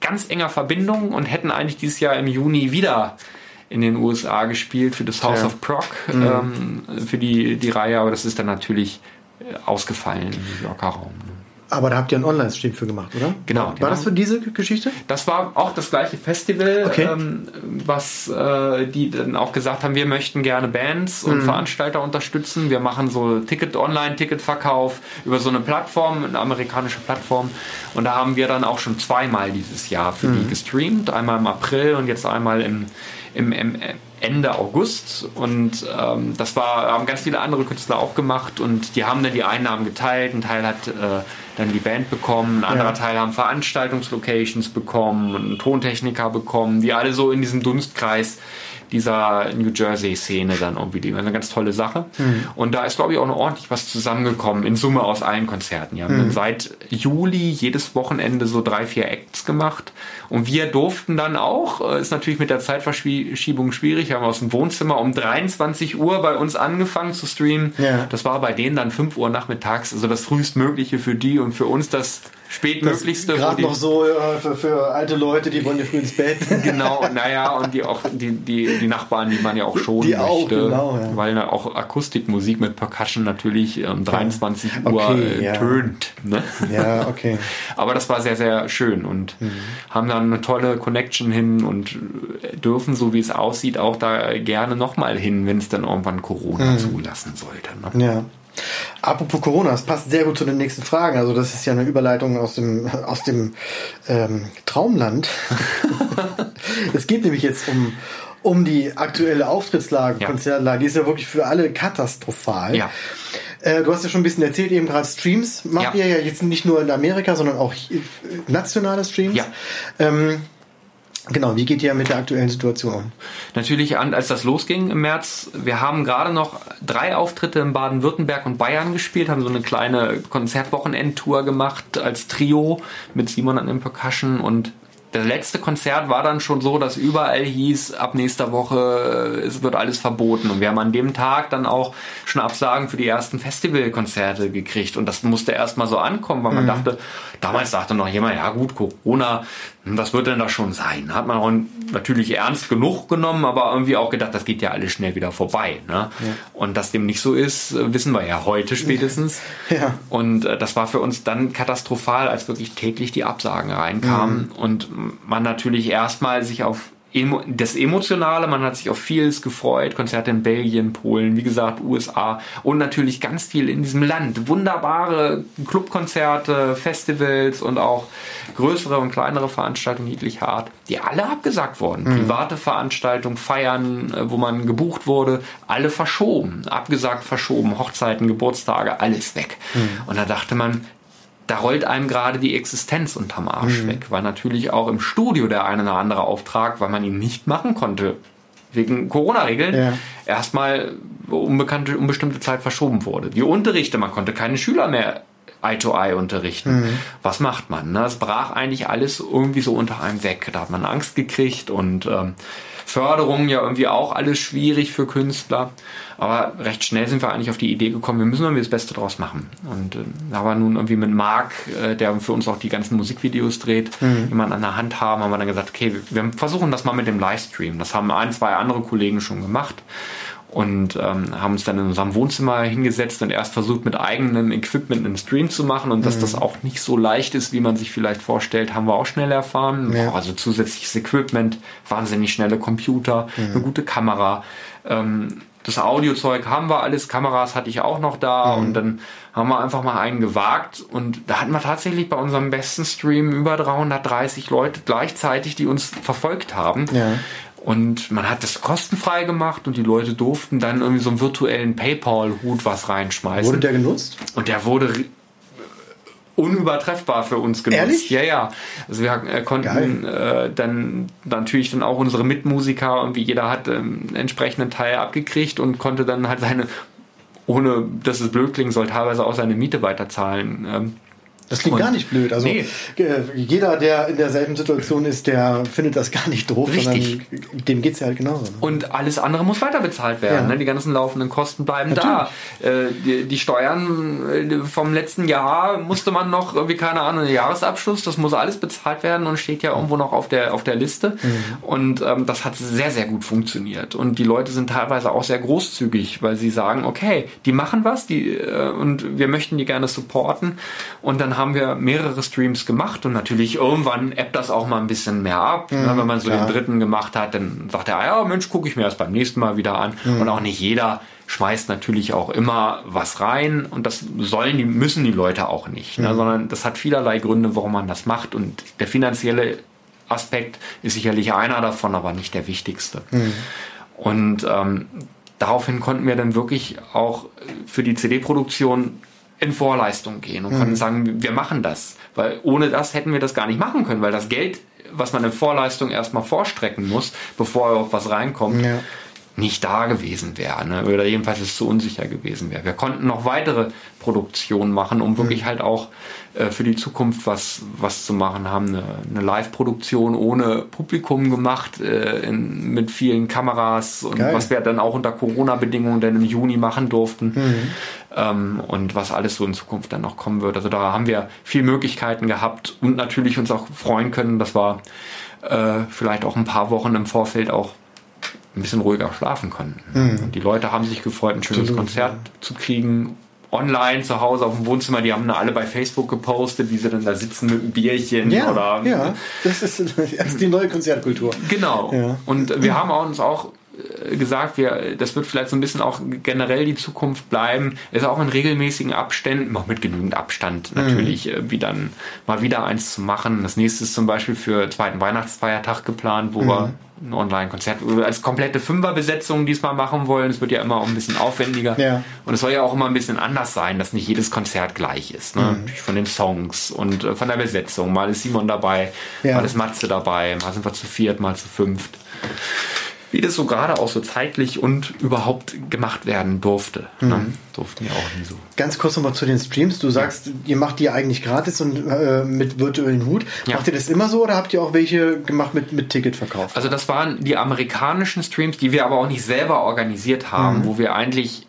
ganz enger Verbindung und hätten eigentlich dieses Jahr im Juni wieder in den USA gespielt für das House ja. of Proc, mhm. ähm, für die, die Reihe, aber das ist dann natürlich ausgefallen im New Yorker Raum. Aber da habt ihr einen Online-Stream für gemacht, oder? Genau. War genau. das für diese Geschichte? Das war auch das gleiche Festival, okay. ähm, was äh, die dann auch gesagt haben, wir möchten gerne Bands und mhm. Veranstalter unterstützen. Wir machen so Ticket Online-Ticketverkauf über so eine Plattform, eine amerikanische Plattform. Und da haben wir dann auch schon zweimal dieses Jahr für mhm. die gestreamt. Einmal im April und jetzt einmal im, im, im Ende August und ähm, das war, haben ganz viele andere Künstler auch gemacht und die haben dann die Einnahmen geteilt. Ein Teil hat äh, dann die Band bekommen, ein anderer ja. Teil haben Veranstaltungslocations bekommen, einen Tontechniker bekommen, die alle so in diesem Dunstkreis dieser New Jersey-Szene dann irgendwie. Die eine ganz tolle Sache. Mhm. Und da ist, glaube ich, auch noch ordentlich was zusammengekommen, in Summe aus allen Konzerten. Die haben mhm. seit Juli jedes Wochenende so drei, vier Acts gemacht. Und wir durften dann auch, äh, ist natürlich mit der Zeitverschiebung schwierig, wir haben aus dem Wohnzimmer um 23 Uhr bei uns angefangen zu streamen. Ja. Das war bei denen dann 5 Uhr nachmittags, also das frühestmögliche für die und für uns das spätmöglichste. Gerade noch so äh, für, für, alte Leute, die wollen ja früh ins Bett. genau, naja, und die auch die, die, die Nachbarn, die man ja auch schon die möchte. Auch, genau, ja. Weil auch Akustikmusik mit Percussion natürlich um 23 ja. Uhr okay, äh, ja. tönt. Ne? Ja, okay. Aber das war sehr, sehr schön und mhm. haben dann eine tolle Connection hin und dürfen, so wie es aussieht, auch da gerne nochmal hin, wenn es dann irgendwann Corona mhm. zulassen sollte. Ne? Ja. Apropos Corona, das passt sehr gut zu den nächsten Fragen. Also das ist ja eine Überleitung aus dem, aus dem ähm, Traumland. es geht nämlich jetzt um, um die aktuelle Auftrittslage, ja. Konzertlage. Die ist ja wirklich für alle katastrophal. Ja. Äh, du hast ja schon ein bisschen erzählt, eben gerade Streams macht ja. ihr ja jetzt nicht nur in Amerika, sondern auch nationale Streams. Ja. Ähm, Genau, wie geht ihr mit der aktuellen Situation um? Natürlich, als das losging im März, wir haben gerade noch drei Auftritte in Baden-Württemberg und Bayern gespielt, haben so eine kleine Konzertwochenendtour gemacht als Trio mit Simon an den Percussion und das letzte Konzert war dann schon so, dass überall hieß, ab nächster Woche es wird alles verboten. Und wir haben an dem Tag dann auch schon Absagen für die ersten Festivalkonzerte gekriegt. Und das musste erstmal so ankommen, weil man mhm. dachte, damals dachte noch jemand, ja gut, Corona, hm, was wird denn das schon sein? Hat man auch natürlich ernst genug genommen, aber irgendwie auch gedacht, das geht ja alles schnell wieder vorbei. Ne? Ja. Und dass dem nicht so ist, wissen wir ja heute spätestens. Ja. Und äh, das war für uns dann katastrophal, als wirklich täglich die Absagen reinkamen mhm. und man natürlich erstmal sich auf das Emotionale, man hat sich auf vieles gefreut, Konzerte in Belgien, Polen, wie gesagt, USA und natürlich ganz viel in diesem Land. Wunderbare Clubkonzerte, Festivals und auch größere und kleinere Veranstaltungen niedlich hart, die alle abgesagt wurden. Mhm. Private Veranstaltungen, Feiern, äh, wo man gebucht wurde, alle verschoben, abgesagt, verschoben, Hochzeiten, Geburtstage, alles weg. Mhm. Und da dachte man, da rollt einem gerade die Existenz unterm Arsch mhm. weg, weil natürlich auch im Studio der eine oder andere Auftrag, weil man ihn nicht machen konnte, wegen Corona-Regeln, ja. erstmal unbekannte, unbestimmte Zeit verschoben wurde. Die Unterrichte, man konnte keine Schüler mehr Eye-to-Eye -eye unterrichten. Mhm. Was macht man? Ne? Es brach eigentlich alles irgendwie so unter einem weg. Da hat man Angst gekriegt und ähm, Förderung ja irgendwie auch alles schwierig für Künstler. Aber recht schnell sind wir eigentlich auf die Idee gekommen, wir müssen irgendwie das Beste draus machen. Und äh, da war nun irgendwie mit Marc, äh, der für uns auch die ganzen Musikvideos dreht, mhm. jemand an der Hand haben, haben wir dann gesagt, okay, wir versuchen das mal mit dem Livestream. Das haben ein, zwei andere Kollegen schon gemacht und ähm, haben uns dann in unserem Wohnzimmer hingesetzt und erst versucht mit eigenem Equipment einen Stream zu machen und dass mhm. das auch nicht so leicht ist, wie man sich vielleicht vorstellt, haben wir auch schnell erfahren. Ja. Also zusätzliches Equipment, wahnsinnig schnelle Computer, mhm. eine gute Kamera. Ähm, das Audiozeug haben wir alles, Kameras hatte ich auch noch da mhm. und dann haben wir einfach mal einen gewagt und da hatten wir tatsächlich bei unserem besten Stream über 330 Leute gleichzeitig, die uns verfolgt haben. Ja. Und man hat das kostenfrei gemacht und die Leute durften dann irgendwie so einen virtuellen PayPal-Hut was reinschmeißen. Wurde der genutzt? Und der wurde unübertreffbar für uns genutzt. Ehrlich? Ja, ja. Also wir äh, konnten äh, dann natürlich dann auch unsere Mitmusiker und wie jeder hat ähm, einen entsprechenden Teil abgekriegt und konnte dann halt seine, ohne dass es blöd klingen soll, teilweise auch seine Miete weiterzahlen. Ähm, das klingt und gar nicht blöd. Also nee. jeder, der in derselben Situation ist, der findet das gar nicht doof, Richtig. dem geht es ja halt genauso. Ne? Und alles andere muss weiter bezahlt werden. Ja. Ne? Die ganzen laufenden Kosten bleiben Natürlich. da. Äh, die, die, Steuern äh, vom letzten Jahr musste man noch, wie keine Ahnung, Jahresabschluss, das muss alles bezahlt werden und steht ja irgendwo noch auf der, auf der Liste. Mhm. Und ähm, das hat sehr, sehr gut funktioniert. Und die Leute sind teilweise auch sehr großzügig, weil sie sagen, okay, die machen was die, äh, und wir möchten die gerne supporten. Und dann haben wir mehrere Streams gemacht und natürlich irgendwann ebbt das auch mal ein bisschen mehr ab. Mhm, wenn man so klar. den dritten gemacht hat, dann sagt er, ja Mensch, gucke ich mir das beim nächsten Mal wieder an. Mhm. Und auch nicht jeder schmeißt natürlich auch immer was rein und das sollen die, müssen die Leute auch nicht, ne? mhm. ne, sondern das hat vielerlei Gründe, warum man das macht und der finanzielle Aspekt ist sicherlich einer davon, aber nicht der wichtigste. Mhm. Und ähm, daraufhin konnten wir dann wirklich auch für die CD-Produktion in Vorleistung gehen und mhm. konnten sagen, wir machen das. Weil ohne das hätten wir das gar nicht machen können, weil das Geld, was man in Vorleistung erstmal vorstrecken muss, bevor überhaupt was reinkommt, ja nicht da gewesen wäre. Ne? Oder jedenfalls es zu unsicher gewesen wäre. Wir konnten noch weitere Produktionen machen, um wirklich mhm. halt auch äh, für die Zukunft was, was zu machen. Haben eine, eine Live-Produktion ohne Publikum gemacht, äh, in, mit vielen Kameras und Geil. was wir dann auch unter Corona-Bedingungen dann im Juni machen durften. Mhm. Ähm, und was alles so in Zukunft dann noch kommen wird. Also da haben wir viel Möglichkeiten gehabt und natürlich uns auch freuen können. Das war äh, vielleicht auch ein paar Wochen im Vorfeld auch ein bisschen ruhiger schlafen konnten. Mhm. Die Leute haben sich gefreut, ein schönes Absolut, Konzert ja. zu kriegen. Online zu Hause auf dem Wohnzimmer, die haben da alle bei Facebook gepostet, wie sie dann da sitzen mit einem Bierchen ja, oder. Ja, das ist, das ist die neue Konzertkultur. Genau. Ja. Und wir haben uns auch äh, gesagt, wir, das wird vielleicht so ein bisschen auch generell die Zukunft bleiben, ist auch in regelmäßigen Abständen, auch mit genügend Abstand natürlich, mhm. wie dann mal wieder eins zu machen. Das nächste ist zum Beispiel für zweiten Weihnachtsfeiertag geplant, wo mhm. wir ein Online-Konzert als komplette Fünferbesetzung diesmal machen wollen. Es wird ja immer auch ein bisschen aufwendiger. Ja. Und es soll ja auch immer ein bisschen anders sein, dass nicht jedes Konzert gleich ist. Ne? Mhm. Von den Songs und äh, von der Besetzung. Mal ist Simon dabei, ja. mal ist Matze dabei, mal sind wir zu viert, mal zu fünft wie das so gerade auch so zeitlich und überhaupt gemacht werden durfte. Ne? Mhm. Ne? Durften ja auch nie so. Ganz kurz nochmal zu den Streams. Du sagst, ja. ihr macht die eigentlich gratis und äh, mit virtuellen Hut. Ja. Macht ihr das immer so oder habt ihr auch welche gemacht mit, mit Ticketverkauf? Also das waren die amerikanischen Streams, die wir aber auch nicht selber organisiert haben, mhm. wo wir eigentlich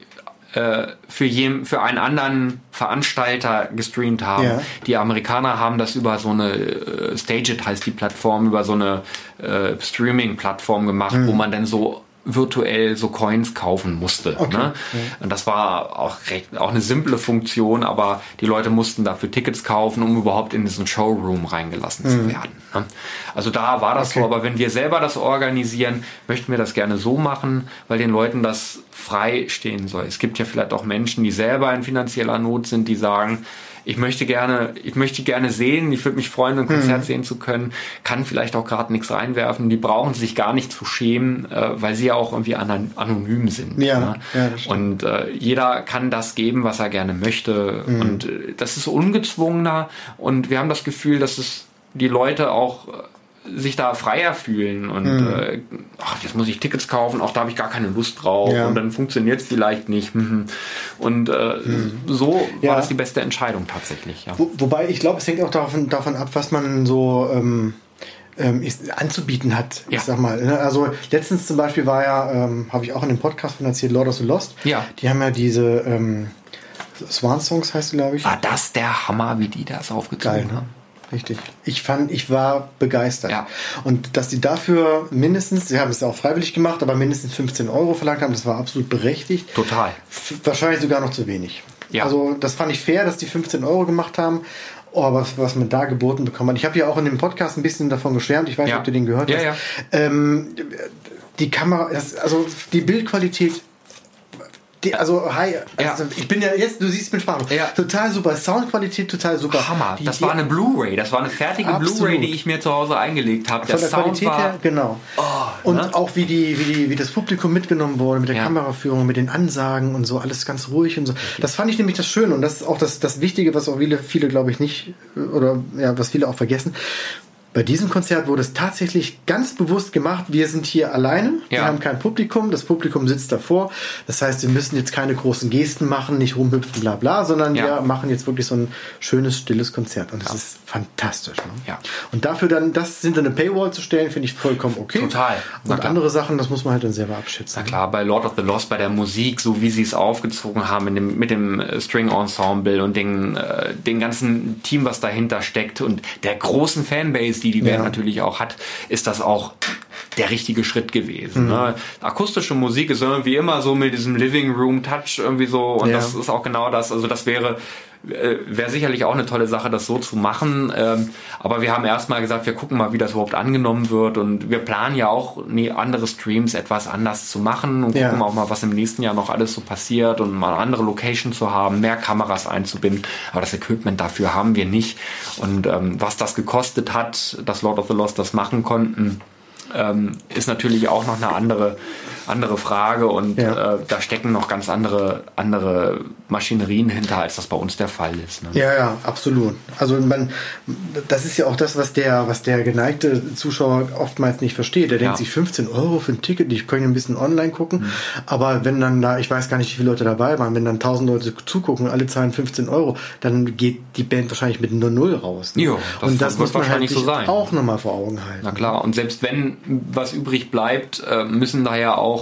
äh, für, jem, für einen anderen Veranstalter gestreamt haben. Ja. Die Amerikaner haben das über so eine äh, Stageit heißt die Plattform, über so eine äh, Streaming-Plattform gemacht, mhm. wo man dann so virtuell so Coins kaufen musste. Okay. Ne? Und das war auch recht, auch eine simple Funktion, aber die Leute mussten dafür Tickets kaufen, um überhaupt in diesen Showroom reingelassen mhm. zu werden. Ne? Also da war das okay. so, aber wenn wir selber das organisieren, möchten wir das gerne so machen, weil den Leuten das frei stehen soll. Es gibt ja vielleicht auch Menschen, die selber in finanzieller Not sind, die sagen, ich möchte gerne, ich möchte gerne sehen, ich würde mich freuen, ein Konzert mhm. sehen zu können, kann vielleicht auch gerade nichts reinwerfen. Die brauchen sich gar nicht zu schämen, äh, weil sie ja auch irgendwie anonym sind. Ja, ne? ja Und äh, jeder kann das geben, was er gerne möchte. Mhm. Und äh, das ist ungezwungener und wir haben das Gefühl, dass es die Leute auch äh, sich da freier fühlen und mhm. äh, ach, jetzt muss ich Tickets kaufen, auch da habe ich gar keine Lust drauf ja. und dann funktioniert es vielleicht nicht. Und äh, mhm. so ja. war das die beste Entscheidung tatsächlich. Ja. Wo, wobei ich glaube, es hängt auch davon, davon ab, was man so ähm, ähm, anzubieten hat. Ich sag mal. Ne? Also letztens zum Beispiel war ja, ähm, habe ich auch in dem Podcast von erzählt, Lord of the Lost. Ja. Die haben ja diese ähm, Swan Songs heißt glaube ich. War das der Hammer, wie die das aufgezogen Geil, haben? Richtig. Ich fand, ich war begeistert. Ja. Und dass die dafür mindestens, sie haben es auch freiwillig gemacht, aber mindestens 15 Euro verlangt haben, das war absolut berechtigt. Total. wahrscheinlich sogar noch zu wenig. Ja. Also das fand ich fair, dass die 15 Euro gemacht haben. Oh, was, was man da geboten bekommen hat. Ich habe ja auch in dem Podcast ein bisschen davon geschwärmt. Ich weiß nicht, ob du den gehört ja, hast. Ja. Ähm, die Kamera, also die Bildqualität die, also, hi, also ja. ich bin ja jetzt, du siehst mit Spannung. Ja. Total super. Soundqualität total super. Hammer. Die, das war eine Blu-ray. Das war eine fertige Blu-ray, die ich mir zu Hause eingelegt habe. Von der, der Qualität war, her, genau. Oh, und ne? auch wie die, wie die, wie das Publikum mitgenommen wurde mit der ja. Kameraführung, mit den Ansagen und so, alles ganz ruhig und so. Das fand ich nämlich das Schöne und das ist auch das, das Wichtige, was auch viele, viele glaube ich nicht, oder ja, was viele auch vergessen. Bei diesem Konzert wurde es tatsächlich ganz bewusst gemacht, wir sind hier alleine, ja. wir haben kein Publikum, das Publikum sitzt davor. Das heißt, wir müssen jetzt keine großen Gesten machen, nicht rumhüpfen, bla bla, sondern ja. wir machen jetzt wirklich so ein schönes, stilles Konzert. Und das ja. ist fantastisch. Ne? Ja. Und dafür dann das hinter eine Paywall zu stellen, finde ich vollkommen okay. Total. Na und klar. andere Sachen, das muss man halt dann selber abschätzen. Na klar, bei Lord of the Lost, bei der Musik, so wie sie es aufgezogen haben mit dem, mit dem äh, String Ensemble und den, äh, den ganzen Team, was dahinter steckt und der großen Fanbase, die die Band ja. natürlich auch hat, ist das auch der richtige Schritt gewesen. Mhm. Ne? Akustische Musik ist irgendwie immer so mit diesem Living Room Touch irgendwie so und ja. das ist auch genau das. Also das wäre äh, wäre sicherlich auch eine tolle Sache, das so zu machen. Ähm, aber wir haben erstmal gesagt, wir gucken mal, wie das überhaupt angenommen wird. Und wir planen ja auch, nee, andere Streams etwas anders zu machen und gucken ja. auch mal, was im nächsten Jahr noch alles so passiert und mal andere Location zu haben, mehr Kameras einzubinden. Aber das Equipment dafür haben wir nicht. Und ähm, was das gekostet hat, dass Lord of the Lost das machen konnten, ähm, ist natürlich auch noch eine andere andere Frage und ja. äh, da stecken noch ganz andere, andere Maschinerien hinter, als das bei uns der Fall ist. Ne? Ja, ja, absolut. Also man, das ist ja auch das, was der, was der geneigte Zuschauer oftmals nicht versteht. Der ja. denkt sich 15 Euro für ein Ticket, ich kann ein bisschen online gucken, mhm. aber wenn dann da, ich weiß gar nicht, wie viele Leute dabei waren, wenn dann 1000 Leute zugucken, alle zahlen 15 Euro, dann geht die Band wahrscheinlich mit nur Null raus. Ne? Jo, das und das muss man halt so sein. auch nochmal vor Augen halten. Na klar, und selbst wenn was übrig bleibt, äh, müssen da ja auch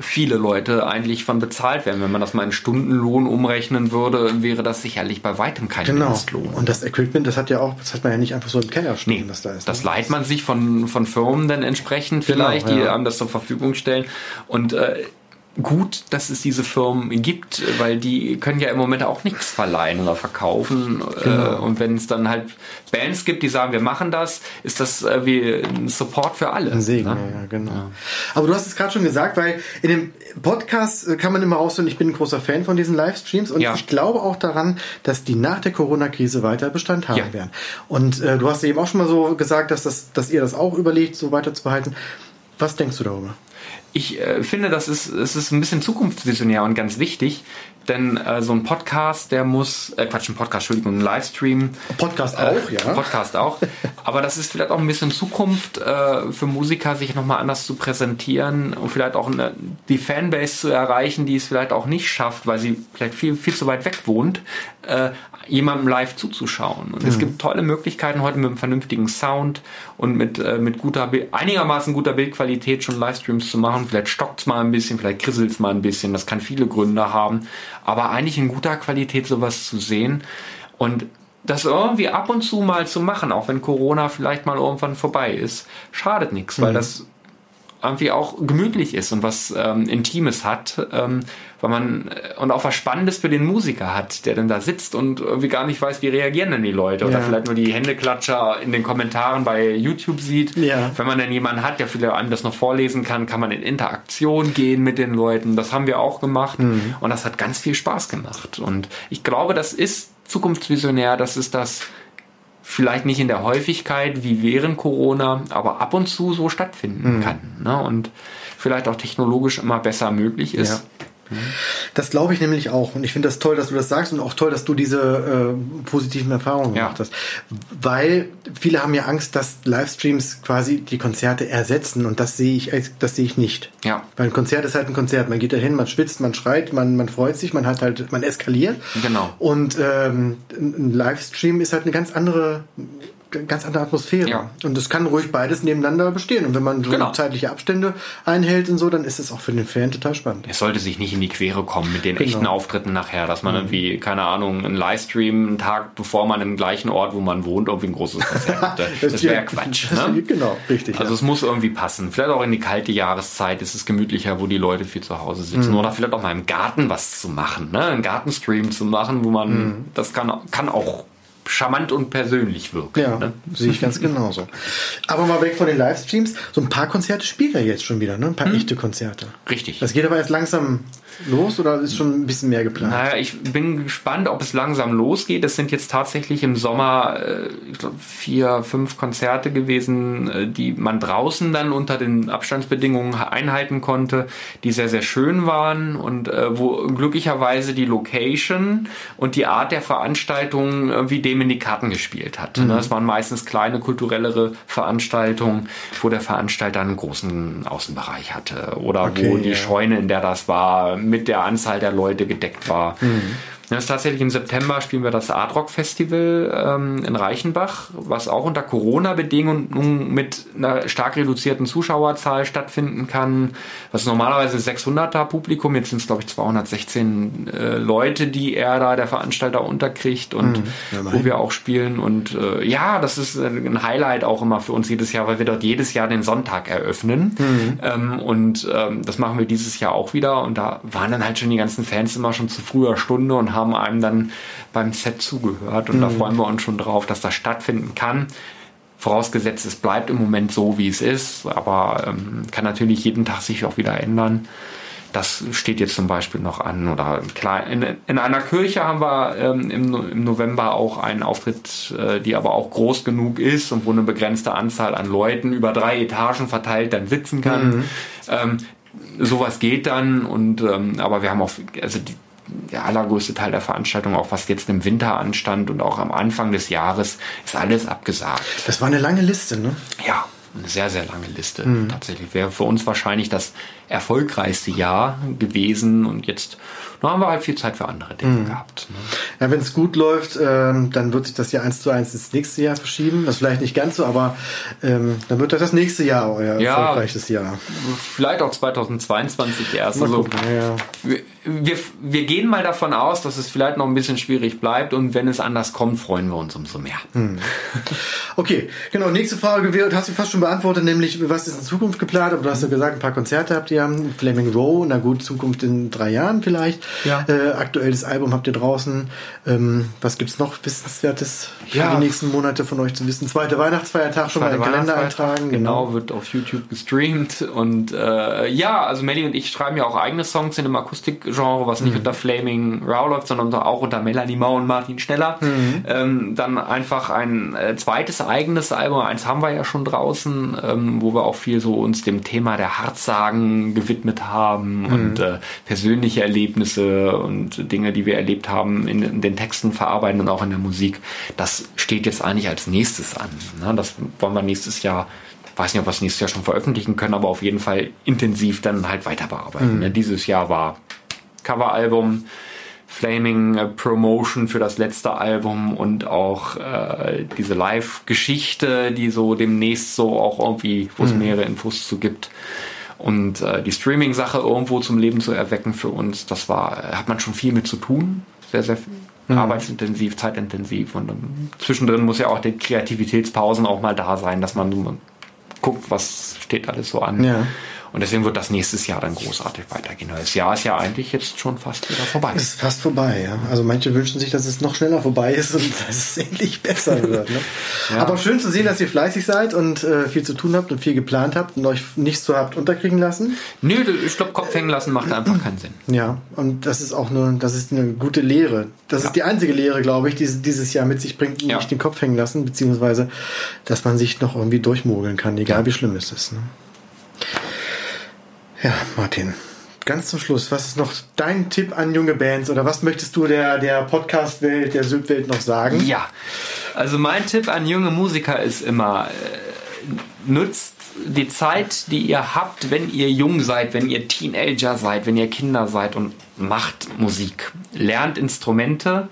viele Leute eigentlich von bezahlt werden. Wenn man das mal in Stundenlohn umrechnen würde, wäre das sicherlich bei weitem kein genau. Mindestlohn. Und das Equipment, das hat ja auch, das hat man ja nicht einfach so im Keller stehen, nee, was da ist. Das ne? leiht man sich von, von Firmen dann entsprechend genau, vielleicht, ja. die einem das zur Verfügung stellen. Und äh, gut, dass es diese Firmen gibt, weil die können ja im Moment auch nichts verleihen oder verkaufen. Genau. Äh, und wenn es dann halt Bands gibt, die sagen, wir machen das, ist das wie ein Support für alle. Ein Segen, ne? ja, genau. Ja. Aber du hast es gerade schon gesagt, weil in dem Podcast äh, kann man immer rausfinden, ich bin ein großer Fan von diesen Livestreams und ja. ich glaube auch daran, dass die nach der Corona-Krise weiter Bestand haben ja. werden. Und äh, du hast eben auch schon mal so gesagt, dass, das, dass ihr das auch überlegt, so weiter zu behalten. Was denkst du darüber? Ich äh, finde, das ist, es ist ein bisschen zukunftsvisionär und ganz wichtig, denn äh, so ein Podcast, der muss, äh, Quatsch, ein Podcast, Entschuldigung, ein Livestream. Podcast auch, äh, ja. Podcast auch. Aber das ist vielleicht auch ein bisschen Zukunft äh, für Musiker, sich nochmal anders zu präsentieren und vielleicht auch eine, die Fanbase zu erreichen, die es vielleicht auch nicht schafft, weil sie vielleicht viel, viel zu weit weg wohnt, äh, jemandem live zuzuschauen. Und mhm. es gibt tolle Möglichkeiten heute mit einem vernünftigen Sound und mit, äh, mit guter, einigermaßen guter Bildqualität schon Livestreams zu machen. Vielleicht stockt es mal ein bisschen, vielleicht krisselt es mal ein bisschen. Das kann viele Gründe haben. Aber eigentlich in guter Qualität sowas zu sehen und das irgendwie ab und zu mal zu machen, auch wenn Corona vielleicht mal irgendwann vorbei ist, schadet nichts, weil mhm. das irgendwie auch gemütlich ist und was ähm, Intimes hat, ähm, weil man äh, und auch was Spannendes für den Musiker hat, der dann da sitzt und irgendwie gar nicht weiß, wie reagieren denn die Leute ja. oder vielleicht nur die Händeklatscher in den Kommentaren bei YouTube sieht. Ja. Wenn man dann jemanden hat, der vielleicht einem das noch vorlesen kann, kann man in Interaktion gehen mit den Leuten. Das haben wir auch gemacht mhm. und das hat ganz viel Spaß gemacht und ich glaube, das ist zukunftsvisionär, das ist das vielleicht nicht in der Häufigkeit wie während Corona, aber ab und zu so stattfinden mhm. kann. Ne? Und vielleicht auch technologisch immer besser möglich ist. Ja. Das glaube ich nämlich auch. Und ich finde das toll, dass du das sagst und auch toll, dass du diese äh, positiven Erfahrungen ja. gemacht hast. Weil viele haben ja Angst, dass Livestreams quasi die Konzerte ersetzen und das sehe ich, das sehe ich nicht. Ja. Weil ein Konzert ist halt ein Konzert. Man geht da hin, man schwitzt, man schreit, man, man freut sich, man hat halt, man eskaliert. Genau. Und ähm, ein Livestream ist halt eine ganz andere ganz andere Atmosphäre. Ja. Und das kann ruhig beides nebeneinander bestehen. Und wenn man so genau. zeitliche Abstände einhält und so, dann ist es auch für den Fan total spannend. Es sollte sich nicht in die Quere kommen mit den genau. echten Auftritten nachher, dass man mhm. irgendwie, keine Ahnung, einen Livestream einen Tag bevor man im gleichen Ort, wo man wohnt, irgendwie ein großes Konzert hatte. das wäre Quatsch. Ne? Genau, richtig. Also ja. es muss irgendwie passen. Vielleicht auch in die kalte Jahreszeit ist es gemütlicher, wo die Leute viel zu Hause sitzen. Mhm. Oder vielleicht auch mal im Garten was zu machen, ne? einen Gartenstream zu machen, wo man, mhm. das kann, kann auch charmant und persönlich wirkt. Ja, ne? sehe ich ganz genauso. Aber mal weg von den Livestreams, so ein paar Konzerte spielt er jetzt schon wieder, ne? Ein paar hm. echte Konzerte. Richtig. Das geht aber erst langsam los oder ist schon ein bisschen mehr geplant? Naja, ich bin gespannt, ob es langsam losgeht. Es sind jetzt tatsächlich im Sommer äh, ich glaub, vier, fünf Konzerte gewesen, äh, die man draußen dann unter den Abstandsbedingungen einhalten konnte, die sehr, sehr schön waren und äh, wo glücklicherweise die Location und die Art der Veranstaltung wie dem in die Karten gespielt hat. Mhm. Das waren meistens kleine kulturellere Veranstaltungen, wo der Veranstalter einen großen Außenbereich hatte oder okay, wo die ja. Scheune, in der das war, mit der Anzahl der Leute gedeckt war. Mhm. Das ist tatsächlich im September spielen wir das Art Rock Festival ähm, in Reichenbach, was auch unter Corona-Bedingungen mit einer stark reduzierten Zuschauerzahl stattfinden kann. Was normalerweise 600er Publikum, jetzt sind es glaube ich 216 äh, Leute, die er da der Veranstalter unterkriegt und mhm. ja, wo wir auch spielen. Und äh, ja, das ist ein Highlight auch immer für uns jedes Jahr, weil wir dort jedes Jahr den Sonntag eröffnen. Mhm. Ähm, und ähm, das machen wir dieses Jahr auch wieder. Und da waren dann halt schon die ganzen Fans immer schon zu früher Stunde und haben haben einem dann beim Set zugehört. Und mhm. da freuen wir uns schon drauf, dass das stattfinden kann. Vorausgesetzt, es bleibt im Moment so, wie es ist, aber ähm, kann natürlich jeden Tag sich auch wieder ändern. das steht jetzt zum Beispiel noch an. Oder in, in einer Kirche haben wir ähm, im, im, November auch einen Auftritt, äh, die aber auch groß genug ist und wo eine begrenzte Anzahl an Leuten über drei Etagen verteilt dann sitzen kann. Mhm. Ähm, sowas geht dann und ähm, aber wir haben auch, also die, der allergrößte Teil der Veranstaltung, auch was jetzt im Winter anstand und auch am Anfang des Jahres, ist alles abgesagt. Das war eine lange Liste, ne? Ja, eine sehr, sehr lange Liste. Mhm. Tatsächlich wäre für uns wahrscheinlich das erfolgreichste Jahr gewesen und jetzt da haben wir halt viel Zeit für andere Dinge mhm. gehabt. Ne? Ja, wenn es gut läuft, ähm, dann wird sich das ja eins zu eins ins nächste Jahr verschieben. Das ist vielleicht nicht ganz so, aber ähm, dann wird das das nächste Jahr euer ja, erfolgreiches Jahr. Vielleicht auch 2022 erst. Also, ja. wir, wir, wir gehen mal davon aus, dass es vielleicht noch ein bisschen schwierig bleibt und wenn es anders kommt, freuen wir uns umso mehr. Mhm. Okay, genau. Nächste Frage hast du fast schon beantwortet, nämlich was ist in Zukunft geplant? Aber du hast ja gesagt, ein paar Konzerte habt ihr. Flaming Row, na gut, Zukunft in drei Jahren vielleicht. Ja. Äh, aktuelles Album habt ihr draußen. Ähm, was gibt's noch Wissenswertes für ja. die nächsten Monate von euch zu wissen? Zweite Weihnachtsfeiertag schon mal den Kalender eintragen. Genau. genau, wird auf YouTube gestreamt. Und äh, ja, also Melly und ich schreiben ja auch eigene Songs in dem Akustikgenre, was nicht mhm. unter Flaming Row läuft, sondern auch unter Melanie Mau und Martin Schneller. Mhm. Ähm, dann einfach ein äh, zweites eigenes Album, eins haben wir ja schon draußen, ähm, wo wir auch viel so uns dem Thema der Hartsagen gewidmet haben mhm. und äh, persönliche Erlebnisse und Dinge, die wir erlebt haben, in, in, den Texten verarbeiten und auch in der Musik. Das steht jetzt eigentlich als nächstes an. Ne? Das wollen wir nächstes Jahr weiß nicht, ob wir es nächstes Jahr schon veröffentlichen können, aber auf jeden Fall intensiv dann halt weiter bearbeiten. Mhm. Ne? Dieses Jahr war Coveralbum, Flaming äh, Promotion für das letzte Album und auch äh, diese Live-Geschichte, die so demnächst so auch irgendwie, wo es mhm. mehrere Infos zu gibt. Und äh, die Streaming-Sache irgendwo zum Leben zu erwecken für uns, das war, äh, hat man schon viel mit zu tun. Sehr, sehr mhm. arbeitsintensiv, zeitintensiv. Und um, zwischendrin muss ja auch die Kreativitätspausen auch mal da sein, dass man guckt, was steht alles so an. Ja. Und deswegen wird das nächstes Jahr dann großartig weitergehen. Das Jahr ist ja eigentlich jetzt schon fast wieder vorbei. Es ist fast vorbei, ja. Also manche wünschen sich, dass es noch schneller vorbei ist und dass es endlich besser wird. Ne? ja. Aber schön zu sehen, dass ihr fleißig seid und äh, viel zu tun habt und viel geplant habt und euch nicht so habt unterkriegen lassen. Nö, ich glaube, Kopf hängen lassen macht einfach keinen Sinn. Ja, und das ist auch nur, das ist eine gute Lehre. Das ja. ist die einzige Lehre, glaube ich, die dieses Jahr mit sich bringt, ja. nicht den Kopf hängen lassen, beziehungsweise, dass man sich noch irgendwie durchmogeln kann, egal wie schlimm es ist. Ne? Ja, Martin. Ganz zum Schluss, was ist noch dein Tipp an junge Bands oder was möchtest du der, der Podcast-Welt, der Südwelt noch sagen? Ja, also mein Tipp an junge Musiker ist immer, äh, nutzt die Zeit, die ihr habt, wenn ihr jung seid, wenn ihr Teenager seid, wenn ihr Kinder seid und macht Musik. Lernt Instrumente,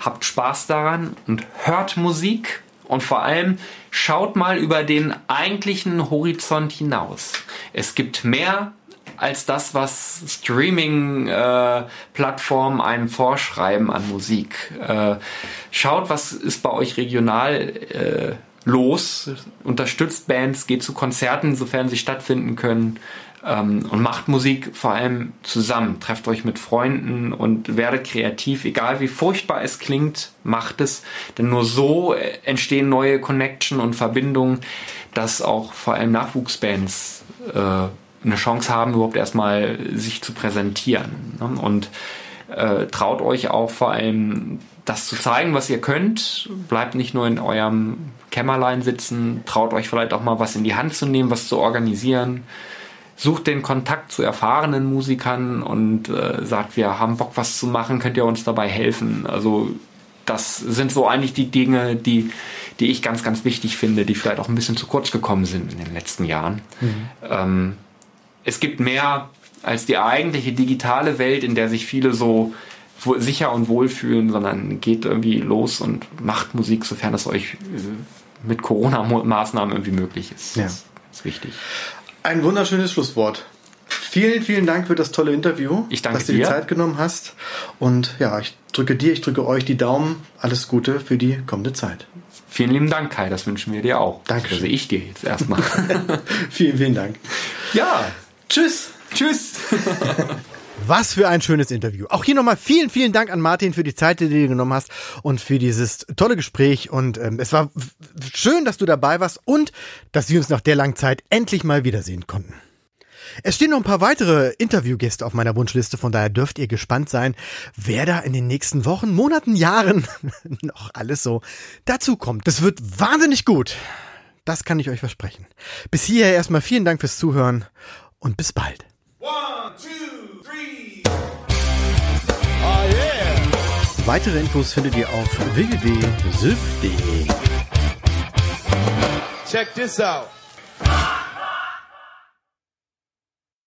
habt Spaß daran und hört Musik und vor allem schaut mal über den eigentlichen Horizont hinaus. Es gibt mehr als das, was Streaming-Plattformen äh, einem vorschreiben an Musik. Äh, schaut, was ist bei euch regional äh, los, unterstützt Bands, geht zu Konzerten, sofern sie stattfinden können ähm, und macht Musik vor allem zusammen. Trefft euch mit Freunden und werdet kreativ, egal wie furchtbar es klingt, macht es, denn nur so entstehen neue Connection und Verbindungen, dass auch vor allem Nachwuchsbands äh, eine Chance haben, überhaupt erstmal sich zu präsentieren. Ne? Und äh, traut euch auch vor allem das zu zeigen, was ihr könnt. Bleibt nicht nur in eurem Kämmerlein sitzen, traut euch vielleicht auch mal was in die Hand zu nehmen, was zu organisieren. Sucht den Kontakt zu erfahrenen Musikern und äh, sagt, wir haben Bock, was zu machen, könnt ihr uns dabei helfen. Also das sind so eigentlich die Dinge, die, die ich ganz, ganz wichtig finde, die vielleicht auch ein bisschen zu kurz gekommen sind in den letzten Jahren. Mhm. Ähm, es gibt mehr als die eigentliche digitale Welt, in der sich viele so sicher und wohl fühlen, sondern geht irgendwie los und macht Musik, sofern es euch äh, mit Corona-Maßnahmen irgendwie möglich ist. Ja. Das ist wichtig. Ein wunderschönes Schlusswort. Vielen, vielen Dank für das tolle Interview. Ich danke dass du dir die Zeit genommen hast. Und ja, ich drücke dir, ich drücke euch die Daumen. Alles Gute für die kommende Zeit. Vielen lieben Dank, Kai. Das wünschen wir dir auch. Danke. Also ich dir jetzt erstmal. vielen, vielen Dank. Ja. Tschüss. Tschüss. Was für ein schönes Interview. Auch hier nochmal vielen, vielen Dank an Martin für die Zeit, die du dir genommen hast und für dieses tolle Gespräch. Und ähm, es war schön, dass du dabei warst und dass wir uns nach der langen Zeit endlich mal wiedersehen konnten. Es stehen noch ein paar weitere Interviewgäste auf meiner Wunschliste, von daher dürft ihr gespannt sein, wer da in den nächsten Wochen, Monaten, Jahren noch alles so dazukommt. Das wird wahnsinnig gut. Das kann ich euch versprechen. Bis hierher erstmal vielen Dank fürs Zuhören und bis bald. One, two, three. Oh yeah. Weitere Infos findet ihr auf www.sylph.de. Check this out.